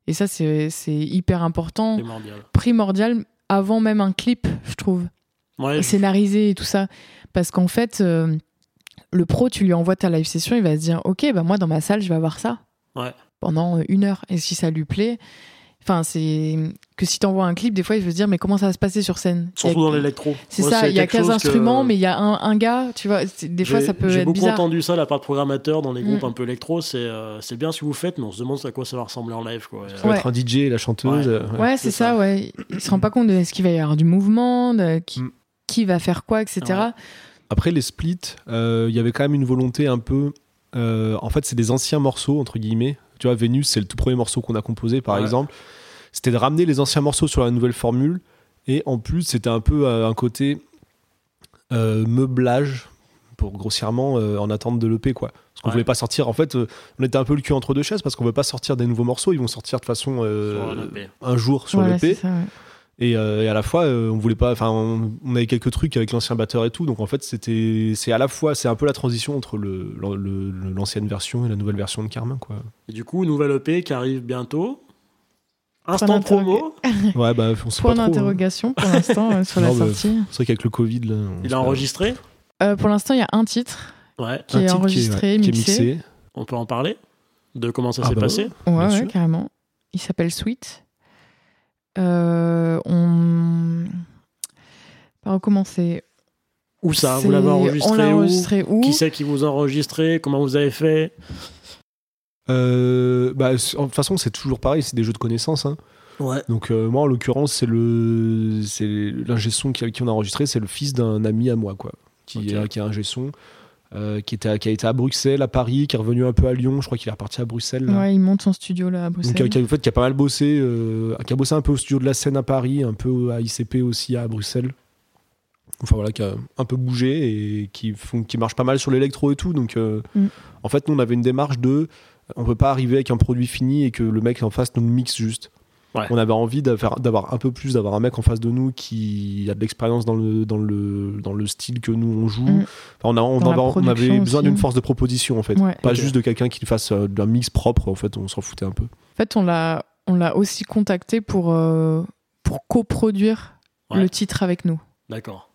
Et ça, c'est, hyper important, primordial. primordial, avant même un clip, je trouve Ouais, scénarisé et tout ça. Parce qu'en fait, euh, le pro, tu lui envoies ta live session, il va se dire Ok, bah moi dans ma salle, je vais avoir ça Ouais. pendant une heure. Et si ça lui plaît, enfin, c'est que si t'envoies un clip, des fois, il veut se dire Mais comment ça va se passer sur scène? Y a- surtout dans l'électro. C'est ça, il y a quelque 15 chose que- instruments, mais il y a un, un gars, tu vois, des fois J'ai- ça peut J'ai être beaucoup bizarre. entendu ça, la part de programmateur dans les groupes Mm. un peu électro, c'est euh, c'est bien si vous faites, mais on se demande à quoi ça va ressembler en live. Quoi. Ça va Ouais. être un DJ et la chanteuse. Ouais. euh, ouais. Ouais, c'est ça, ça. ouais. Il se rend pas compte de est-ce qu'il va y avoir du mouvement, de qui, Mm. qui va faire quoi, etc. Ouais. Après les splits, euh, il y avait quand même une volonté un peu. euh, en fait, c'est des anciens morceaux entre guillemets. Tu vois, Vénus, c'est le tout premier morceau qu'on a composé, par Ouais. exemple. C'était de ramener les anciens morceaux sur la nouvelle formule, et en plus, c'était un peu euh, un côté euh, meublage pour grossièrement euh, en attente de l'EP quoi. Parce qu'on Ouais. voulait pas sortir. En fait, euh, on était un peu le cul entre deux chaises parce qu'on veut pas sortir des nouveaux morceaux. Ils vont sortir de façon euh, Sur un jour sur l'EP. Ouais. Et, euh, et à la fois, euh, on voulait pas. Enfin, on, on avait quelques trucs avec l'ancien batteur et tout. Donc en fait, c'était, c'est à la fois, c'est un peu la transition entre le, le- le- l'ancienne version et la nouvelle version de Carmin, quoi. Et du coup, nouvelle EP qui arrive bientôt. Instant promo. Ouais, bah, on sait Point pas trop. hein. d'interrogation pour l'instant euh, sur la bah, sortie. C'est vrai qu'avec le Covid, là. Il a enregistré. Euh, pour l'instant, il y a un titre Ouais. qui Un est titre enregistré, ouais, qui est mixé. On peut en parler de comment ça Ah s'est bah passé. ouais. Ouais, ouais, carrément. Il s'appelle Sweet. Euh, on... Par commencer? Où ça? Vous l'avez enregistré, On où? où? Qui c'est qui vous a enregistré? Comment vous avez fait? Euh, bah, c- de toute façon, c'est toujours pareil, c'est des jeux de connaissances. hein. Ouais. Donc, euh, moi, en l'occurrence, c'est le, c'est l'ingé son qui, qui on a enregistré, c'est le fils d'un ami à moi, quoi, qui, Ok. est- qui est ingé son, euh, qui, était à- qui a été à Bruxelles, à Paris, qui est revenu un peu à Lyon. Je crois qu'il est reparti à Bruxelles. là. Ouais, il monte son studio là à Donc, Bruxelles. qui a, qui a- en fait, qui a pas mal bossé, euh, qui a bossé un peu au studio de la scène à Paris, un peu à ICP aussi à Bruxelles. Enfin voilà, qui a un peu bougé et qui, font, qui marche pas mal sur l'électro et tout. Donc, euh, Mm. en fait, nous, on avait une démarche de. On peut pas arriver avec un produit fini et que le mec en face nous le mixe juste. Ouais. On avait envie d'avoir un peu plus, d'avoir un mec en face de nous qui a de l'expérience dans le, dans, le, dans le style que nous on joue. Mm. Enfin, on, a, avait- on avait production besoin d'une force de proposition en fait. Ouais. Pas juste de quelqu'un qui fasse euh, un mix propre. En fait, on s'en foutait un peu. En fait, on l'a, on l'a aussi contacté pour, euh, pour coproduire Ouais. le titre avec nous. D'accord.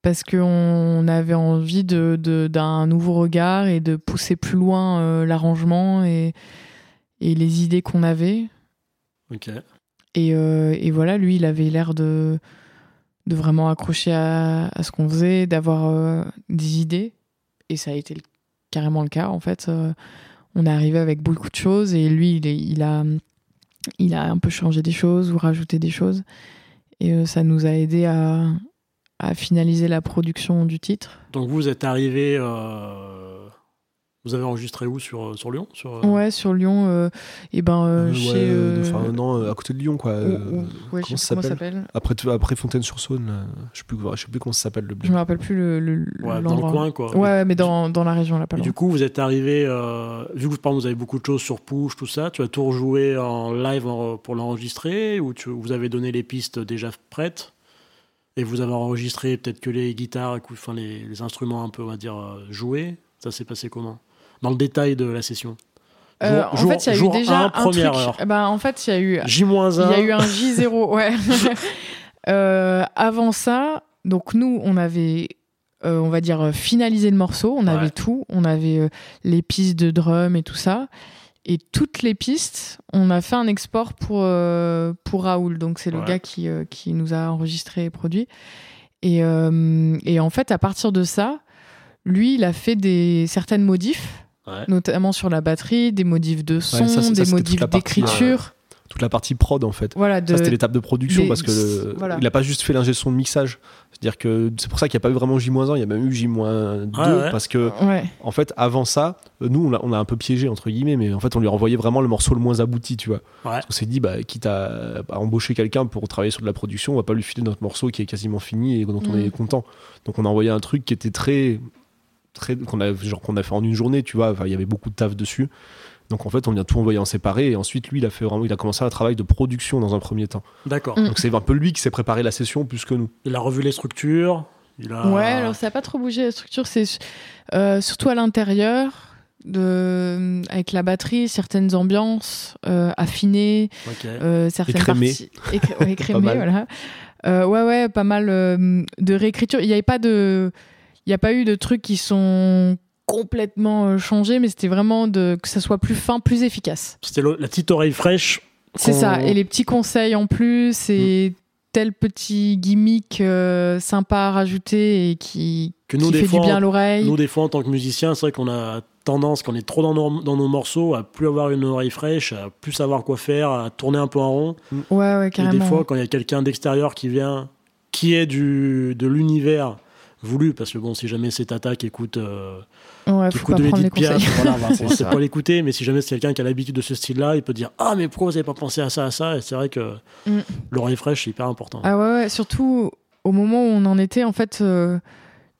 Parce qu'on avait envie de, de- d'un nouveau regard et de pousser plus loin euh, l'arrangement et, et les idées qu'on avait. Et, euh, et voilà, lui, il avait l'air de, de vraiment accrocher à, à ce qu'on faisait, d'avoir euh, des idées. Et ça a été le- carrément le cas, en fait. Euh, on est arrivé avec beaucoup de choses et lui, il, est- il, a, il a un peu changé des choses ou rajouté des choses. Et ça nous a aidé à, à finaliser la production du titre. Donc vous êtes arrivé. Euh, Vous avez enregistré où sur, sur Lyon sur, euh, Ouais, sur Lyon, euh, et ben euh, Euh, chez. ouais, euh, enfin, non, euh, à côté de Lyon, quoi. ou- euh, ou- ouais, comment ça s'appelle. Après, après Fontaine-sur-Saône, je sais plus, je sais plus comment ça s'appelle le Je me rappelle plus le, le- ouais, dans le coin, quoi. Ouais, mais dans, dans la région là, pas Et du coup, vous êtes arrivé, euh, vu que vous avez beaucoup de choses sur Push, tout ça, tu as tout rejoué en live pour l'enregistrer ou tu, vous avez donné les pistes déjà prêtes et vous avez enregistré peut-être que les guitares, enfin les, les instruments un peu, on va dire, euh, joués Ça s'est passé comment? Dans le détail de la session Euh, Jour- en fait, il y a eu déjà un, un première truc. heure. Eh ben, en fait, il y a eu, il J-1. y a eu un J0. ouais. Euh, avant ça, donc nous, on avait, euh, on va dire, finalisé le morceau. On Ouais. avait tout. On avait les pistes de drum et tout ça. Et toutes les pistes, on a fait un export pour, pour Raoul. Donc, c'est le Ouais. gars qui, qui nous a enregistré et produit. Et, et en fait, à partir de ça, lui, il a fait des, certaines modifs Ouais. notamment sur la batterie, des modifs de son, ça, c'est- ça, des modifs d'écriture. toute la partie prod, en fait. Voilà, de, Ça, c'était l'étape de production des- parce que le- voilà. il a pas juste fait l'ingé son de mixage. C'est-à-dire que c'est pour ça qu'il n'y a pas eu vraiment J-1, il y a même eu J-2 Ah ouais. parce que ouais. en fait avant ça, euh, nous on a un peu piégé entre guillemets, mais en fait on lui a envoyé vraiment le morceau le moins abouti, tu vois. Ouais. On s'est dit bah quitte à, à embaucher quelqu'un pour travailler sur de la production, on va pas lui filer notre morceau qui est quasiment fini et dont on Mm. est content. Donc on a envoyé un truc qui était très très qu'on a genre qu'on a fait en une journée, tu vois. Enfin, il y avait beaucoup de taf dessus. Donc en fait, on a tout envoyé en séparé et ensuite lui, il a fait vraiment, il a commencé un travail de production dans un premier temps. D'accord. Mm. Donc c'est un peu lui qui s'est préparé la session plus que nous. Il a revu les structures. Il a... Ouais, alors ça n'a pas trop bougé la structure, c'est euh, surtout à l'intérieur, de, avec la batterie, certaines ambiances euh, affinées, Ok. euh, certaines Écrémées. parties ouais, écrémées, voilà. Euh, ouais, ouais, pas mal euh, de réécriture. Il n'y avait pas de, il n'y a pas eu de trucs qui sont complètement euh, changés, mais c'était vraiment de que ça soit plus fin, plus efficace. C'était la petite oreille fraîche. C'est ça. Et les petits conseils en plus et tel petit gimmick euh, sympa à rajouter et qui, Que nous, qui des fait fois, du bien à l'oreille. Nous, des fois, en tant que musiciens, c'est vrai qu'on a tendance, quand on est trop dans nos, dans nos morceaux, à plus avoir une oreille fraîche, à plus savoir quoi faire, à tourner un peu en rond. Ouais, ouais, Et carrément. des fois, quand il y a quelqu'un d'extérieur qui vient, qui est du, de l'univers voulu, parce que bon, si jamais c'est Tata qui écoute, euh, ouais, qui faut écoute pas de Edith Piaf, voilà, on va- pas l'écouter, mais si jamais c'est quelqu'un qui a l'habitude de ce style-là, il peut dire Ah, mais pourquoi vous n'avez pas pensé à ça, à ça? Et c'est vrai que Mm. l'oreille fraîche, c'est hyper important. Ah ouais, ouais, surtout au moment où on en était, en fait, euh,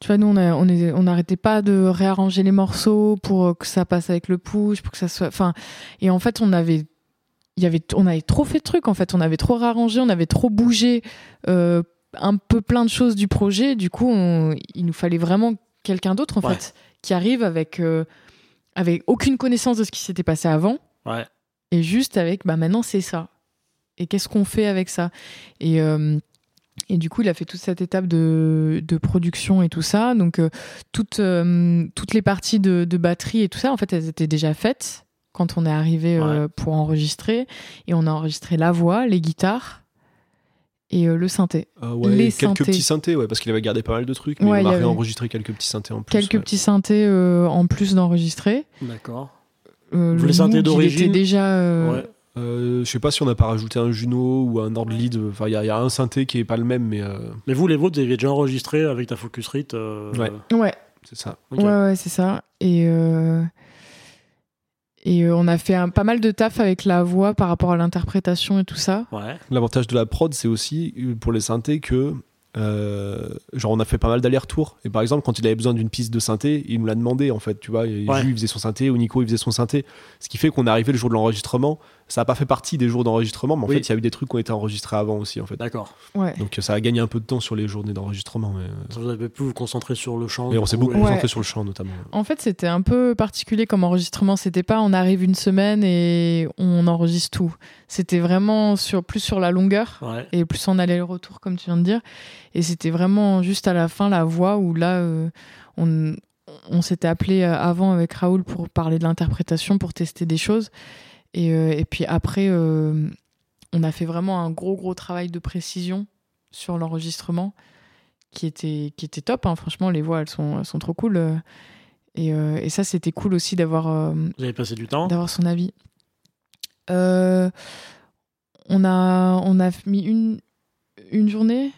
tu vois, nous, on a- on est- on n'arrêtait pas de réarranger les morceaux pour euh, que ça passe avec le push, pour que ça soit. Enfin, et en fait, on avait. Il y avait, on avait trop fait de trucs en fait, on avait trop réarrangé, on avait trop bougé euh, un peu plein de choses du projet. Du coup, on- il nous fallait vraiment quelqu'un d'autre en Ouais. fait qui arrive avec euh, avec aucune connaissance de ce qui s'était passé avant Ouais. et juste avec bah maintenant c'est ça et qu'est-ce qu'on fait avec ça? Et euh, et du coup il a fait toute cette étape de, de production et tout ça donc euh, toutes toutes les parties de, de batterie et tout ça en fait elles étaient déjà faites quand on est arrivé euh, pour enregistrer et on a enregistré la voix les guitares et le synthé. Ah ouais, Les quelques synthés. petits synthés, ouais, parce qu'il avait gardé pas mal de trucs, mais Ouais, on il a avait- réenregistré quelques petits synthés en plus. Quelques ouais. petits synthés euh, en plus d'enregistrer. D'accord. Euh, Vous le les synthés d'origine était déjà. euh, Ouais. Euh, je sais pas si on n'a pas rajouté un Juno ou un Nord Lead. Enfin, il y, a- il y a un synthé qui est pas le même, mais euh, Mais vous, les vôtres, vous aviez déjà enregistré avec ta Focusrite euh, Ouais. ouais. c'est ça. ok. Ouais, ouais, c'est ça. Et, euh, et euh, on a fait un, pas mal de taf avec la voix par rapport à l'interprétation et tout ça. Ouais. L'avantage de la prod, c'est aussi euh, pour les synthés que. euh, genre on a fait pas mal d'allers-retours et par exemple quand il avait besoin d'une piste de synthé il nous l'a demandé en fait tu vois et Ouais. Jules, il faisait son synthé ou Nico il faisait son synthé ce qui fait qu'on est arrivé le jour de l'enregistrement ça a pas fait partie des jours d'enregistrement mais en Oui. fait il y a eu des trucs qui ont été enregistrés avant aussi en fait D'accord. Ouais. donc ça a gagné un peu de temps sur les journées d'enregistrement mais, euh, Vous avez pu vous concentrer sur le chant. mais on s'est coup, beaucoup Ouais. concentré sur le chant notamment En fait, c'était un peu particulier comme enregistrement. C'était pas on arrive une semaine et on enregistre tout. C'était vraiment sur, plus sur la longueur Ouais. et plus en aller-retour, comme tu viens de dire. Et c'était vraiment juste à la fin la voix où là, euh, on, on s'était appelé euh, avant avec Raoul pour parler de l'interprétation, pour tester des choses. Et, euh, et puis après, euh, on a fait vraiment un gros, gros travail de précision sur l'enregistrement qui était, qui était top. hein. Franchement, les voix, elles sont, elles sont trop cool. euh. Et, euh, et ça, c'était cool aussi d'avoir euh, Vous avez passé du temps? d'avoir son avis. Euh, on, a, on a mis une, une journée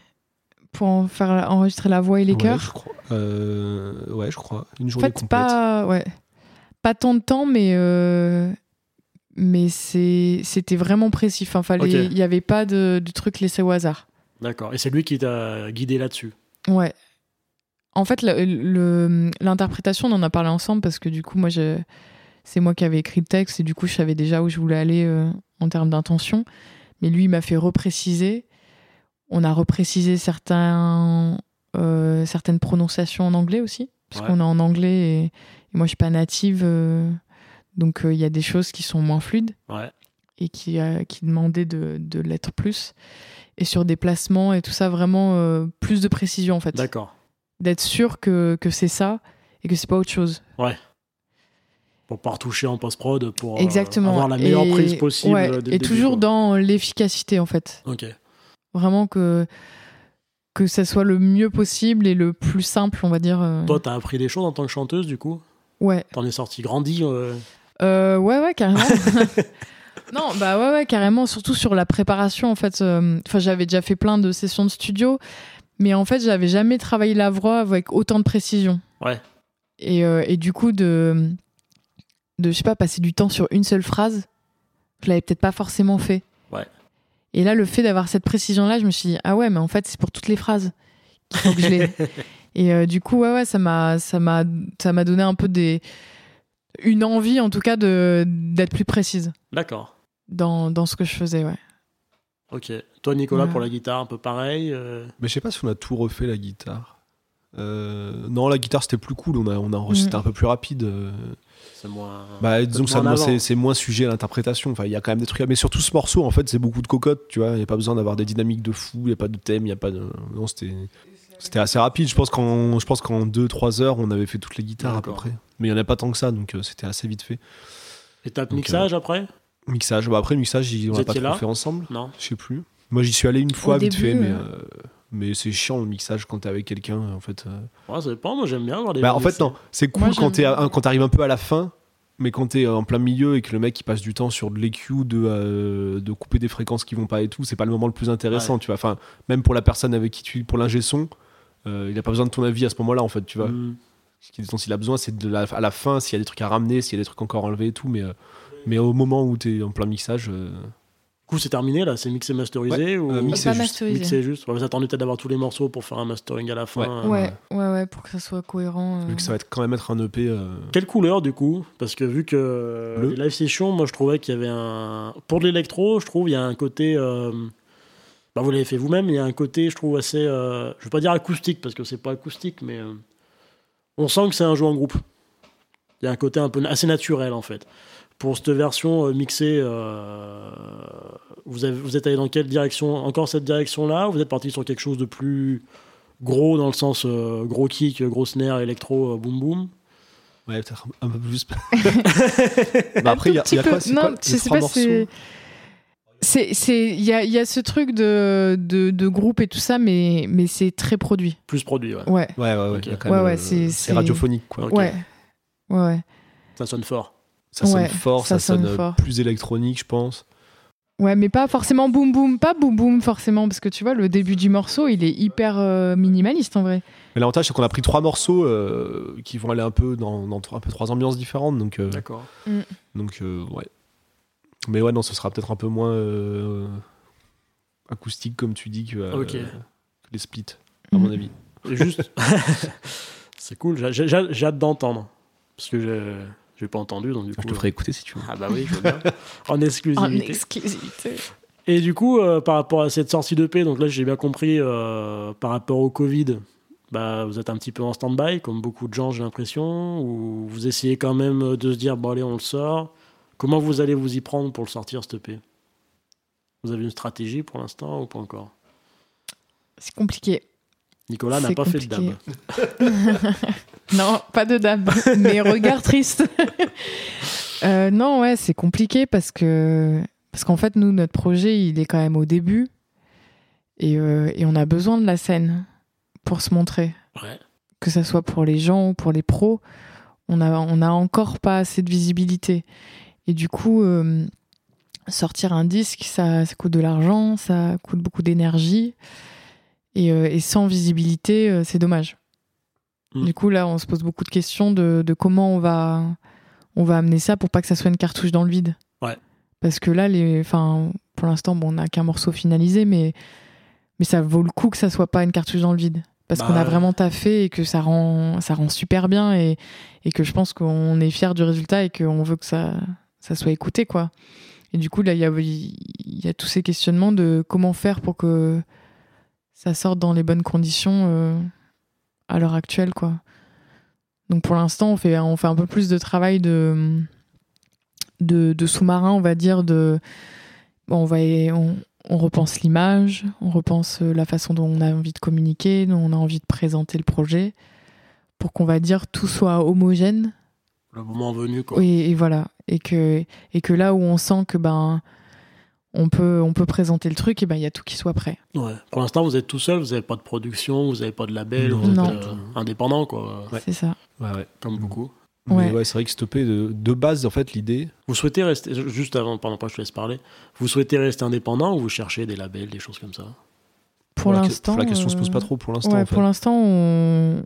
pour en faire enregistrer la voix et les ouais, chœurs. je crois. Euh, ouais je crois une En journée fait, complète pas, ouais, pas tant de temps, mais, euh, mais c'était vraiment précis. Enfin, fallait, il n'y avait pas de, de truc laissé au hasard. D'accord. Et c'est lui qui t'a guidé là-dessus. Ouais. En fait, l'interprétation, on en a parlé ensemble parce que du coup, moi, c'est moi qui avais écrit le texte et du coup, je savais déjà où je voulais aller euh, en termes d'intention. Mais lui, il m'a fait repréciser. On a reprécisé certains, euh, certaines prononciations en anglais aussi, parce Ouais. qu'on est en anglais et, et moi, je suis pas native. euh, donc, euh, il y a des choses qui sont moins fluides Ouais. et qui, euh, qui demandaient de, de l'être plus. Et sur des placements et tout ça, vraiment euh, plus de précision en fait D'accord. d'être sûr que, que c'est ça et que c'est pas autre chose. Pour pas retoucher en post-prod, pour euh, Exactement. avoir la meilleure Et- prise possible. ouais, et début, toujours quoi. dans l'efficacité en fait. Ok. Vraiment que que ça soit le mieux possible et le plus simple, on va dire. Toi, t'as appris des choses en tant que chanteuse, du coup? Ouais. T'en es sorti grandi euh, Euh, ouais, ouais, carrément. non, bah ouais, ouais, carrément. Surtout sur la préparation, en fait. euh, Enfin, j'avais déjà fait plein de sessions de studio, mais en fait, j'avais jamais travaillé la voix avec autant de précision. Ouais. Et, euh, et du coup, de, de, je sais pas, passer du temps sur une seule phrase, je l'avais peut-être pas forcément fait. Ouais. Et là, le fait d'avoir cette précision-là, je me suis dit, ah ouais, mais en fait, c'est pour toutes les phrases qu'il faut que je l'ai. Et euh, du coup, ouais, ouais, ça m'a, ça m'a, ça m'a donné un peu des, une envie, en tout cas, de d'être plus précise D'accord. dans, dans ce que je faisais, ouais. Ok. Toi, Nicolas, Ouais. pour la guitare, un peu pareil. euh, Mais je sais pas si on a tout refait la guitare. Euh, non, la guitare c'était plus cool. On a, on a enregistré Mm. un peu plus rapide. euh. C'est moins. Bah, disons que c'est, c'est moins sujet à l'interprétation. Enfin, il y a quand même des trucs. Mais surtout ce morceau, en fait, c'est beaucoup de cocottes. Tu vois, il y a pas besoin d'avoir des dynamiques de fou. Il y a pas de thème. Il y a pas de. Non, c'était. C'était assez rapide. Je pense qu'en, je pense qu'en 2-3 heures, on avait fait toutes les guitares à peu près. Mais il y en a pas tant que ça, donc euh, c'était assez vite fait. Étape Donc, mixage après? Mixage. Bah, après, mixage, j'y- on l'a pas trop fait ensemble. Non Je sais plus. Moi, j'y suis allé une fois vite début, fait, mais. euh. euh, Mais c'est chiant le mixage quand t'es avec quelqu'un, en fait. euh. Ouais, ça dépend. Moi, j'aime bien voir les. Bah, en fait, non. C'est cool Moi, quand t'es à- quand t'arrives un peu à la fin, mais quand t'es en plein milieu et que le mec il passe du temps sur de l'EQ, de, euh, de couper des fréquences qui vont pas et tout, c'est pas le moment le plus intéressant, tu vois. Enfin, même pour la personne avec qui tu, pour l'ingé son, euh, il a pas besoin de ton avis à ce moment-là, en fait, tu vois. Hmm. Ce qui- dont il a besoin, c'est de la, à la fin, s'il y a des trucs à ramener, s'il y a des trucs encore à enlever et tout, mais, euh, mais au moment où t'es en plein mixage, euh, Du coup, c'est terminé là C'est mixé, masterisé ou euh, mixé Pas juste. masterisé. Mixé juste. Ouais, vous attendez peut-être d'avoir tous les morceaux pour faire un mastering à la fin. Ouais. euh. Ouais, ouais, ouais, pour que ça soit cohérent. euh. vu que ça va être quand même être un EP. euh, Quelle couleur du coup? Parce que vu que Bleu. les live sessions, moi je trouvais qu'il y avait un. Pour de l'électro, je trouve il y a un côté. euh, Bah, vous l'avez fait vous-même, il y a un côté, je trouve, assez. euh, Je veux pas dire acoustique parce que c'est pas acoustique, mais. On sent que c'est un jeu en groupe. Il y a un côté un peu assez naturel en fait. Pour cette version euh, mixée, euh, vous, avez- vous êtes allé dans quelle direction? Encore cette direction-là ou vous êtes parti sur quelque chose de plus gros dans le sens euh, gros kick, gros snare, électro, euh, boom boom Ouais, peut-être un peu plus. bah après, il y a, y a quoi, c'est non, quoi, je sais pas. C'est, c'est, il y a, il y a ce truc de, de, de groupe et tout ça, mais, mais c'est très produit. Plus produit, ouais. Ouais, Ouais, ouais, euh, c'est- c'est c'est- radiophonique, quoi. Ouais, ouais. Ça sonne fort. Ça sonne Ouais, fort, ça ça, sonne, sonne euh, fort. plus électronique, je pense. Ouais, mais pas forcément boum boum, pas boum boum forcément, parce que tu vois, le début du morceau, il est hyper euh, minimaliste en vrai. Mais l'avantage, c'est qu'on a pris trois morceaux euh, qui vont aller un peu dans, dans un peu trois ambiances différentes. Donc, euh, D'accord. donc euh, ouais. Mais ouais, non, ce sera peut-être un peu moins euh, acoustique, comme tu dis, que, euh, Ok. que les splits, à mon Mhm. avis. Et juste. c'est cool, j'ai- hâte d'entendre. Parce que j'ai j'ai pas entendu, donc du coup. Je te ferai écouter si tu veux. Ah bah oui, je veux bien. en En exclusivité. exclusivité. Et du coup, euh, par rapport à cette sortie d'EP, donc là j'ai bien compris, euh, par rapport au Covid, bah, vous êtes un petit peu en stand-by, comme beaucoup de gens j'ai l'impression, ou vous essayez quand même de se dire, bon allez, on le sort. Comment vous allez vous y prendre pour le sortir, cette EP Vous avez une stratégie pour l'instant ou pas encore? C'est compliqué. Nicolas n'a pas fait de dab. compliqué. Non, pas de dame, mais regard triste. Euh, non, ouais, c'est compliqué parce que parce qu'en fait, nous, notre projet, il est quand même au début et, euh, et on a besoin de la scène pour se montrer, Ouais. que ça soit pour les gens ou pour les pros. On a on a encore pas assez de visibilité et du coup, euh, sortir un disque, ça, ça coûte de l'argent, ça coûte beaucoup d'énergie et, euh, et sans visibilité, euh, c'est dommage. Mm. Du coup, là, on se pose beaucoup de questions de, de comment on va, on va amener ça pour pas que ça soit une cartouche dans le vide. Ouais. Parce que là, les, enfin, pour l'instant, bon, on n'a qu'un morceau finalisé, mais, mais ça vaut le coup que ça soit pas une cartouche dans le vide. Parce Bah, qu'on a ouais. vraiment taffé et que ça rend, ça rend super bien et, et que je pense qu'on est fier du résultat et qu'on veut que ça, ça soit écouté, quoi. Et du coup, là, il y a, y a tous ces questionnements de comment faire pour que ça sorte dans les bonnes conditions euh, à l'heure actuelle, quoi. Donc pour l'instant, on fait, on fait un peu plus de travail de, de, sous-marin, on va dire. De, on, va, on repense l'image, on repense euh, la façon dont on a envie de communiquer, dont on a envie de présenter le projet, pour qu'on va dire tout soit homogène. Le moment venu, quoi. Et, et voilà. Et que, et que là où on sent que ben on peut, on peut présenter le truc, et ben il y a tout qui soit prêt. Ouais. Pour l'instant, vous êtes tout seul, vous n'avez pas de production, vous n'avez pas de label, Non. vous êtes Non. euh, indépendant, quoi. Ouais. C'est ça. Ouais, ouais. Comme Mm. beaucoup. Mais Ouais. ouais, c'est vrai que stoppé de, de base, en fait, l'idée. Vous souhaitez rester, juste avant, pendant pas que je te laisse parler, vous souhaitez rester indépendant ou vous cherchez des labels, des choses comme ça? Pour l'instant. La question se pose euh, pas trop pour l'instant. Ouais, en fait. pour l'instant, on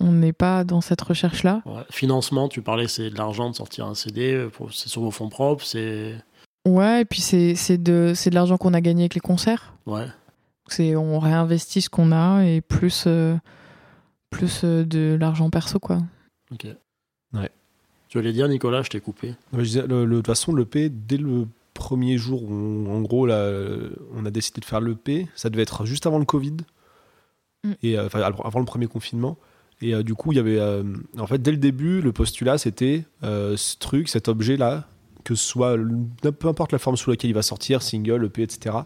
on n'est pas dans cette recherche-là. Ouais. Financement, tu parlais, c'est de l'argent de sortir un CD, c'est sur vos fonds propres, c'est. Ouais, et puis c'est c'est de, c'est de l'argent qu'on a gagné avec les concerts. Ouais. C'est on réinvestit ce qu'on a et plus, euh, plus euh, de l'argent perso, quoi. Ok. Ouais. Tu voulais dire, Nicolas, je t'ai coupé. Ouais, je disais, le- le- de toute façon, l'EP, dès le premier jour, où, en gros, là, euh, on a décidé de faire l'EP, ça devait être juste avant le Covid, Mm. et euh, enfin, avant le premier confinement. Et euh, du coup, il y avait. euh, en fait, dès le début, le postulat, c'était euh, ce truc, cet objet-là, que ce soit. le- peu importe la forme sous laquelle il va sortir, single, EP, etc.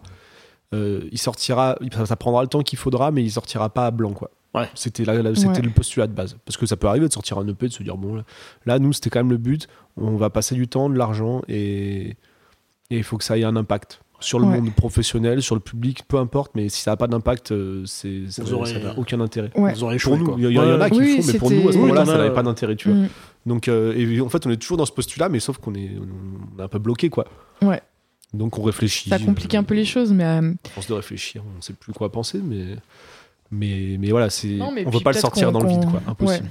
euh, il sortira. il- Ça prendra le temps qu'il faudra, mais il sortira pas à blanc, quoi. Ouais. C'était c'était Ouais. le postulat de base. Parce que ça peut arriver de sortir un EP, de se dire, bon, là, là, nous, c'était quand même le but. On va passer du temps, de l'argent, et et il faut que ça ait un impact sur le Ouais. monde professionnel, sur le public, peu importe, mais si ça n'a pas d'impact, euh, c'est, ça n'a aucun intérêt. Ouais. Vous aurez Pour nous, il y, y en a qui Oui, le font, mais pour nous, à ce moment-là, Oui, ça n'avait pas d'intérêt, tu vois. Mm. Donc, euh, et en fait, on est toujours dans ce postulat, mais sauf qu'on est, on est un peu bloqué, quoi. Ouais. Donc, on réfléchit. Ça complique un peu les choses, mais euh, À force de réfléchir, on ne sait plus quoi penser, mais. Mais, mais voilà, c'est, on ne peut pas le sortir dans le vide, quoi. Impossible.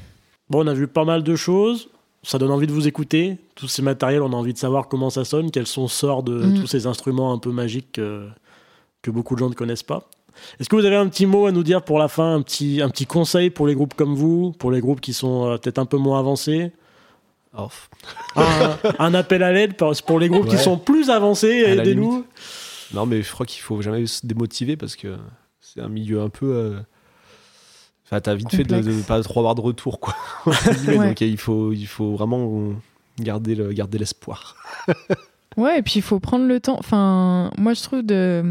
Bon, on a vu pas mal de choses. Ça donne envie de vous écouter. Tous ces matériels, on a envie de savoir comment ça sonne, quels sont sorts de Mm. tous ces instruments un peu magiques euh, que beaucoup de gens ne connaissent pas. Est-ce que vous avez un petit mot à nous dire pour la fin, un petit, un petit conseil pour les groupes comme vous, pour les groupes qui sont euh, peut-être un peu moins avancés? Off. un, un appel à l'aide pour pour les groupes qui sont plus avancés, aidez-nous. Non, mais je crois qu'il faut jamais se démotiver parce que c'est un milieu un peu. euh, Enfin, t'as vite fait de, de pas trop avoir de retour, quoi. Ouais. Donc il faut, il faut vraiment garder le, garder l'espoir. Ouais, et puis il faut prendre le temps. Enfin, moi je trouve de.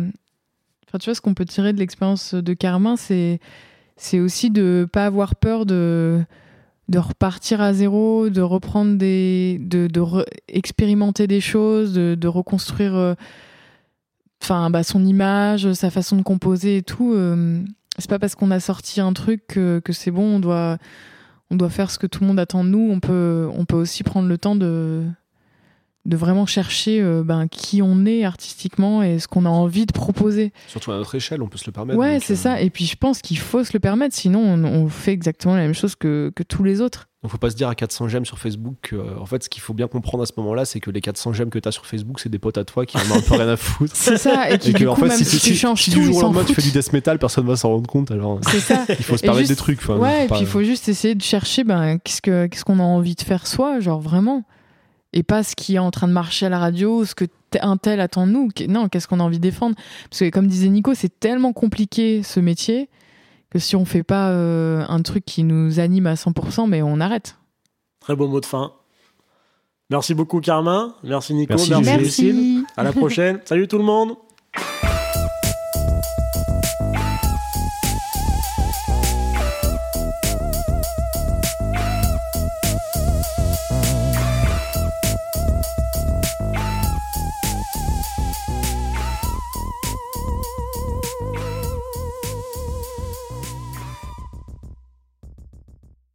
Enfin, tu vois, ce qu'on peut tirer de l'expérience de Carmin, c'est c'est aussi de pas avoir peur de de repartir à zéro, de reprendre des, de, de re- expérimenter des choses, de, de reconstruire. euh, enfin, bah, son image, sa façon de composer et tout. euh, c'est pas parce qu'on a sorti un truc que, c'est bon, on doit, on doit faire ce que tout le monde attend de nous. On peut, on peut aussi prendre le temps de, de vraiment chercher euh, ben, qui on est artistiquement et ce qu'on a envie de proposer. Surtout à notre échelle, on peut se le permettre. Ouais, c'est euh, ça. Et puis je pense qu'il faut se le permettre, sinon on, on fait exactement la même chose que, que tous les autres. Donc faut pas se dire à 400 j'aime sur Facebook euh, en fait, ce qu'il faut bien comprendre à ce moment-là, c'est que les 400 j'aime que tu as sur Facebook, c'est des potes à toi qui en ont un peu rien à foutre. C'est ça. Et qui, Et que, du en coup, fait, même si, tu changes si tout, du jour au lendemain tu fais du death metal, personne va s'en rendre compte. Alors, C'est ça. il faut se Et permettre juste- des trucs. Ouais, et puis il faut juste essayer de chercher ben, qu'est-ce que qu'est-ce qu'on a envie de faire soi, genre vraiment. Et pas ce qui est en train de marcher à la radio, ce que un tel attend de nous. Non, qu'est-ce qu'on a envie de défendre? Parce que comme disait Nico, c'est tellement compliqué ce métier que si on fait pas euh, un truc qui nous anime à 100%, mais on arrête. Très beau mot de fin. Merci beaucoup Carmin, merci Nico, Merci, merci. Lucille. À la prochaine. Salut tout le monde.